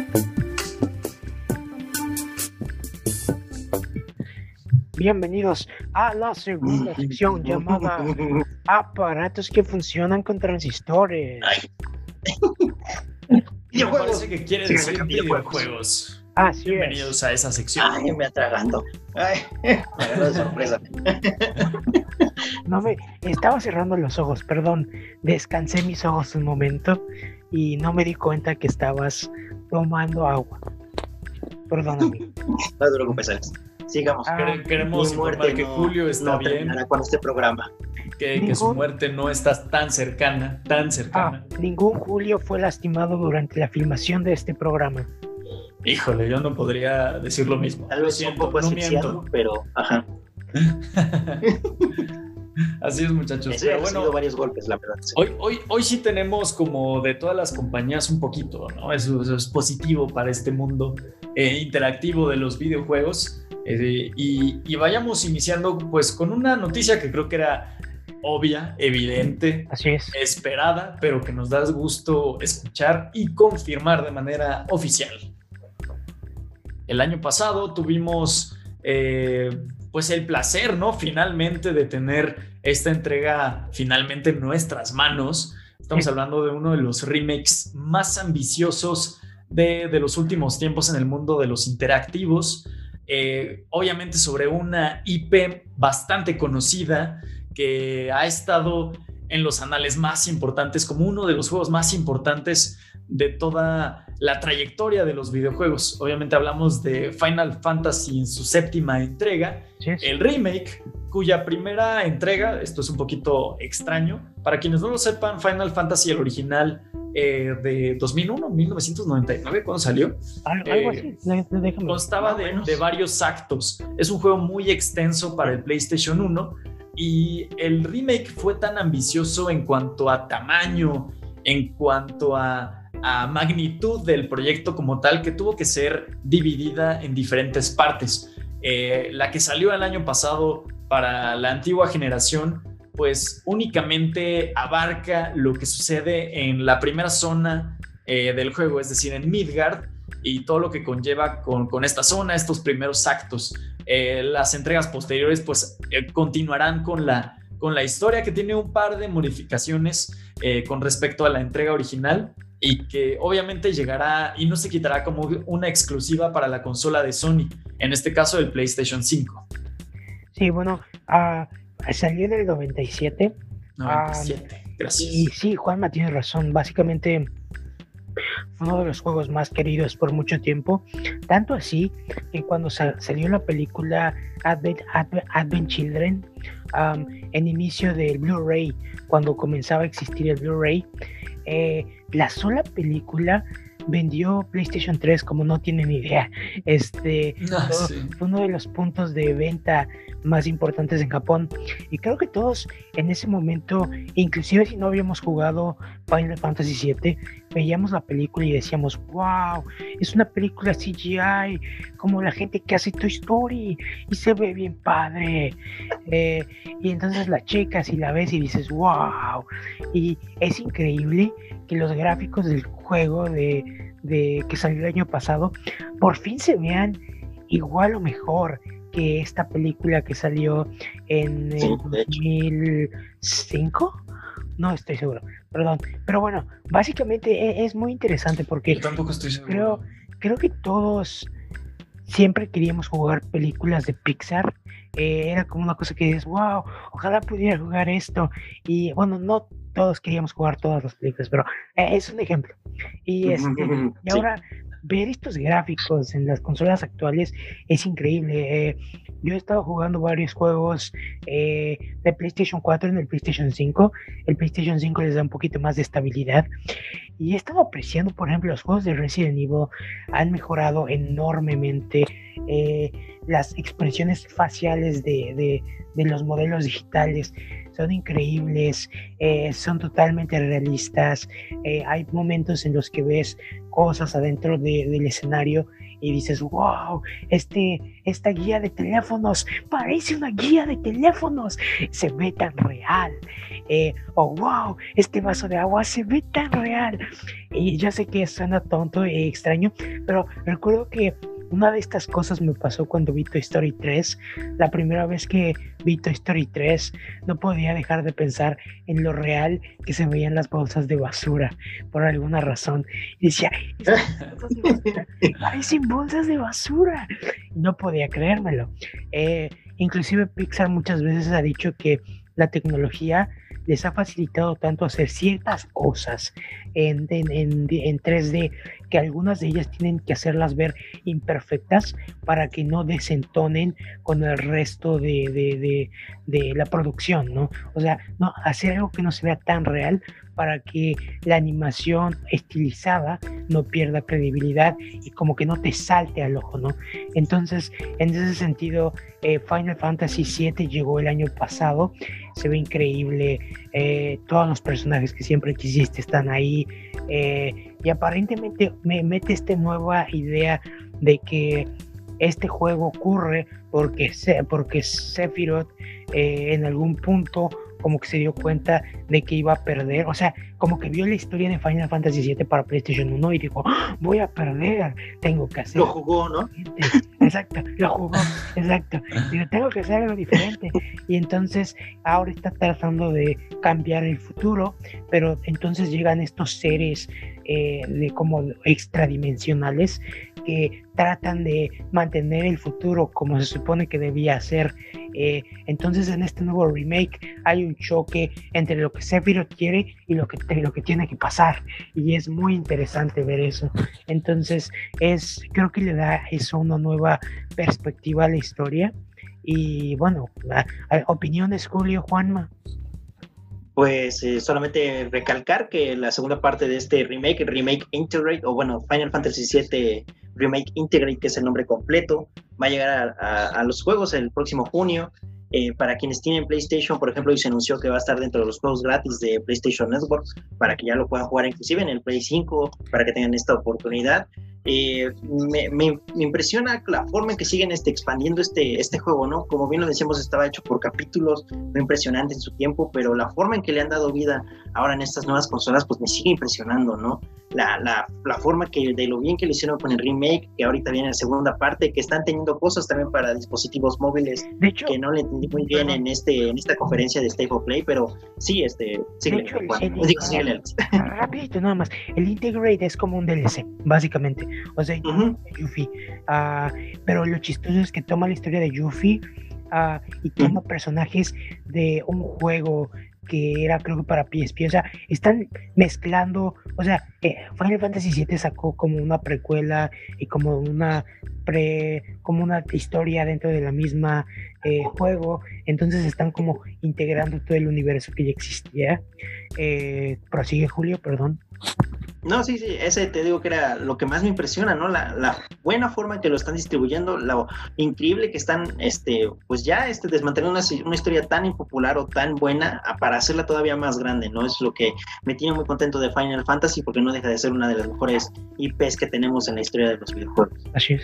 Bienvenidos a la segunda sección llamada Aparatos que funcionan con transistores. Me parece que quiere decir videojuegos. Así Bienvenidos a esa sección. Ay, me atragando. Ay, me sorpresa. No me estaba cerrando los ojos, perdón. Descansé mis ojos un momento y no me di cuenta que estabas tomando agua. Perdóname. No te preocupes, Alex. Sigamos. Ah, queremos muerte que Julio está bien. Con este programa. Que, su muerte no está tan cercana, tan cercana. Ah, ningún Julio fue lastimado durante la filmación de este programa. Híjole, yo no podría decir lo mismo. Tal vez un poco no pero ajá. Así es, muchachos. Pero bueno, varios golpes, la verdad. Hoy, hoy, hoy sí tenemos como de todas las compañías un poquito, ¿no? Eso, es positivo para este mundo eh, interactivo de los videojuegos. Eh, y, vayamos iniciando pues con una noticia que creo que era obvia, evidente, Así es. esperada, pero que nos da gusto escuchar y confirmar de manera oficial. El año pasado tuvimos eh, pues el placer, ¿no? Finalmente de tener esta entrega finalmente en nuestras manos. Estamos hablando de uno de los remakes más ambiciosos de, los últimos tiempos en el mundo de los interactivos. Eh, obviamente sobre una IP bastante conocida que ha estado en los anales más importantes, como uno de los juegos más importantes de toda la trayectoria de los videojuegos. Obviamente hablamos de Final Fantasy en su séptima entrega, el remake, cuya primera entrega, esto es un poquito extraño, para quienes no lo sepan, Final Fantasy, el original eh, de 2001, 1999, cuando salió, algo así, eh, constaba de, de varios actos. Es un juego muy extenso para el PlayStation 1 y el remake fue tan ambicioso en cuanto a tamaño, en cuanto a a magnitud del proyecto como tal que tuvo que ser dividida en diferentes partes. Eh, la que salió el año pasado para la antigua generación, pues únicamente abarca lo que sucede en la primera zona eh, del juego, es decir, en Midgard y todo lo que conlleva con, con esta zona, estos primeros actos. Eh, las entregas posteriores pues continuarán con la, con la historia que tiene un par de modificaciones con respecto a la entrega original y que obviamente llegará y no se quitará como una exclusiva para la consola de Sony, en este caso el PlayStation 5. Sí, bueno, uh, salió en el 97. 97, gracias. Y sí, Juanma tiene razón, básicamente uno de los juegos más queridos por mucho tiempo, tanto así que cuando salió la película Advent, Advent, Children, en inicio del Blu-ray, cuando comenzaba a existir el Blu-ray, eh, la sola película vendió PlayStation 3 como no tienen idea. Este ah, fue uno de los puntos de venta más importantes en Japón. Y creo que todos en ese momento, inclusive si no habíamos jugado Final Fantasy VII, veíamos la película y decíamos, wow, es una película CGI, como la gente que hace Toy Story y se ve bien padre. Eh, y entonces la checas y la ves y dices, wow. Y es increíble que los gráficos del juego de, de que salió el año pasado por fin se vean igual o mejor que esta película que salió en el 2005. No estoy seguro, perdón. Pero bueno, básicamente e, es, muy interesante porque tampoco estoy Creo, creo que todos siempre queríamos jugar películas de Pixar. Eh, era como una cosa que dices, wow, ojalá pudiera jugar esto. Y bueno, no todos queríamos jugar todas las películas, pero eh, es un ejemplo. Y, este, y ahora ver estos gráficos en las consolas actuales es increíble. Eh, yo he estado jugando varios juegos eh, de PlayStation 4 en el PlayStation 5. El PlayStation 5 les da un poquito más de estabilidad. Y he estado apreciando, por ejemplo, los juegos de Resident Evil han mejorado enormemente eh, las expresiones faciales de, los modelos digitales son increíbles, eh, son totalmente realistas. hay momentos en los que ves cosas adentro del escenario y dices, wow, este, esta guía de teléfonos parece una guía de teléfonos, se ve tan real. Eh, o wow, este vaso de agua se ve tan real. Y ya sé que suena tonto y extraño, pero recuerdo que una de estas cosas me pasó cuando vi Toy Story 3. La primera vez que vi Toy Story 3 no podía dejar de pensar en lo real que se veían las bolsas de basura por alguna razón. Y decía, parecen bolsas de basura. Y no podía creérmelo. Eh, inclusive Pixar muchas veces ha dicho que la tecnología les ha facilitado tanto hacer ciertas cosas en, en, en, 3D que algunas de ellas tienen que hacerlas ver imperfectas para que no desentonen con el resto de, de, de, la producción, ¿no? O sea, no, hacer algo que no se vea tan real para que la animación estilizada no pierda credibilidad y como que no te salte al ojo, ¿no? Entonces, en ese sentido, eh, Final Fantasy VII llegó el año pasado, se ve increíble, eh, todos los personajes que siempre quisiste están ahí eh, y aparentemente me mete esta nueva idea de que este juego ocurre porque, porque Sephiroth en algún punto como que se dio cuenta de que iba a perder, o sea, como que vio la historia de Final Fantasy VII para PlayStation 1 y dijo, ¡Ah! voy a perder, tengo que hacer. Lo jugó, ¿no? Exacto, lo jugó, exacto. Digo, tengo que hacer algo diferente. Y entonces ahora está tratando de cambiar el futuro, pero entonces llegan estos seres eh, de como extradimensionales que tratan de mantener el futuro como se supone que debía ser. Eh, entonces en este nuevo remake hay un choque entre lo que Sephiroth quiere y lo que, lo que tiene que pasar. Y es muy interesante ver eso. Entonces es, creo que le da eso una nueva perspectiva a la historia. Y bueno, opiniones, Julio, Juanma pues eh, solamente recalcar que la segunda parte de este remake, Remake Integrate, o bueno, Final Fantasy VII Remake Integrate, que es el nombre completo, va a llegar a, los juegos el próximo junio. Eh, para quienes tienen PlayStation, por ejemplo, y se anunció que va a estar dentro de los juegos gratis de PlayStation Network, para que ya lo puedan jugar inclusive en el Play 5, para que tengan esta oportunidad. Eh, me, me, impresiona la forma en que siguen este, expandiendo este, este juego, ¿no? Como bien lo decíamos, estaba hecho por capítulos, muy impresionante en su tiempo, pero la forma en que le han dado vida ahora en estas nuevas consolas, pues me sigue impresionando, ¿no? La, la, la forma que de lo bien que lo hicieron con el remake, que ahorita viene la segunda parte, que están teniendo cosas también para dispositivos móviles, que no le entendí muy bien en, este, en esta conferencia de State of Play, pero sí, este, sigue, Rapidito, nada más. El Integrate es como un DLC, básicamente. O sea, Yuffie. Ah, pero lo chistoso es que toma la historia de Yuffie ah, y toma personajes de un juego que era creo que para PSP, o sea, están mezclando, o sea, eh, Final Fantasy VII sacó como una precuela y como una pre, como una historia dentro de la misma eh, juego, entonces están como integrando todo el universo que ya existía. Eh, prosigue Julio, perdón. No, sí, sí, ese te digo que era lo que más me impresiona, ¿no? La, la buena forma en que lo están distribuyendo, lo increíble que están, este, pues ya este, desmantelando una, una, historia tan impopular o tan buena para hacerla todavía más grande, ¿no? Es lo que me tiene muy contento de Final Fantasy porque no deja de ser una de las mejores IPs que tenemos en la historia de los videojuegos. Así es.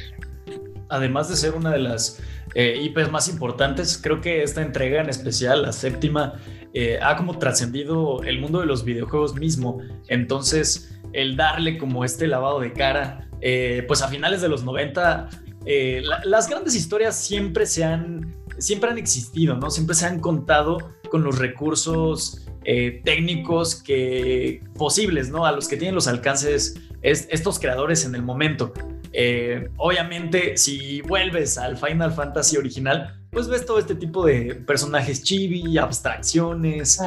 Además de ser una de las eh, IPs más importantes, creo que esta entrega en especial, la séptima, eh, ha como trascendido el mundo de los videojuegos mismo. Entonces, el darle como este lavado de cara, eh, pues a finales de los 90, eh, las grandes historias siempre se han, siempre han existido, ¿no? Siempre se han contado con los recursos eh, técnicos que, posibles, ¿no? A los que tienen los alcances estos creadores en el momento. obviamente, si vuelves al Final Fantasy original, pues ves todo este tipo de personajes chibi, abstracciones,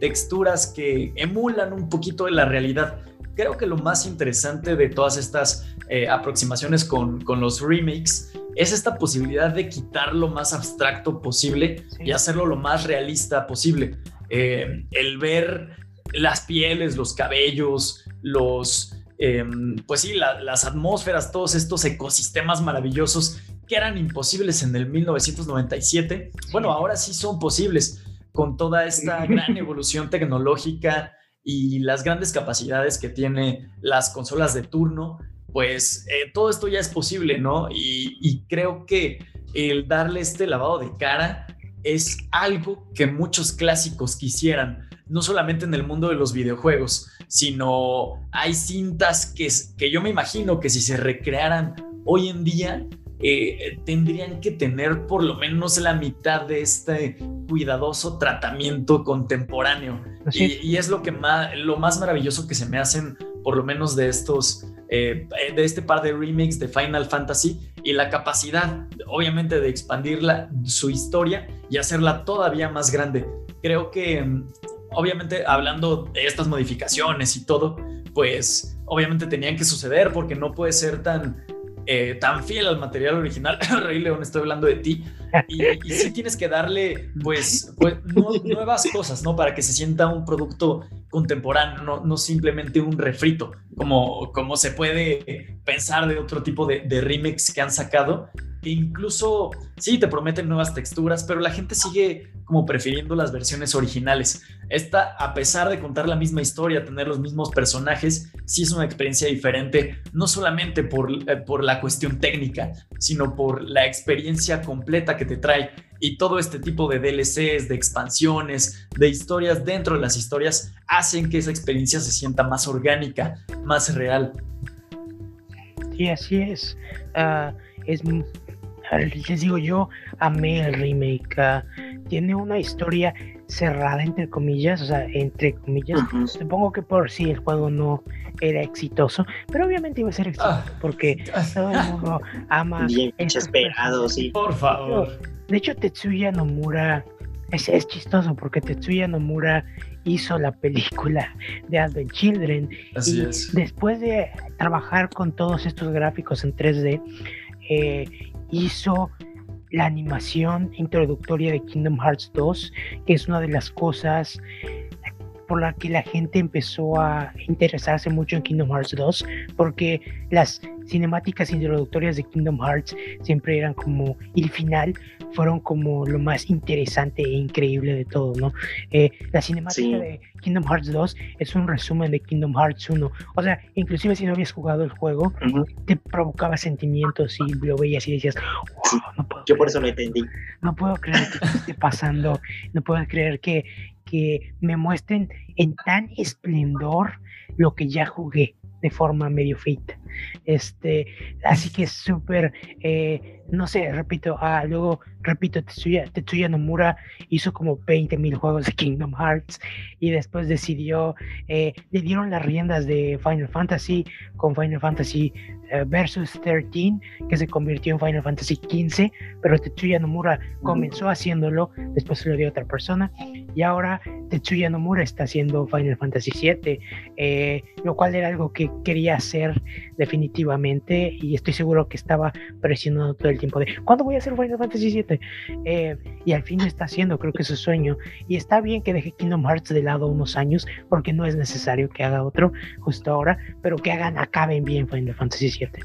texturas que emulan un poquito de la realidad creo que lo más interesante de todas estas eh, aproximaciones con, con, los remakes es esta posibilidad de quitar lo más abstracto posible y hacerlo lo más realista posible. Eh, el ver las pieles, los cabellos, los, em, pues sí, las atmósferas, todos estos ecosistemas maravillosos que eran imposibles en el 1997, bueno, ahora sí son posibles con toda esta gran evolución tecnológica y las grandes capacidades que tiene las consolas de turno, pues eh, todo esto ya es posible, ¿no? Y, creo que el darle este lavado de cara es algo que muchos clásicos quisieran, no solamente en el mundo de los videojuegos, sino hay cintas que, que yo me imagino que si se recrearan hoy en día, eh, tendrían que tener por lo menos la mitad de este cuidadoso tratamiento contemporáneo. Y, es lo, que más, lo más maravilloso que se me hacen, por lo menos de estos, eh, de este par de remakes de Final Fantasy y la capacidad, obviamente, de expandir su historia y hacerla todavía más grande. Creo que, obviamente, hablando de estas modificaciones y todo, pues obviamente tenían que suceder porque no puede ser tan eh, tan fiel al material original, Rey León, estoy hablando de ti, y, sí tienes que darle, pues, pues nuevas cosas, ¿no? Para que se sienta un producto contemporáneo, no, no simplemente un refrito, como, como se puede pensar de otro tipo de, remix que han sacado, incluso sí te prometen nuevas texturas, pero la gente sigue como prefiriendo las versiones originales. Esta, a pesar de contar la misma historia, tener los mismos personajes, sí es una experiencia diferente, no solamente por, eh, por la cuestión técnica, sino por la experiencia completa que te trae. Y todo este tipo de DLCs, de expansiones, de historias dentro de las historias, hacen que esa experiencia se sienta más orgánica, más real. Sí, así es. Uh, es les digo yo, amé el remake. Ah, tiene una historia cerrada, entre comillas, o sea, entre comillas. Supongo que por si el juego no era exitoso, pero obviamente iba a ser exitoso ah. porque todo el mundo ama. Bien esperado, sí. Por favor. De hecho, Tetsuya Nomura es, es chistoso porque Tetsuya Nomura hizo la película de Advent Children. Así y es. después de trabajar con todos estos gráficos en 3D, eh, hizo la animación introductoria de Kingdom Hearts 2, que es una de las cosas por la que la gente empezó a interesarse mucho en Kingdom Hearts 2, porque las cinemáticas introductorias de Kingdom Hearts siempre eran como el final fueron como lo más interesante e increíble de todo, ¿no? Eh, la cinemática de Kingdom Hearts 2 es un resumen de Kingdom Hearts 1. O sea, inclusive si no habías jugado el juego, te provocaba sentimientos y lo veías y decías, no puedo Yo por eso lo entendí. No puedo creer que esté pasando, no puedo creer que, que me muestren en tan esplendor lo que ya jugué de forma medio fit. Este, así que es súper, eh, no sé, repito, ah, luego, repito, Tetsuya, Tetsuya Nomura hizo como 20 mil juegos de Kingdom Hearts y después decidió, eh, le dieron las riendas de Final Fantasy con Final Fantasy eh, Versus 13, que se convirtió en Final Fantasy 15, pero Tetsuya Nomura comenzó haciéndolo, después se lo dio a otra persona y ahora Tetsuya Nomura está haciendo Final Fantasy 7, lo cual era algo que quería hacer definitivamente y estoy seguro que estaba presionando todo el tiempo de ¿cuándo voy a hacer Final Fantasy 7? Eh, y al fin lo está haciendo, creo que es su sueño y está bien que deje Kingdom Hearts de lado unos años porque no es necesario que haga otro justo ahora, pero que hagan, acaben bien Final Fantasy 7.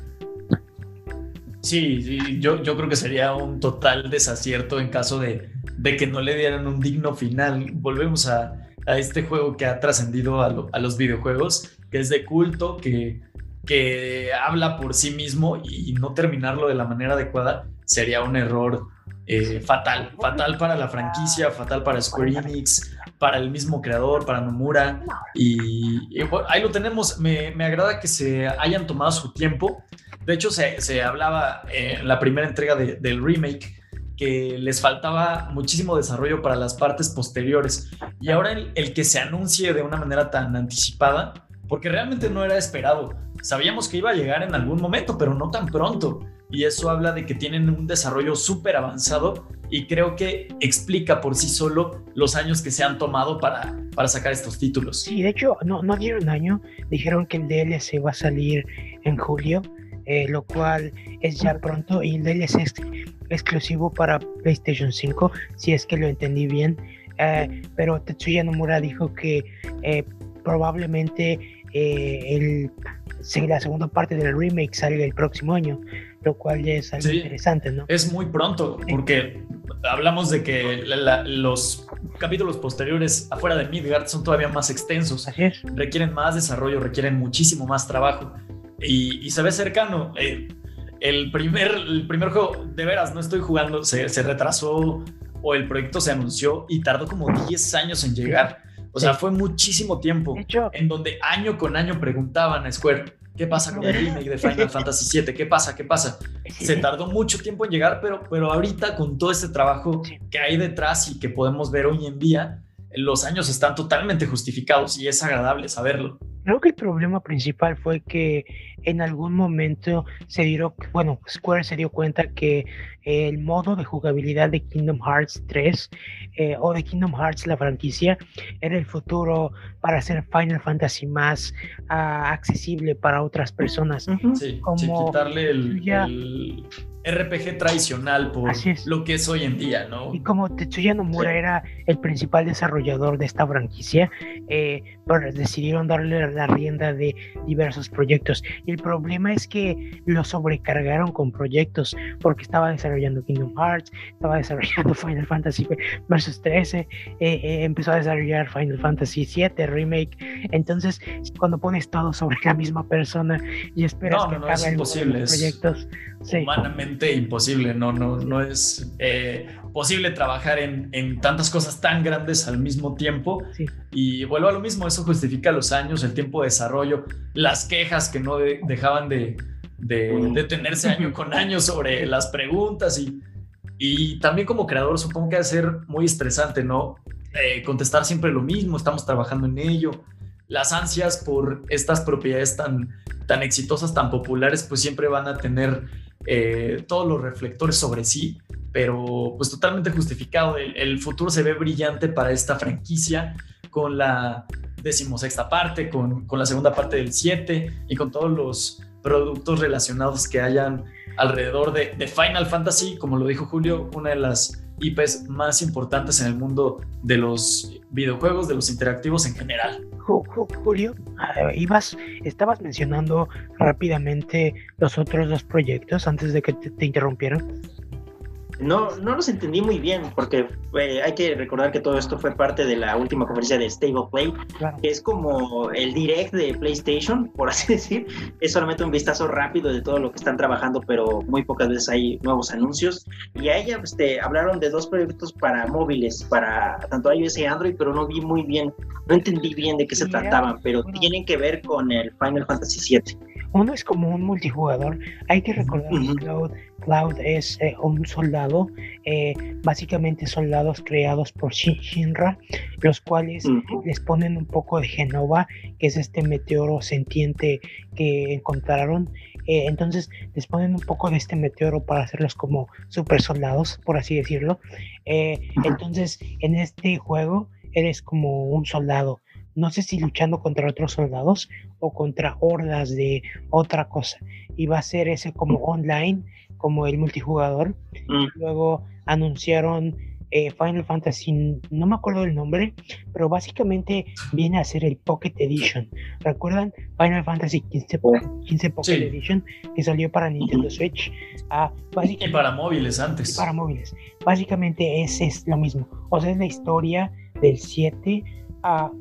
Sí, yo, yo creo que sería un total desacierto en caso de, de que no le dieran un digno final. Volvemos a, a este juego que ha trascendido a, a, los videojuegos, que es de culto, que que habla por sí mismo y no terminarlo de la manera adecuada sería un error eh, fatal, fatal para la franquicia, fatal para Square Enix, para el mismo creador, para Nomura. Y, ahí lo tenemos. Me, agrada que se hayan tomado su tiempo. De hecho, se, hablaba en la primera entrega del remake que les faltaba muchísimo desarrollo para las partes posteriores. Y ahora el que se anuncie de una manera tan anticipada, porque realmente no era esperado sabíamos que iba a llegar en algún momento, pero no tan pronto. Y eso habla de que tienen un desarrollo súper avanzado y creo que explica por sí solo los años que se han tomado para, para sacar estos títulos. Sí, de hecho, no, no dieron año, dijeron que el DLC va a salir en julio, eh, lo cual es ya pronto y el DLC es exclusivo para PlayStation 5, si es que lo entendí bien. Eh, pero Tetsuya Nomura dijo que eh, probablemente el, la segunda parte del remake salga el próximo año, lo cual ya es algo interesante, ¿no? Es muy pronto, porque hablamos de que los capítulos posteriores afuera de Midgard son todavía más extensos, requieren más desarrollo, requieren muchísimo más trabajo y, se ve cercano. Eh, el, primer, el primer juego, de veras, no estoy jugando, se, se retrasó o el proyecto se anunció y tardó como 10 años en llegar. O sea, fue muchísimo tiempo en donde año con año preguntaban a Square, ¿qué pasa con el remake de Final Fantasy VII? ¿Qué pasa? ¿Qué pasa? Se tardó mucho tiempo en llegar, pero, pero ahorita con todo este trabajo que hay detrás y que podemos ver hoy en día, los años están totalmente justificados y es agradable saberlo. Creo que el problema principal fue que en algún momento se dio, bueno, Square se dio cuenta que el modo de jugabilidad de Kingdom Hearts 3 eh, o de Kingdom Hearts la franquicia era el futuro para hacer Final Fantasy más ah, accesible para otras personas. Sí, como quitarle el RPG tradicional por lo que es hoy en día, ¿no? Y como Tetsuya Nomura era el principal desarrollador de esta franquicia, eh, decidieron darle la rienda de diversos proyectos. Y el problema es que lo sobrecargaron con proyectos, porque estaba desarrollando Kingdom Hearts, estaba desarrollando Final Fantasy Versus 13, eh, eh, empezó a desarrollar Final Fantasy 7 Remake. Entonces, cuando pones todo sobre la misma persona y esperas que acabe los proyectos, humanamente imposible, no, no, no es eh, posible trabajar en, en, tantas cosas tan grandes al mismo tiempo. Y vuelvo a lo mismo, eso justifica los años, el tiempo de desarrollo, las quejas que no dejaban de, de, tenerse año con año sobre las preguntas y, y también como creador supongo que va a ser muy estresante, ¿no? Eh, contestar siempre lo mismo, estamos trabajando en ello. Las ansias por estas propiedades tan, tan exitosas, tan populares, pues siempre van a tener eh, todos los reflectores sobre sí, pero pues totalmente justificado. El, futuro se ve brillante para esta franquicia con la decimosexta parte, con, con la segunda parte del 7 y con todos los productos relacionados que hayan alrededor de, Final Fantasy, como lo dijo Julio, una de las IPs más importantes en el mundo de los videojuegos, de los interactivos en general. Julio, ibas, estabas mencionando rápidamente los otros dos proyectos antes de que te, te interrumpieran. No, no los entendí muy bien, porque eh, hay que recordar que todo esto fue parte de la última conferencia de Stable Play, que es como el direct de PlayStation, por así decir. Es solamente un vistazo rápido de todo lo que están trabajando, pero muy pocas veces hay nuevos anuncios. Y a ella pues, hablaron de dos proyectos para móviles, para tanto iOS y Android, pero no vi muy bien, no entendí bien de qué se trataban, pero tienen que ver con el Final Fantasy VII. Uno es como un multijugador. Hay que recordar que Cloud, Cloud es eh, un soldado, eh, básicamente soldados creados por Shinra, los cuales les ponen un poco de Genova, que es este meteoro sentiente que encontraron. Eh, entonces les ponen un poco de este meteoro para hacerlos como super soldados, por así decirlo. entonces en este juego eres como un soldado no sé si luchando contra otros soldados o contra hordas de otra cosa. Y va a ser ese como online, como el multijugador. Mm. Luego anunciaron eh, Final Fantasy, no me acuerdo el nombre, pero básicamente viene a ser el Pocket Edition. ¿Recuerdan Final Fantasy 15, 15 Pocket Edition que salió para Nintendo Switch? Ah, y para móviles antes. Y para móviles. Básicamente ese es lo mismo. O sea, es la historia del 7 a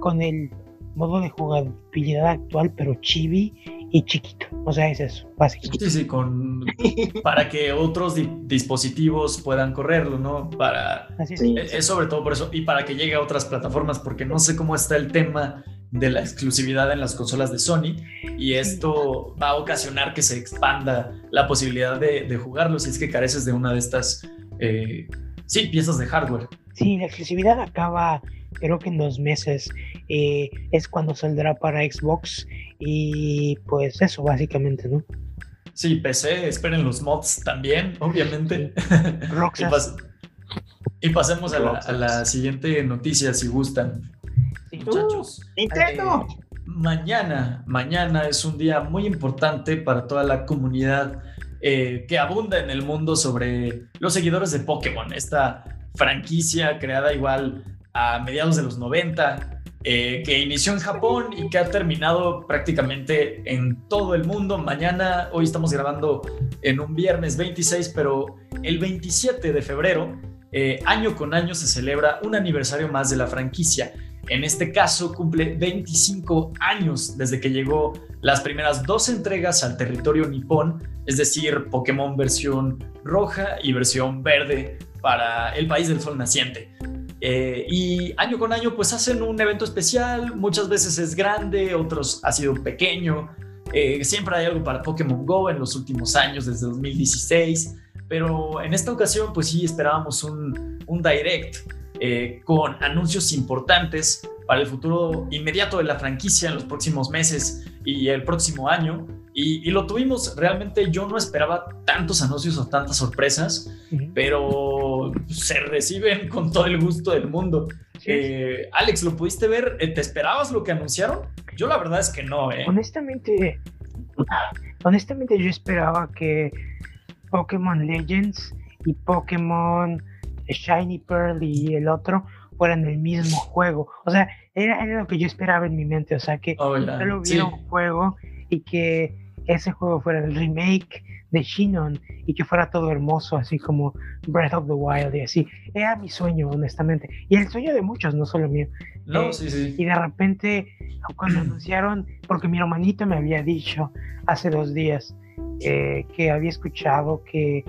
con el modo de jugabilidad actual, pero chibi y chiquito. O sea, es eso, básicamente. Sí, sí, con, para que otros dispositivos puedan correrlo, ¿no? Para, es. es. sobre todo por eso, y para que llegue a otras plataformas, porque no sé cómo está el tema de la exclusividad en las consolas de Sony, y esto va a ocasionar que se expanda la posibilidad de, jugarlo si es que careces de una de estas, eh, sí, piezas de hardware. Sí, la exclusividad acaba creo que en dos meses eh, es cuando saldrá para Xbox y pues eso básicamente, ¿no? Sí, PC, esperen los mods también, obviamente. y, pasemos a la, siguiente noticia, si gustan. Muchachos. Nintendo. Eh, mañana, mañana es un día muy importante para toda la comunidad eh, que abunda en el mundo sobre los seguidores de Pokémon, esta franquicia creada igual a mediados de los 90, eh, que inició en Japón y que ha terminado prácticamente en todo el mundo. Mañana, hoy estamos grabando en un viernes 26, pero el 27 de febrero, eh, año con año, se celebra un aniversario más de la franquicia. En este caso, cumple 25 años desde que llegó las primeras dos entregas al territorio nipón, es decir, Pokémon versión roja y versión verde para el país del sol naciente. Eh, y año con año pues hacen un evento especial, muchas veces es grande, otros ha sido pequeño. Eh, siempre hay algo para Pokémon Go en los últimos años, desde 2016, pero en esta ocasión pues sí esperábamos un, un direct eh, con anuncios importantes para el futuro inmediato de la franquicia en los próximos meses y el próximo año. Y, lo tuvimos, realmente yo no esperaba tantos anuncios o tantas sorpresas, pero se reciben con todo el gusto del mundo. Eh, Alex, ¿lo pudiste ver? Eh, ¿Te esperabas lo que anunciaron? Yo la verdad es que no, ¿eh? Honestamente, honestamente yo esperaba que Pokémon Legends y Pokémon Shiny Pearl y el otro fueran el mismo juego. O sea, era, lo que yo esperaba en mi mente. O sea, que oh, solo hubiera un juego y que ese juego fuera el remake de Shinon y que fuera todo hermoso, así como Breath of the Wild y así. Era mi sueño, honestamente. Y el sueño de muchos, no solo mío. No, eh, sí, sí. Y de repente, cuando anunciaron, porque mi hermanito me había dicho hace dos días eh, que había escuchado que,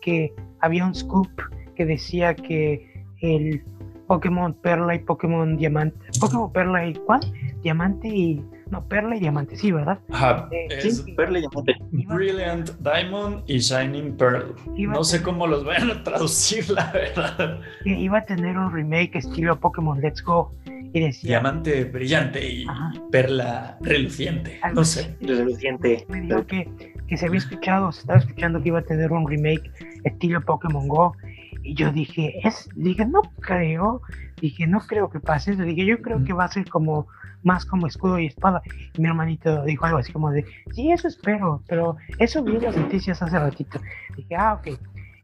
que había un scoop que decía que el Pokémon Perla y Pokémon Diamante, Pokémon Perla y ¿cuál? Diamante y no, Perla y Diamante, sí, ¿verdad? Ajá, eh, es Perla y Diamante. Brilliant Diamond y Shining Pearl. no sé cómo los vayan a traducir, la verdad. Iba a tener un remake estilo Pokémon Let's Go. Y decía, Diamante brillante y perla reluciente. No sé. Reluciente. Me dijo que, que se había escuchado, se estaba escuchando que iba a tener un remake estilo Pokémon Go. Y yo dije, es, dije, no creo, dije, no creo que pase eso, dije, yo creo que va a ser como, más como escudo y espada. Y mi hermanito dijo algo así como de, sí, eso espero, pero eso vi en las noticias hace ratito. Dije, ah, ok.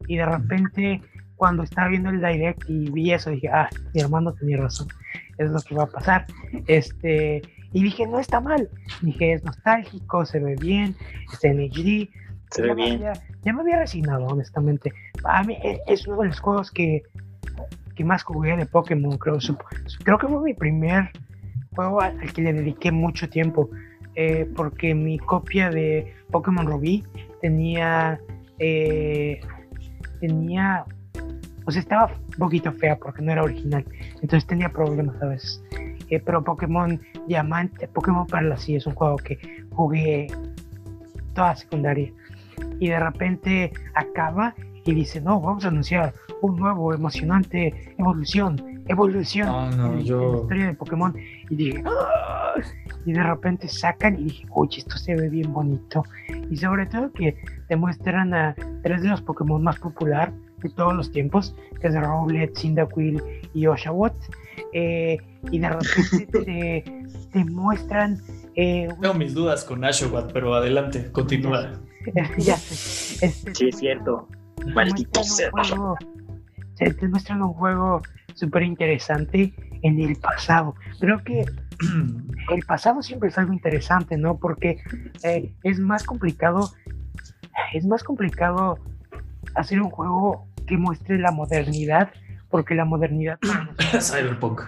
Y de repente, cuando estaba viendo el direct y vi eso, dije, ah, mi hermano tenía razón, es lo que va a pasar. Este, y dije, no está mal. Dije, es nostálgico, se ve bien, está en HD, se ve bien. Ya, me había resignado, honestamente. A mí e, es uno de los juegos que, que más jugué de Pokémon, creo. Creo que fue mi primer juego al que le dediqué mucho tiempo. Eh, porque mi copia de Pokémon Rubí tenía. Eh, tenía. O sea, estaba un poquito fea porque no era original. Entonces tenía problemas a veces. Eh, pero Pokémon Diamante, Pokémon Perla sí es un juego que jugué toda secundaria y de repente acaba y dice, no, vamos a anunciar un nuevo emocionante evolución, evolución ah, en, la historia de Pokémon. Y dije, ¡Ah! y de repente sacan y dije, oye, esto se ve bien bonito. Y sobre todo que demuestran a tres de los Pokémon más popular de todos los tiempos, que es Rowlet, Cyndaquil y Oshawott. Eh, y de repente te, muestran... Eh, Tengo mis dudas con Oshawott, pero adelante, continúa. ya sé. Este, sí, es cierto. Maldito Se te muestran un juego súper interesante en el pasado. Creo que el pasado siempre es algo interesante, ¿no? Porque eh, es más complicado, es más complicado hacer un juego que muestre la modernidad, porque la modernidad... Cyberpunk.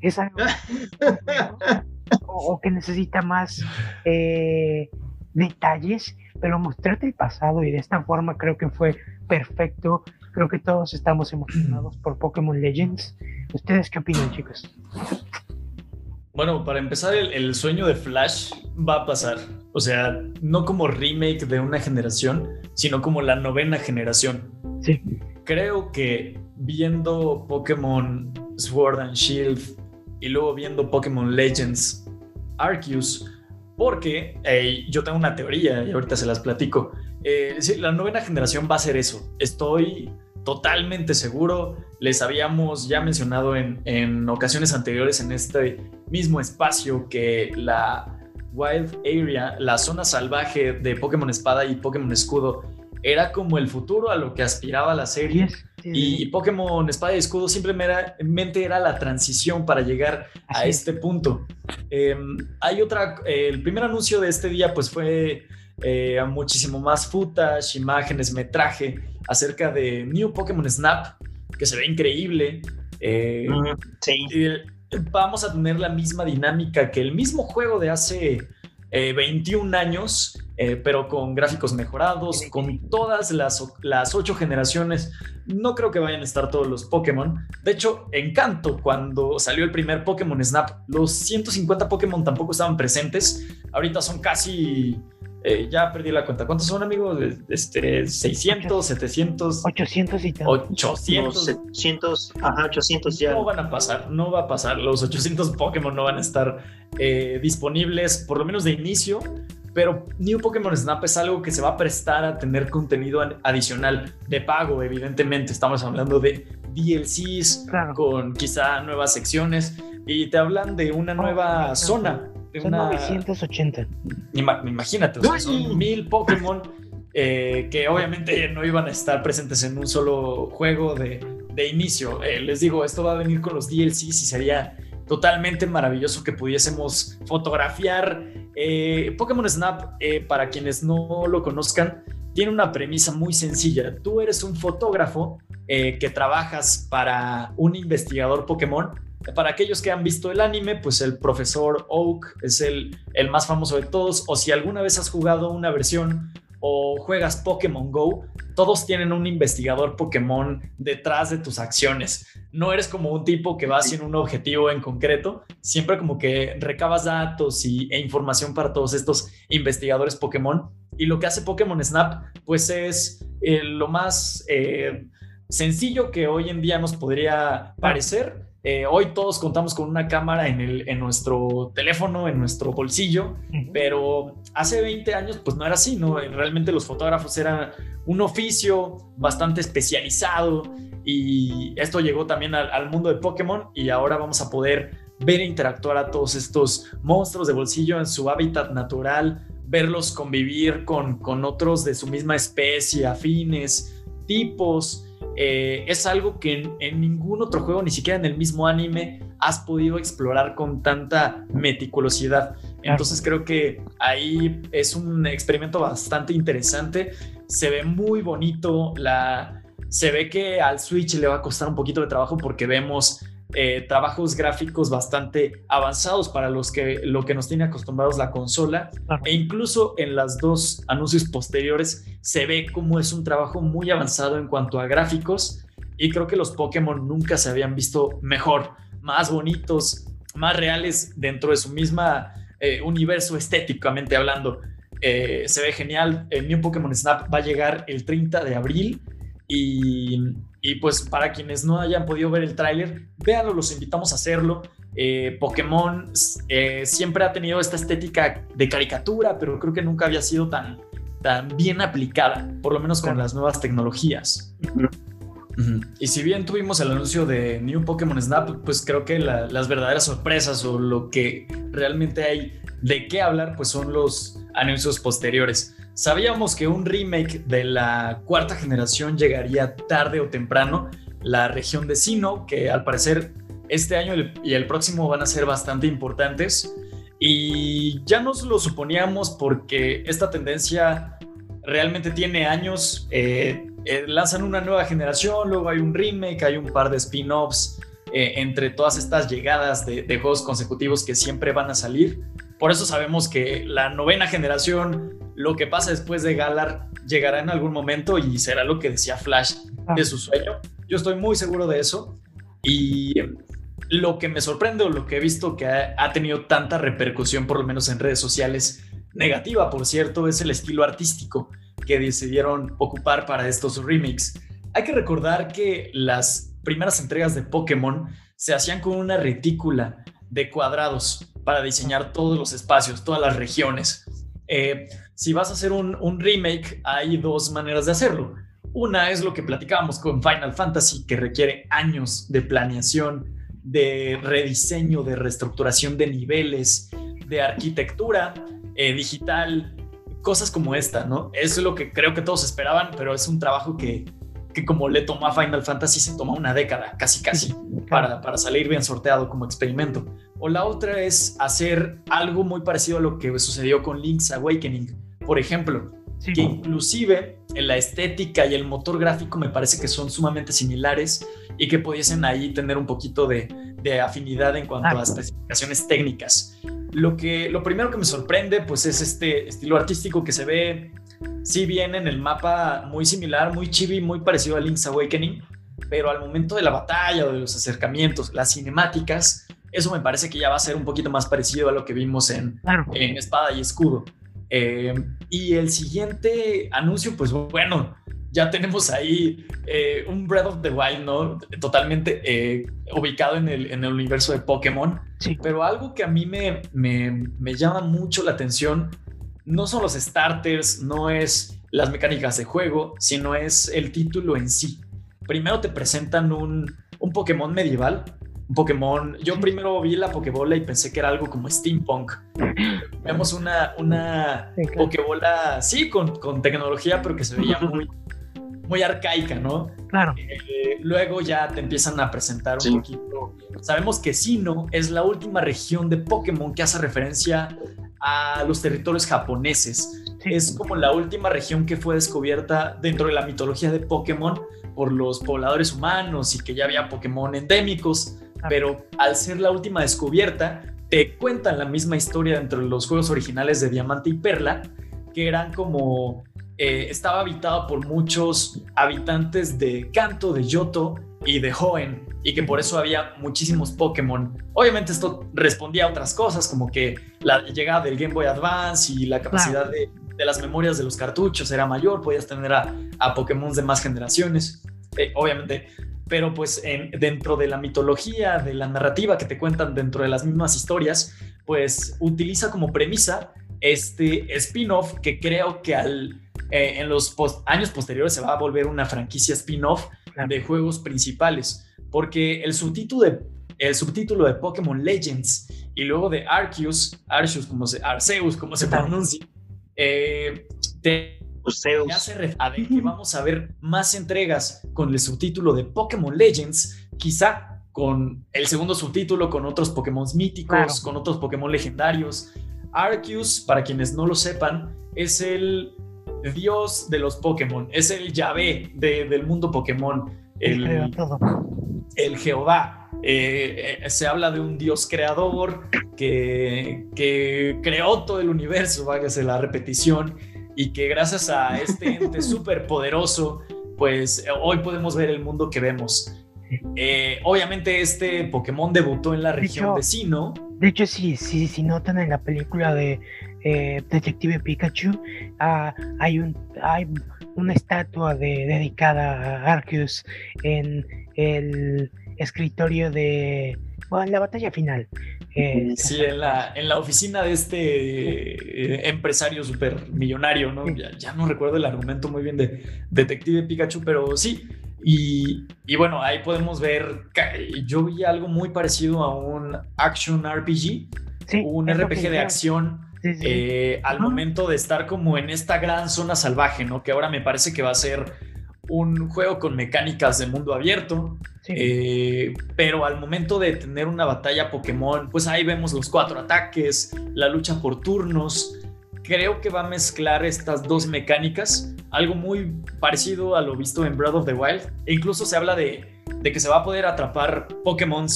Es algo... o, que necesita más eh, detalles pero mostrarte el pasado y de esta forma creo que fue perfecto. Creo que todos estamos emocionados por Pokémon Legends. ¿Ustedes qué opinan, chicos? Bueno, para empezar, el, sueño de Flash va a pasar. O sea, no como remake de una generación, sino como la novena generación. Sí. Creo que viendo Pokémon Sword and Shield y luego viendo Pokémon Legends Arceus, porque yo tengo una teoría y ahorita se las platico. Eh, la novena generación va a ser eso. Estoy totalmente seguro. Les habíamos ya mencionado en, en ocasiones anteriores en este mismo espacio que la Wild Area, la zona salvaje de Pokémon Espada y Pokémon Escudo, era como el futuro a lo que aspiraba la serie. Y Pokémon Espada y Escudo simplemente era la transición para llegar a este punto. Em, hay otra, el primer anuncio de este día pues fue eh, muchísimo más footage, imágenes, metraje acerca de New Pokémon Snap, que se ve increíble. Eh, sí. vamos a tener la misma dinámica que el mismo juego de hace 21 eh, años, eh, pero con gráficos mejorados, con todas las, las ocho generaciones. No creo que vayan a estar todos los Pokémon. De hecho, Encanto, cuando salió el primer Pokémon Snap, los 150 Pokémon tampoco estaban presentes. Ahorita son casi eh, ya perdí la cuenta. ¿Cuántos son, amigos? Este, 600, 700. 800 y tal. 800. 700, ajá, 800 ya. No van a pasar, no va a pasar. Los 800 Pokémon no van a estar eh, disponibles, por lo menos de inicio. Pero New Pokémon Snap es algo que se va a prestar a tener contenido adicional de pago, evidentemente. Estamos hablando de DLCs con quizá nuevas secciones y te hablan de una nueva zona son 980. Imagínate, son mil Pokémon eh, que obviamente no iban a estar presentes en un solo juego de, inicio. Eh, les digo, esto va a venir con los DLCs y sería totalmente maravilloso que pudiésemos fotografiar. Eh, Pokémon Snap, para quienes no lo conozcan, tiene una premisa muy sencilla. Tú eres un fotógrafo que trabajas para un investigador Pokémon para aquellos que han visto el anime, pues el profesor Oak es el, el más famoso de todos. O si alguna vez has jugado una versión o juegas Pokémon Go, todos tienen un investigador Pokémon detrás de tus acciones. No eres como un tipo que va haciendo un objetivo en concreto, siempre como que recabas datos y, e información para todos estos investigadores Pokémon. Y lo que hace Pokémon Snap, pues es eh, lo más eh, sencillo que hoy en día nos podría parecer eh, hoy todos contamos con una cámara en, el, en nuestro teléfono, en nuestro bolsillo, pero hace 20 años pues no era así, ¿no? Realmente los fotógrafos eran un oficio bastante especializado y esto llegó también al, mundo de Pokémon y ahora vamos a poder ver e interactuar a todos estos monstruos de bolsillo en su hábitat natural, verlos convivir con, con otros de su misma especie, afines, tipos eh, es algo que en, ningún otro juego, ni siquiera en el mismo anime, has podido explorar con tanta meticulosidad. Entonces creo que ahí es un experimento bastante interesante. Se ve muy bonito. La, se ve que al Switch le va a costar un poquito de trabajo porque vemos eh, trabajos gráficos bastante avanzados para los que lo que nos tiene acostumbrados la consola e incluso en las dos anuncios posteriores se ve como es un trabajo muy avanzado en cuanto a gráficos y creo que los Pokémon nunca se habían visto mejor, más bonitos, más reales dentro de su misma eh, universo estéticamente hablando. Eh, se ve genial. El New Pokémon Snap va a llegar el 30 de abril y y pues para quienes no hayan podido ver el tráiler, véanlo, los invitamos a hacerlo. Eh, Pokémon eh, siempre ha tenido esta estética de caricatura, pero creo que nunca había sido tan, tan bien aplicada, por lo menos con las nuevas tecnologías. Y si bien tuvimos el anuncio de New Pokémon Snap, pues creo que las verdaderas sorpresas o lo que realmente hay de qué hablar, pues son los anuncios posteriores. Sabíamos que un remake de la cuarta generación llegaría tarde o temprano. La región de Sino, que al parecer este año y el próximo van a ser bastante importantes. Y ya nos lo suponíamos porque esta tendencia realmente tiene años. Eh, eh, lanzan una nueva generación, luego hay un remake, hay un par de spin-offs eh, entre todas estas llegadas de, de, juegos consecutivos que siempre van a salir. Por eso sabemos que la novena generación lo que pasa después de Galar llegará en algún momento y será lo que decía Flash de su sueño. Yo estoy muy seguro de eso. Y lo que me sorprende o lo que he visto que ha, tenido tanta repercusión, por lo menos en redes sociales, negativa, por cierto, es el estilo artístico que decidieron ocupar para estos remakes. Hay que recordar que las primeras entregas de Pokémon se hacían con una retícula de cuadrados para diseñar todos los espacios, todas las regiones. Eh, si vas a hacer un, un remake, hay dos maneras de hacerlo. Una es lo que platicábamos con Final Fantasy, que requiere años de planeación, de rediseño, de reestructuración de niveles, de arquitectura eh, digital, cosas como esta, ¿no? Eso es lo que creo que todos esperaban, pero es un trabajo que, que como le tomó a Final Fantasy, se toma una década, casi casi, para, para salir bien sorteado como experimento. O la otra es hacer algo muy parecido a lo que sucedió con Link's Awakening, por ejemplo, que inclusive en la estética y el motor gráfico me parece que son sumamente similares y que pudiesen ahí tener un poquito de, de afinidad en cuanto a especificaciones técnicas. Lo, que, lo primero que me sorprende pues es este estilo artístico que se ve, si bien en el mapa muy similar, muy chibi, muy parecido a Link's Awakening, pero al momento de la batalla o de los acercamientos, las cinemáticas, eso me parece que ya va a ser un poquito más parecido a lo que vimos en, en Espada y Escudo. Eh, y el siguiente anuncio, pues bueno, ya tenemos ahí eh, un Breath of the Wild, ¿no? Totalmente eh, ubicado en el, en el, universo de Pokémon. Sí. Pero algo que a mí me, me, me, llama mucho la atención no son los starters, no es las mecánicas de juego, sino es el título en sí. Primero te presentan un, un Pokémon medieval Pokémon. Yo primero vi la Pokébola y pensé que era algo como steampunk. Vemos una, una Pokébola, sí, con, con, tecnología, pero que se veía muy, muy arcaica, ¿no? Claro. Eh, luego ya te empiezan a presentar un poquito. Sabemos que Sino es la última región de Pokémon que hace referencia a los territorios japoneses. Es como la última región que fue descubierta dentro de la mitología de Pokémon por los pobladores humanos y que ya había Pokémon endémicos pero al ser la última descubierta, te cuentan la misma historia dentro de los juegos originales de Diamante y Perla, que eran como eh, estaba habitado por muchos habitantes de Kanto, de Yoto y de Hoenn, y que por eso había muchísimos Pokémon. Obviamente esto respondía a otras cosas, como que la llegada del Game Boy Advance y la capacidad de, las memorias de los cartuchos era mayor, podías tener a, a Pokémon de más generaciones. Eh, obviamente pero pues en, dentro de la mitología, de la narrativa que te cuentan dentro de las mismas historias, pues utiliza como premisa este spin-off que creo que al, eh, en los años posteriores se va a volver una franquicia spin-off de juegos principales, porque el subtítulo de, el subtítulo de Pokémon Legends y luego de Arceus, Arceus como se, Arceus como se pronuncia, eh, te se refiere que vamos a ver más entregas con el subtítulo de Pokémon Legends, quizá con el segundo subtítulo, con otros Pokémon míticos, con otros Pokémon legendarios. Arceus, para quienes no lo sepan, es el dios de los Pokémon, es el Yahvé del mundo Pokémon, el, el Jehová. Eh, eh, se habla de un dios creador que, que creó todo el universo, váyase la repetición, y que gracias a este ente súper poderoso, pues hoy podemos ver el mundo que vemos. Eh, obviamente este Pokémon debutó en la región de, Sino. De hecho, sí, sí, si notan en la película de eh, Detective Pikachu, ah, hay, un, hay una estatua de, dedicada a Arceus en el escritorio de... Bueno, en la batalla final. Eh, sí, en la, en la oficina de este eh, empresario súper millonario, ¿no? Ya, no recuerdo el argumento muy bien de Detective Pikachu, pero sí. Y, y, bueno, ahí podemos ver, yo vi algo muy parecido a un action RPG, un RPG de acción. Eh, al momento de estar como en esta gran zona salvaje, ¿no? Que ahora me parece que va a ser un juego con mecánicas de mundo abierto, eh, pero al momento de tener una batalla Pokémon, pues ahí vemos los cuatro ataques, la lucha por turnos. Creo que va a mezclar estas dos mecánicas, algo muy parecido a lo visto en Breath of the Wild. E incluso se habla de, de que se va a poder atrapar Pokémon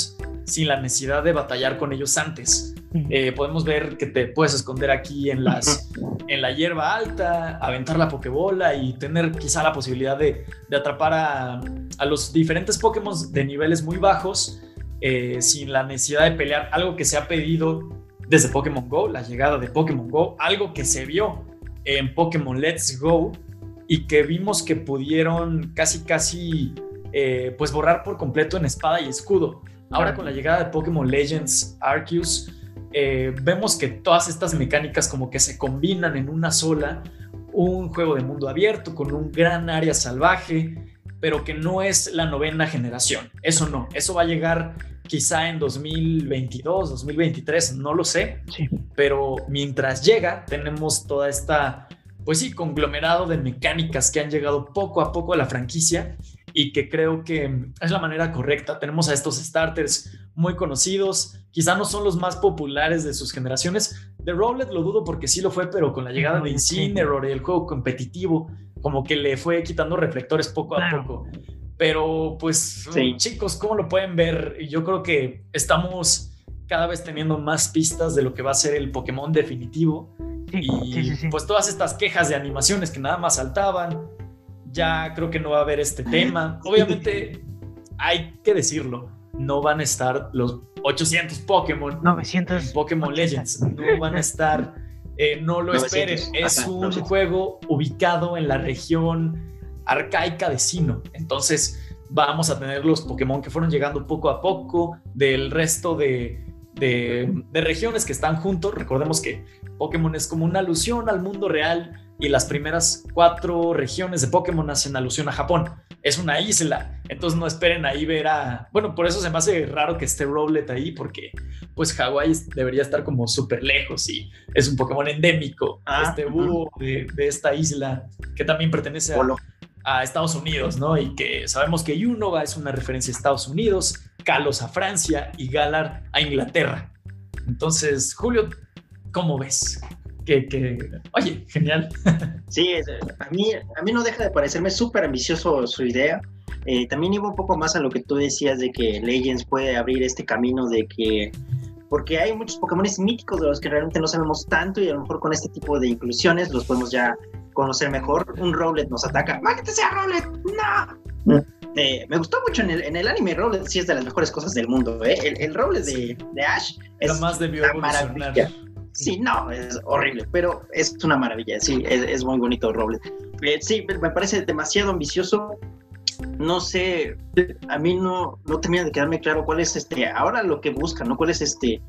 sin la necesidad de batallar con ellos antes. Eh, podemos ver que te puedes esconder aquí en, las, en la hierba alta, aventar la pokebola y tener quizá la posibilidad de, de atrapar a, a, los diferentes Pokémon de niveles muy bajos eh, sin la necesidad de pelear. Algo que se ha pedido desde Pokémon Go, la llegada de Pokémon Go, algo que se vio en Pokémon Let's Go y que vimos que pudieron casi casi eh, pues borrar por completo en espada y escudo. Ahora con la llegada de Pokémon Legends Arceus, eh, vemos que todas estas mecánicas como que se combinan en una sola, un juego de mundo abierto con un gran área salvaje, pero que no es la novena generación. Eso no, eso va a llegar quizá en 2022, 2023, no lo sé, pero mientras llega tenemos toda esta, pues sí, conglomerado de mecánicas que han llegado poco a poco a la franquicia y que creo que es la manera correcta. Tenemos a estos starters muy conocidos, quizá no son los más populares de sus generaciones. The Rowlet lo dudo porque sí lo fue, pero con la llegada de Incineroar y el juego competitivo, como que le fue quitando reflectores poco a poco. Pero pues chicos, ¿cómo lo pueden ver? Yo creo que estamos cada vez teniendo más pistas de lo que va a ser el Pokémon definitivo. y pues todas estas quejas de animaciones que nada más saltaban, ya creo que no va a haber este tema. Obviamente, hay que decirlo, no van a estar los 800 Pokémon. 900 Pokémon Legends, no van a estar, eh, no lo esperen, es un juego ubicado en la región arcaica de Sino, entonces vamos a tener los Pokémon que fueron llegando poco a poco del resto de, de, de regiones que están juntos, recordemos que Pokémon es como una alusión al mundo real, y las primeras cuatro regiones de Pokémon hacen alusión a Japón. Es una isla, entonces no esperen ahí ver a... Bueno, por eso se me hace raro que esté Rowlet ahí, porque pues Hawái debería estar como súper lejos y es un Pokémon endémico, ah, este búho de, esta isla que también pertenece a, Estados Unidos, ¿no? Y que sabemos que Yunova es una referencia a Estados Unidos, Kalos a Francia y Galar a Inglaterra. Entonces, Julio, ¿cómo ves? Que, oye, genial. Sí, a mí, a mí no deja de parecerme súper ambicioso su idea. Eh, también iba un poco más a lo que tú decías de que Legends puede abrir este camino de que porque hay muchos Pokémon míticos de los que realmente no sabemos tanto y a lo mejor con este tipo de inclusiones los podemos ya conocer mejor. Un Rowlet nos ataca. ¡Máquete sea Rowlet! ¡No! Eh, me gustó mucho en el, en el anime Rowlet, sí es de las mejores cosas del mundo. ¿eh? El, el Rowlet de, de Ash es más debió maravilla. Sí, no, es horrible, pero es una maravilla, sí, es, muy bonito Robles. Eh, sí, me parece demasiado ambicioso. No sé, a mí no, no termina de quedarme claro cuál es este, ahora lo que busca, ¿no? ¿Cuál es este,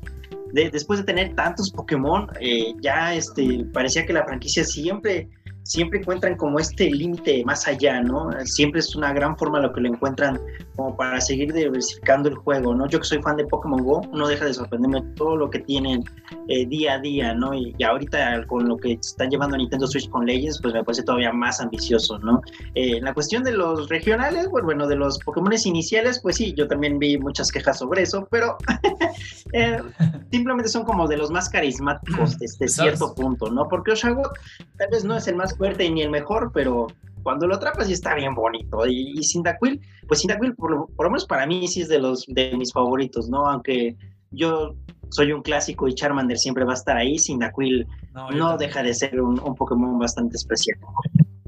después de tener tantos Pokémon, eh, ya este, parecía que la franquicia siempre siempre encuentran como este límite más allá, ¿no? Siempre es una gran forma lo que lo encuentran como para seguir diversificando el juego, ¿no? Yo que soy fan de Pokémon Go, no deja de sorprenderme todo lo que tienen eh, día a día, ¿no? Y, ahorita con lo que están llevando a Nintendo Switch con Legends, pues me parece todavía más ambicioso, ¿no? Eh, en la cuestión de los regionales, pues, bueno, de los Pokémon iniciales, pues sí, yo también vi muchas quejas sobre eso, pero eh, simplemente son como de los más carismáticos desde cierto punto, ¿no? Porque Oshagot tal vez no es el más fuerte ni el mejor, pero cuando lo atrapas sí está bien bonito. Y, y Cyndaquil, pues Cyndaquil por, por lo menos para mí sí es de los de mis favoritos, ¿no? Aunque yo soy un clásico y Charmander siempre va a estar ahí, Cyndaquil no, no deja de ser un, un, Pokémon bastante especial.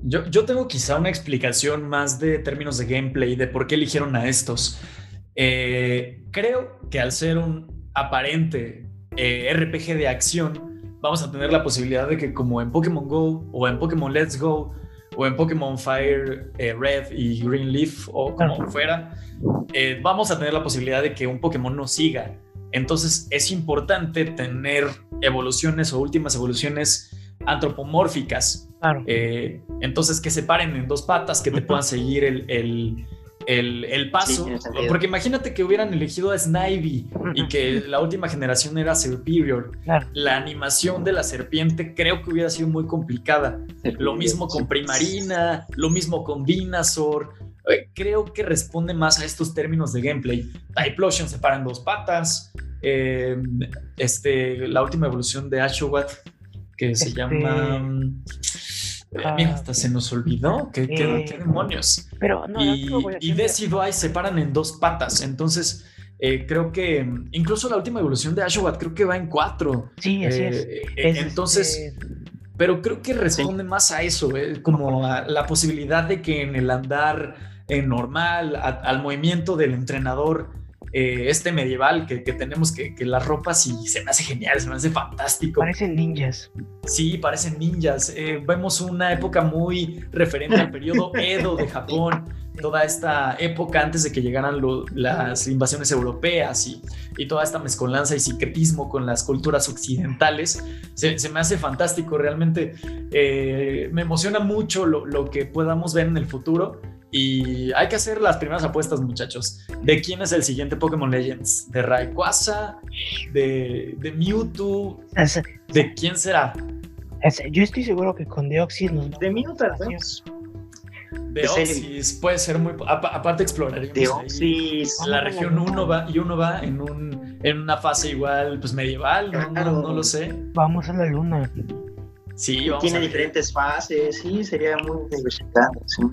Yo, yo tengo quizá una explicación más de términos de gameplay, de por qué eligieron a estos. Eh, creo que al ser un aparente eh, RPG de acción, vamos a tener la posibilidad de que como en Pokémon Go o en Pokémon Let's Go o en Pokémon Fire eh, Red y Green Leaf o como fuera, eh, vamos a tener la posibilidad de que un Pokémon nos siga. Entonces es importante tener evoluciones o últimas evoluciones antropomórficas. Eh, entonces que se paren en dos patas, que te puedan seguir el el, paso. porque imagínate que hubieran elegido a Snivy y que la última generación era Superior. La animación de la serpiente creo que hubiera sido muy complicada. lo mismo con Primarina, lo mismo con Venusaur. Eh, creo que responde más a estos términos de gameplay. Typlosion se para en dos patas. Eh, este, la última evolución de Ashowat que se este, llama. Mm, Ah, Mira, hasta se nos olvidó. ¿Qué, eh, demonios? Pero no, y, y Desi y se paran en dos patas. Entonces, eh, creo que incluso la última evolución de Ashowat creo que va en cuatro. Sí, así es. Eh, entonces, este, pero creo que responde más a eso, como a la posibilidad de que en el andar normal, al movimiento del entrenador, eh, este medieval que, tenemos, que, las ropas y se me hace genial, se me hace fantástico. Parecen ninjas. Sí, parecen ninjas. Eh, vemos una época muy referente al periodo Edo de Japón. toda esta época antes de que llegaran las invasiones europeas y, y, toda esta mezcolanza y secretismo con las culturas occidentales, se, me hace fantástico, realmente eh, me emociona mucho lo, lo que podamos ver en el futuro. Y hay que hacer las primeras apuestas, muchachos. ¿De quién es el siguiente Pokémon Legends? ¿De Rayquaza? ¿De, de Mewtwo? ¿De quién será? yo estoy seguro que con Deoxys nos De Mewtwo, Deoxys puede ser muy. Aparte, exploraríamos Deoxys. la región 1 va y uno va en, un, en una fase igual, pues medieval, no, no lo sé. Vamos a la luna. Sí, Tiene diferentes fases, sí, sería muy diversificado.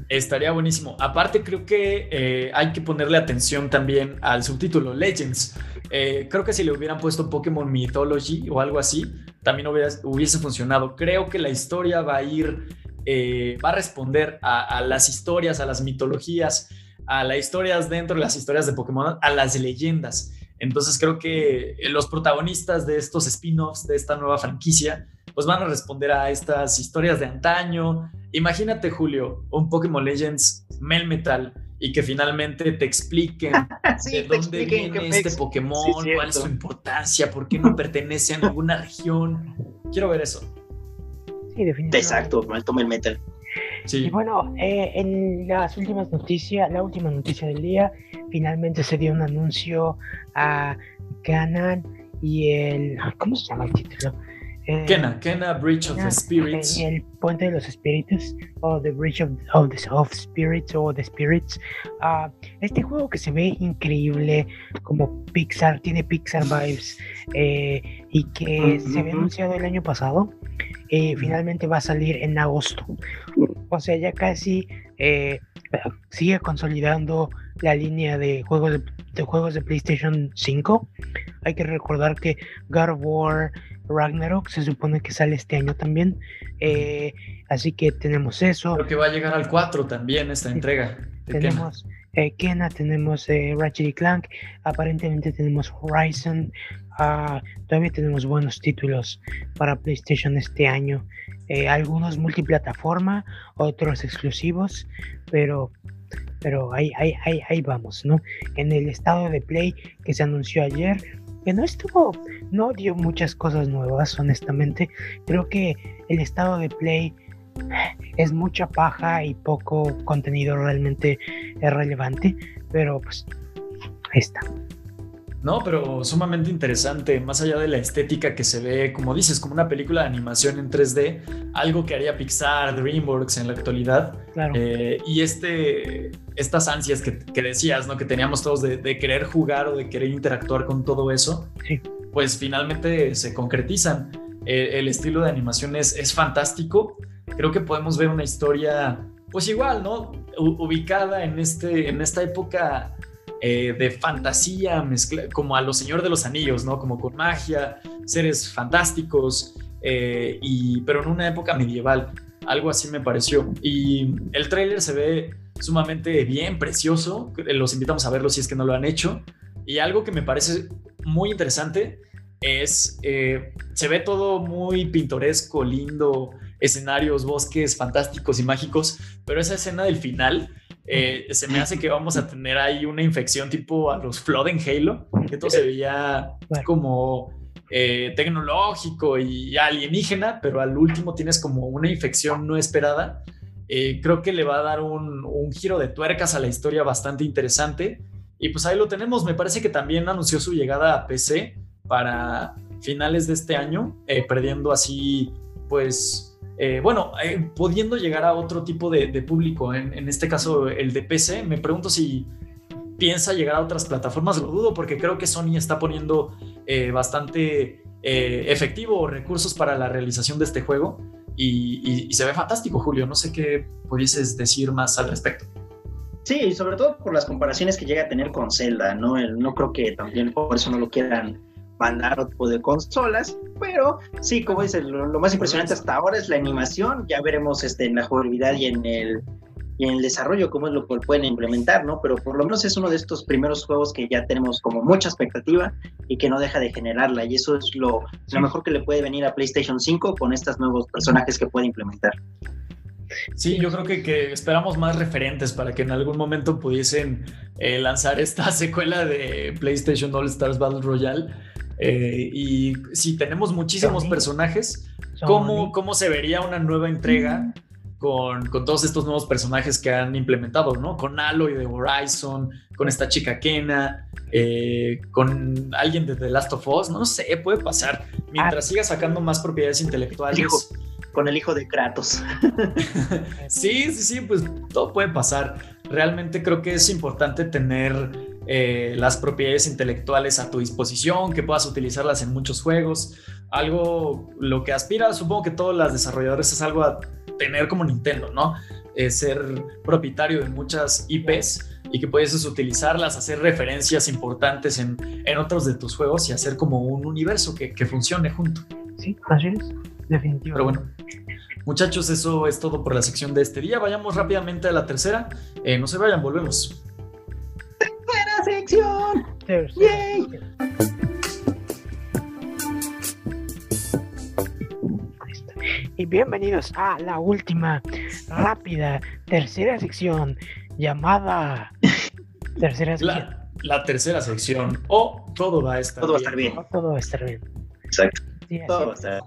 Estaría buenísimo. Aparte, creo que eh, hay que ponerle atención también al subtítulo Legends. Eh, creo que si le hubieran puesto Pokémon Mythology o algo así, también hubiese funcionado. Creo que la historia va a ir, eh, va a responder a, las historias, a las mitologías, a las historias dentro de las historias de Pokémon, a las leyendas. Entonces creo que los protagonistas de estos spin-offs, de esta nueva franquicia, pues van a responder a estas historias de antaño. Imagínate, Julio, un Pokémon Legends Melmetal y que finalmente te expliquen de dónde viene este Pokémon, cuál es su importancia, por qué no pertenece a ninguna región. Quiero ver eso. Sí, definitivamente. Exacto, Malto Melmetal. Y bueno, eh, en las últimas noticias, la última noticia del día, finalmente se dio un anuncio a Ganon y el. ¿Cómo se llama el título? Eh, Kena, Kena Bridge of the Spirits. El, puente de los espíritus, o The Bridge of, of, the, of Spirits, o The Spirits. Uh, este juego que se ve increíble, como Pixar, tiene Pixar vibes, eh, y que se había anunciado el año pasado, eh, finalmente va a salir en agosto. O sea, ya casi eh, sigue consolidando la línea de juegos de, de, juegos de PlayStation 5. Hay que recordar que God of War Ragnarok se supone que sale este año también. Eh, así que tenemos eso. Creo que va a llegar al 4 también esta entrega. tenemos Kena. tenemos eh, Ratchet y Clank, aparentemente tenemos Horizon. Ah, todavía tenemos buenos títulos para PlayStation este año. Eh, algunos multiplataforma, otros exclusivos, pero pero ahí, ahí, ahí, ahí vamos, ¿no? En el estado de Play que se anunció ayer, que no estuvo, no dio muchas cosas nuevas, honestamente. Creo que el estado de play es mucha paja y poco contenido realmente relevante, pero pues ahí está. No, pero sumamente interesante, más allá de la estética que se ve, como dices, como una película de animación en 3D, algo que haría Pixar, DreamWorks en la actualidad. Eh, y este, estas ansias que, decías, ¿no? Que teníamos todos de, querer jugar o de querer interactuar con todo eso, pues finalmente se concretizan. Eh, el estilo de animación es, es fantástico. Creo que podemos ver una historia, pues igual, ¿no? ubicada en, este, en esta época eh, de fantasía, como a los Señor de los Anillos, ¿no? Como con magia, seres fantásticos, eh, y, pero en una época medieval. Algo así me pareció. Y el tráiler se ve sumamente bien, precioso. Los invitamos a verlo si es que no lo han hecho. Y algo que me parece muy interesante es, eh, se ve todo muy pintoresco, lindo, escenarios, bosques fantásticos y mágicos, pero esa escena del final eh, se me hace que vamos a tener ahí una infección tipo a los Flood en Halo, que todo se veía como eh, tecnológico y alienígena, pero al último tienes como una infección no esperada. Eh, creo que le va a dar un, un, giro de tuercas a la historia bastante interesante. Y pues ahí lo tenemos. Me parece que también anunció su llegada a PC para finales de este año, perdiendo así pues eh, bueno, eh, pudiendo llegar a otro tipo de, público, en, este caso el de PC, me pregunto si piensa llegar a otras plataformas, lo dudo porque creo que Sony está poniendo eh, bastante efectivo recursos para la realización de este juego y, se ve fantástico, Julio. No sé qué pudieses decir más al respecto. Sí, sobre todo por las comparaciones que llega a tener con Zelda, ¿no? no creo que también por eso no lo quieran mandar otro tipo de consolas, pero sí, como dices, lo, más impresionante hasta ahora es la animación, ya veremos este, en la jugabilidad y en el, y en el desarrollo cómo es lo que pueden implementar, ¿no? Pero por lo menos es uno de estos primeros juegos que ya tenemos como mucha expectativa y que no deja de generarla, y eso es lo, lo mejor que le puede venir a PlayStation 5 con estos nuevos personajes que puede implementar. Sí, yo creo que, que, esperamos más referentes para que en algún momento pudiesen eh, lanzar esta secuela de PlayStation All Stars Battle Royale. Eh, y si tenemos muchísimos personajes, ¿cómo, ¿cómo, se vería una nueva entrega con, con, todos estos nuevos personajes que han implementado, ¿no? Con Aloy de Horizon, con esta chica Kena, eh, con alguien de The Last of Us, no, sé, puede pasar. Mientras ah. siga sacando más propiedades intelectuales. con el hijo de Kratos. sí, sí, sí, pues todo puede pasar. Realmente creo que es importante tener eh, las propiedades intelectuales a tu disposición, que puedas utilizarlas en muchos juegos. Algo, lo que aspira, supongo que todos los desarrolladores es algo a tener como Nintendo, ¿no? ser propietario de muchas IPs y que puedes utilizarlas, hacer referencias importantes en, en, otros de tus juegos y hacer como un universo que, que funcione junto. Sí, así es, definitivamente. Pero bueno, muchachos, eso es todo por la sección de este día. Vayamos rápidamente a la tercera. Eh, no se vayan, volvemos. Sección. Yay. y bienvenidos a la última, rápida, tercera sección llamada tercera sección. La, tercera sección o todo va a estar todo Va a estar bien. todo va a estar bien. Exacto.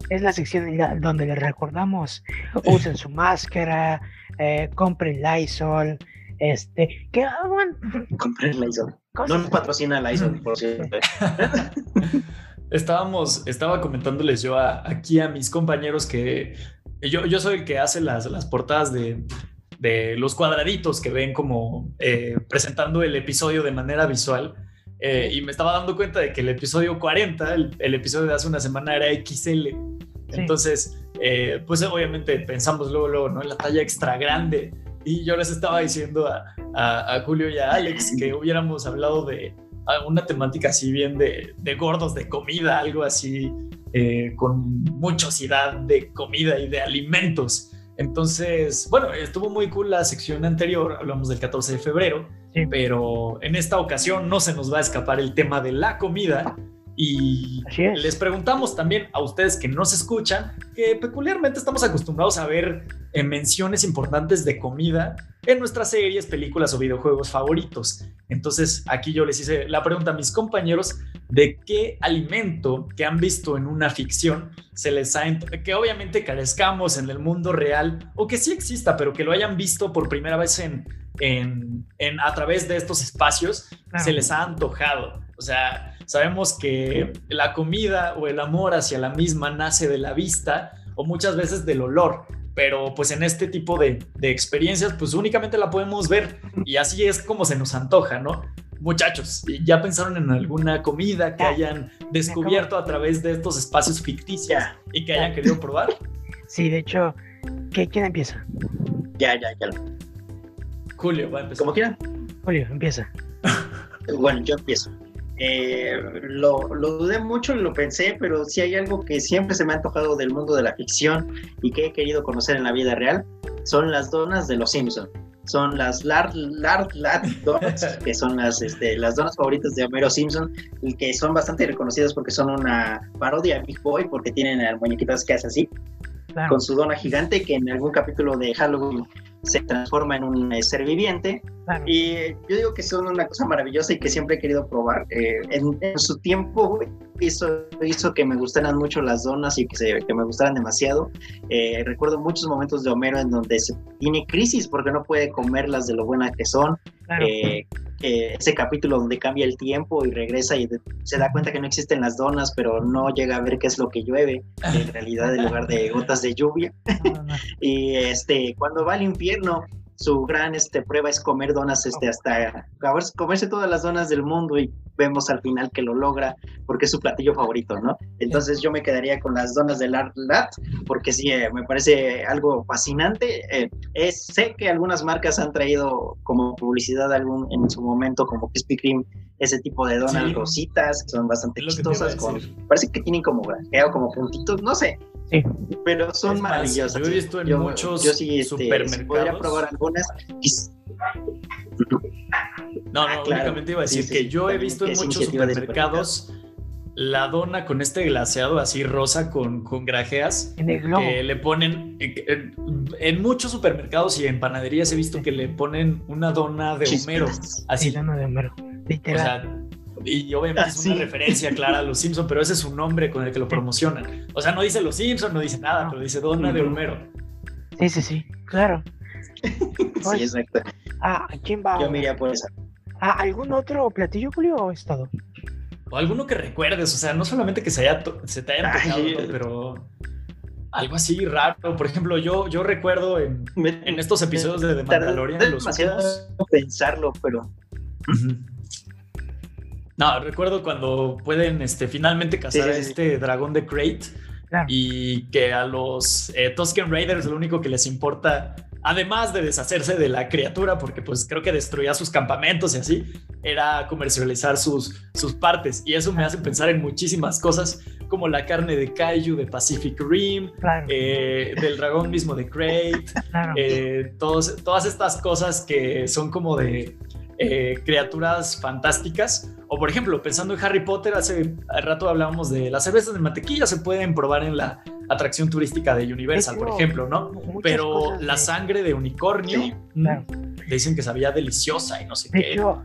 Es la sección donde les recordamos, usen su máscara, eh, compren Lysol, este, ¿qué hagan? Compren Lysol. No nos patrocina Lysol, por cierto. estábamos, estaba comentándoles yo aquí a mis compañeros que yo, yo soy el que hace las, las portadas de, de los cuadraditos que ven como eh, presentando el episodio de manera visual. Eh, y me estaba dando cuenta de que el episodio 40, el, episodio de hace una semana era XL. Entonces, eh, pues obviamente pensamos luego, luego, ¿no? En la talla extra grande. Y yo les estaba diciendo a, a, a Julio y a Alex que hubiéramos hablado de, una temática así bien de, gordos, de comida, algo así, eh, con muchosidad de comida y de alimentos. Entonces, bueno, estuvo muy cool la sección anterior, hablamos del 14 de febrero, pero en esta ocasión no se nos va a escapar el tema de la comida y les preguntamos también a ustedes que nos escuchan, que peculiarmente estamos acostumbrados a ver en menciones importantes de comida en nuestras series, películas o videojuegos favoritos. Entonces, aquí yo les hice la pregunta a mis compañeros de qué alimento que han visto en una ficción se les ha que obviamente carezcamos en el mundo real o que sí exista, pero que lo hayan visto por primera vez en, en, a través de estos espacios, se les ha antojado. O sea, sabemos que la comida o el amor hacia la misma nace de la vista o muchas veces del olor, pero pues en este tipo de, experiencias pues únicamente la podemos ver y así es como se nos antoja, ¿no? Muchachos, ¿ya pensaron en alguna comida que hayan descubierto a través de estos espacios ficticios y que hayan querido probar? Sí, de hecho, ¿quién empieza? Ya, ya, ya. Julio, va a empezar. Como quieran. Julio, empieza. bueno, yo empiezo. Eh, lo, lo, dudé mucho, lo pensé, pero si hay algo que siempre se me ha antojado del mundo de la ficción y que he querido conocer en la vida real, son las donas de los Simpsons. Son las Lard Lard Lard Donuts, que son las, este, las donas favoritas de Homero Simpson, y que son bastante reconocidas porque son una parodia Big Boy, porque tienen el muñequitas que hace así, con su dona gigante, que en algún capítulo de Halloween se transforma en un eh, ser viviente. Y yo digo que son una cosa maravillosa y que siempre he querido probar. Eh, en, su tiempo hizo, hizo que me gustaran mucho las donas y que, se, que me gustaran demasiado. Eh, recuerdo muchos momentos de Homero en donde se tiene crisis porque no puede comerlas de lo buenas que son. Ese capítulo donde cambia el tiempo y regresa y se da cuenta que no existen las donas, pero no llega a ver qué es lo que llueve, en realidad en lugar de gotas de lluvia. y este, cuando va al infierno, su gran este, prueba es comer donas este, hasta comerse todas las donas del mundo y vemos al final que lo logra porque es su platillo favorito, ¿no? Entonces yo me quedaría con las donas del Art Lat porque sí, eh, me parece algo fascinante. Eh, es, sé que algunas marcas han traído como publicidad algún, en su momento como Krispy Kreme ese tipo de donas rositas que son bastante chistosas, parece que tienen como como puntitos, no sé, Sí. Pero son maravillosas. Yo he visto en muchos sí, este, supermercados. podría probar algunas. No, no, ah, únicamente iba a decir que yo he visto en muchos supermercados la dona con este glaseado así rosa con, con grajeas en el globo. que le ponen en, en, muchos supermercados y en panaderías he visto que le ponen una dona de Homero así sí, dona de Homero literal o sea, y obviamente es una referencia clara a los Simpsons, pero ese es su nombre con el que lo promocionan. O sea, no dice los Simpsons, no dice nada, pero dice Dona de Homero. Sí, sí, sí, claro. sí, exacto. Ah, ¿quién va? Yo miraría por eso. ¿Ah, ¿Algún otro platillo, Julio, o es todo? O alguno que recuerdes, o sea, no solamente que se, haya se te haya tocado, pero algo así raro. Por ejemplo, yo, yo recuerdo en, en estos episodios de The Mandalorian. Los últimos... pensarlo, pero. No, recuerdo cuando pueden este, finalmente cazar a este dragón de Crate y que a los eh, Tusken Raiders lo único que les importa, además de deshacerse de la criatura, porque pues creo que destruía sus campamentos y así, era comercializar sus, sus partes. Y eso me hace pensar en muchísimas cosas, como la carne de Kaiju de Pacific Rim, eh, del dragón mismo de Crate, eh, todos, todas estas cosas que son como de eh, criaturas fantásticas. O por ejemplo, pensando en Harry Potter, hace rato hablábamos de las cervezas de mantequilla, se pueden probar en la atracción turística de Universal, por ejemplo, ¿no? Pero la sangre de unicornio, mm, dicen que sabía deliciosa y no sé de qué. Hecho,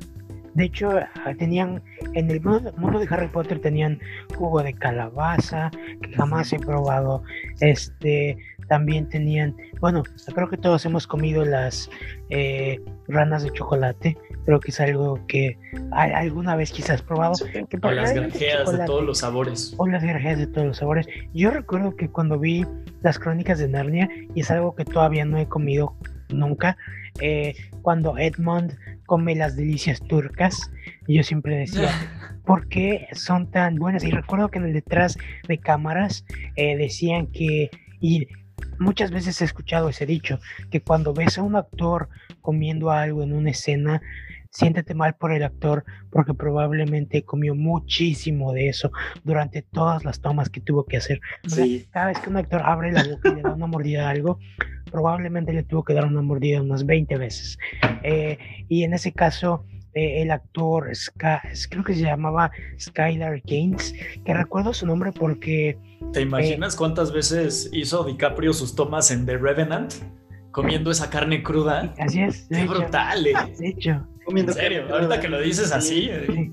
de hecho, ah, tenían, en el mundo de Harry Potter tenían jugo de calabaza, que jamás he probado. Este, también tenían, bueno, creo que todos hemos comido las eh, ranas de chocolate, creo que es algo que alguna vez quizás probado. Que o las granjeas de, todos los sabores. O las granjeas de todos los sabores. Yo recuerdo que cuando vi las crónicas de Narnia, y es algo que todavía no he comido nunca, eh, cuando Edmond come las delicias turcas, yo siempre decía, ¿por qué son tan buenas? Y recuerdo que en el detrás de cámaras eh, decían que... Y muchas veces he escuchado ese dicho, que cuando ves a un actor comiendo algo en una escena, siéntete mal por el actor porque probablemente comió muchísimo de eso durante todas las tomas que tuvo que hacer. cada vez que un actor abre la boca y le da una mordida a algo, probablemente le tuvo que dar una mordida unas 20 veces. Eh, y en ese caso, eh, el actor, creo que se llamaba Skylar Gaines, que recuerdo su nombre porque... ¿Te imaginas cuántas veces hizo DiCaprio sus tomas en The Revenant? Comiendo esa carne cruda. Así es. Qué brutal, eh. De hecho, en serio, ahorita que lo dices así. Eh.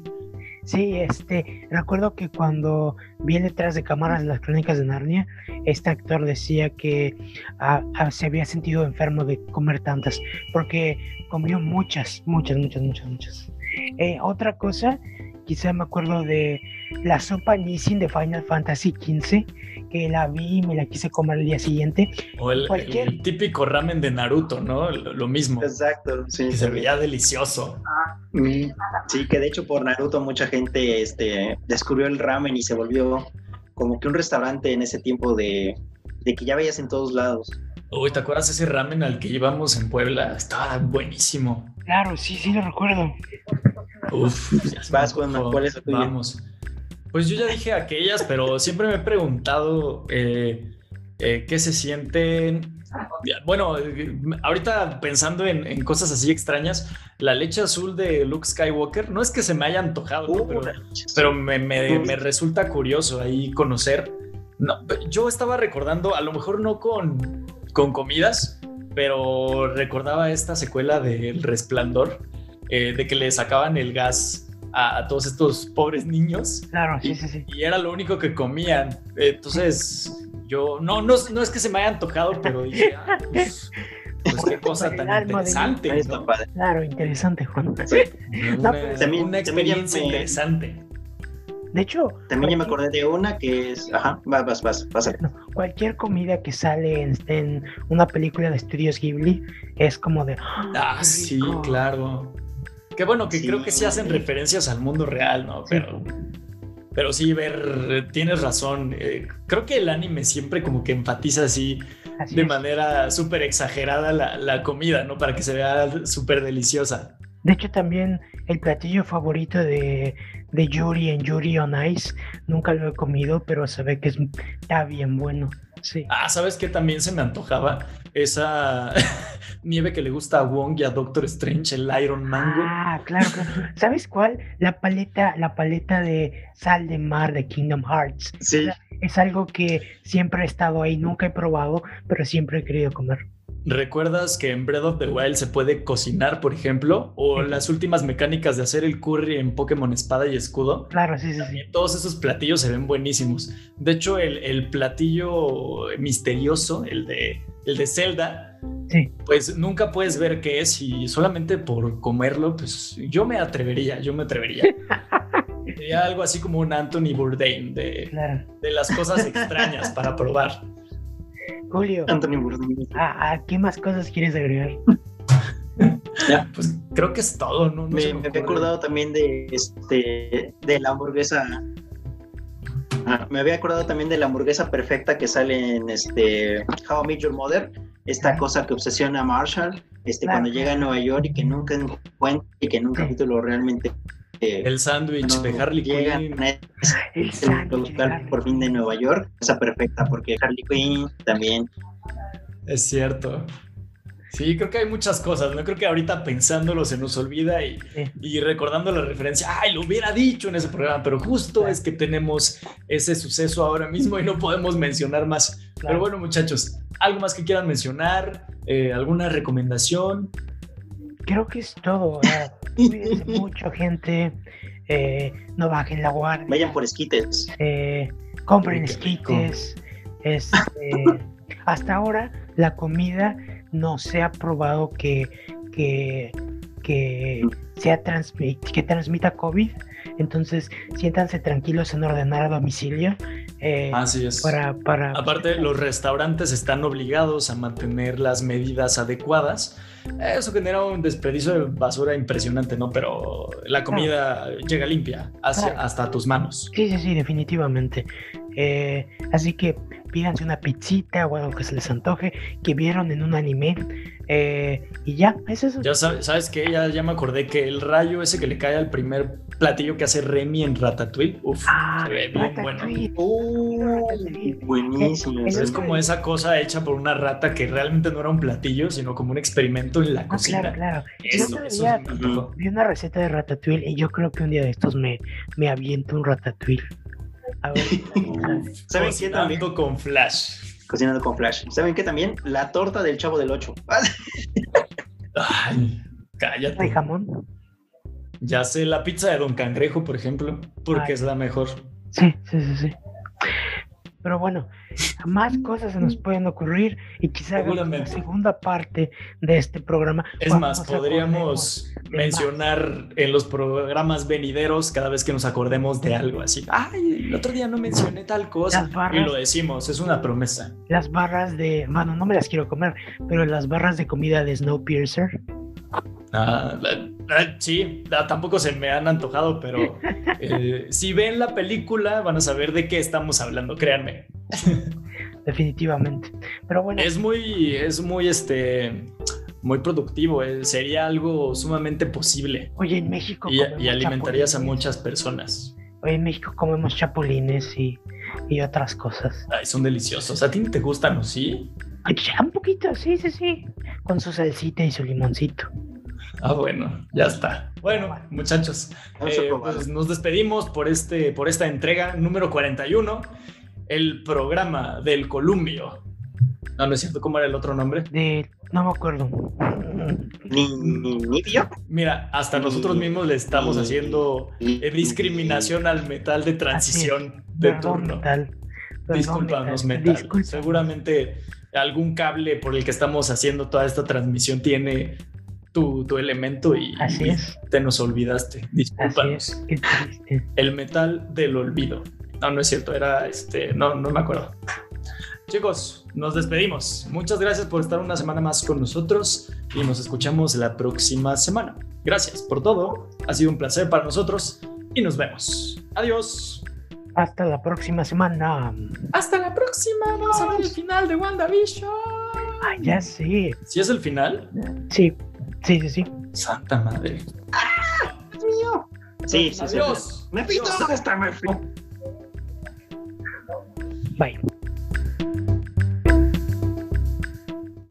Sí. este, recuerdo que cuando vi detrás de cámaras las crónicas de Narnia, este actor decía que ah, ah, se había sentido enfermo de comer tantas, porque comió muchas, muchas, muchas, muchas, muchas. Eh, otra cosa, quizá me acuerdo de la sopa Nissin de Final Fantasy XV, que la vi y me la quise comer el día siguiente. O el, típico ramen de Naruto, ¿no? Lo, mismo. Exacto, sí. Que se veía delicioso. Mm, sí, que de hecho por Naruto mucha gente este, descubrió el ramen y se volvió como que un restaurante en ese tiempo de, de que ya veías en todos lados. Uy, ¿te acuerdas ese ramen al que íbamos en Puebla? Estaba buenísimo. Claro, sí, sí lo recuerdo. Uf, ya Vas, ¿cuál es Vamos. Pues yo ya dije aquellas, pero siempre me he preguntado eh, eh, qué se sienten. Bueno, ahorita pensando en, cosas así extrañas, la leche azul de Luke Skywalker, no es que se me haya antojado, pero, me, resulta curioso ahí conocer. yo estaba recordando, a lo mejor no con, con comidas, pero recordaba esta secuela del Resplandor, eh, de que le sacaban el gas a, todos estos pobres niños. Claro, sí, y, sí, sí. Y era lo único que comían. Entonces, yo, no, no, no es que se me hayan tocado, pero dije, ah, pues, pues qué cosa tan interesante. Claro, interesante, Juan. Una, experiencia interesante. De hecho, también ya me acordé de una que es, ajá, vas, vas, vas, cualquier comida que sale en, una película de estudios Ghibli es como de, ah, sí, claro. Qué bueno que creo que sí hacen referencias al mundo real, ¿no? Pero, pero sí, ver, tienes razón. Eh, creo que el anime siempre como que enfatiza así, de manera súper exagerada la, comida, ¿no? Para que se vea súper deliciosa. De hecho, también el platillo favorito de, Yuri en Yuri on Ice, nunca lo he comido, pero se ve que está bien bueno. Sí. Ah, ¿sabes qué? También se me antojaba esa nieve que le gusta a Wong y a Doctor Strange, el Iron Mango. Ah, claro, claro. ¿Sabes cuál? La paleta, la paleta de sal de mar de Kingdom Hearts. Sí. Es algo que siempre ha estado ahí, nunca he probado, pero siempre he querido comer. ¿Recuerdas que en Breath of the Wild se puede cocinar, por ejemplo? O las últimas mecánicas de hacer el curry en Pokémon Espada y Escudo. Claro, sí, sí, sí. Todos esos platillos se ven buenísimos. De hecho, el, el platillo misterioso, el de, el de Zelda, Sí. pues nunca puedes ver qué es y solamente por comerlo, pues yo me atrevería, yo me atrevería. Sería algo así como un Anthony Bourdain de, Claro. de las cosas extrañas para probar. Julio, Anthony Bourdain. ¿a, a qué más cosas quieres agregar? Ya. Pues creo que es todo, ¿no? No me, me había ocurre. acordado también de este de la hamburguesa. Ah, me había acordado también de la hamburguesa perfecta que sale en este How I Met Your Mother, esta cosa que obsesiona a Marshall, este Claro. cuando llega a Nueva York y que nunca encuentra y que en un Sí. capítulo realmente El sándwich de Harley Quinn. El sándwich por fin de Nueva York, esa perfecta porque Harley Quinn también Es cierto. Sí, creo que hay muchas cosas. No creo que ahorita pensándolo se nos olvida y, Sí. y recordando la referencia, ay, lo hubiera dicho en ese programa, pero justo es que tenemos ese suceso ahora mismo y no podemos mencionar más. Pero Claro. bueno, muchachos, ¿algo más que quieran mencionar? Eh, ¿Alguna recomendación? Creo que es todo. Cuídense mucho, gente. Eh, no bajen la guardia. vayan por esquites. eh, compren esquites. Este, hasta ahora la comida no se ha probado que, que, que, sea transmi- que transmita COVID. Entonces, siéntanse tranquilos en ordenar a domicilio. eh, Así es. para, para, Aparte, los restaurantes están obligados a mantener las medidas adecuadas. Eso genera un desperdicio de basura impresionante, ¿no? Pero la comida llega limpia hacia- Claro. hasta tus manos. Sí, sí, sí, definitivamente. Eh, así que pídanse una pizzita o algo que se les antoje, que vieron en un anime. eh, y ya, es eso. Ya sabes, ¿sabes qué? Ya, ya me acordé que el rayo ese que le cae al primer platillo que hace Remy en Ratatouille, uf, Ah, se ve bien bueno. Ratatouille. Uy, buenísimo. Es- Es como esa cosa hecha por una rata que realmente no era un platillo, sino como un experimento en la Ah, cocina. claro, claro. Eso, Yo eso vi una receta de ratatouille y yo creo que un día de estos me, me aviento un ratatouille. A ver, ¿Saben qué también? Cocinando con flash. Cocinando con Flash. ¿Saben qué también? La torta del Chavo del 8. Ay, ¿hay cállate. jamón? Ya sé, la pizza de Don Cangrejo, por ejemplo, porque Ay. es la mejor. Sí, sí, sí, sí. Pero bueno, más cosas se nos pueden ocurrir y quizá hagamos una segunda parte de este programa. Es más, podríamos mencionar en los programas venideros cada vez que nos acordemos de algo así. Ay, el otro día no mencioné tal cosa. Barras. Y lo decimos, es una promesa. Las barras de, bueno, no me las quiero comer, pero las barras de comida de Snowpiercer. Ah, sí, tampoco se me han antojado, pero eh, si ven la película van a saber de qué estamos hablando, créanme. Definitivamente. Pero bueno, Es muy, es muy, este, muy productivo, eh, sería algo sumamente posible oye, en México y, alimentarías a muchas personas. Oye, en México comemos chapulines y, y otras cosas. Ay, son deliciosos. ¿A ti te gustan o sí? Ay, ya, Un poquito, sí, sí, sí. Con su salsita y su limoncito. Ah, bueno, ya está. Bueno, muchachos, eh, pues nos despedimos por, este, por esta entrega número 41, el programa del Columbio. No, no es cierto, ¿cómo era el otro nombre? De, no me acuerdo. Ni, ni, ni yo. Mira, hasta nosotros mismos le estamos haciendo discriminación al metal de transición de Perdón, turno. metal. Perdón, Discúlpanos, metal. Discúlpanos. Seguramente algún cable por el que estamos haciendo toda esta transmisión tiene tu, tu elemento y, Así y es. te nos olvidaste. Así Discúlpanos. es, qué triste. El metal del olvido. No, no es cierto, era este, no, no me acuerdo. Chicos, nos despedimos. Muchas gracias por estar una semana más con nosotros y nos escuchamos la próxima semana. Gracias por todo, ha sido un placer para nosotros y nos vemos. Adiós. Hasta la próxima semana. Hasta la próxima. Vamos a ver el final de WandaVision. Ay, ya sé. ¿Si es el final? Sí, sí, sí, sí. Santa madre. Dios mío. Sí, sí, sí. Adiós. Me pito. Adiós. ¿Dónde está Mephisto? Bye.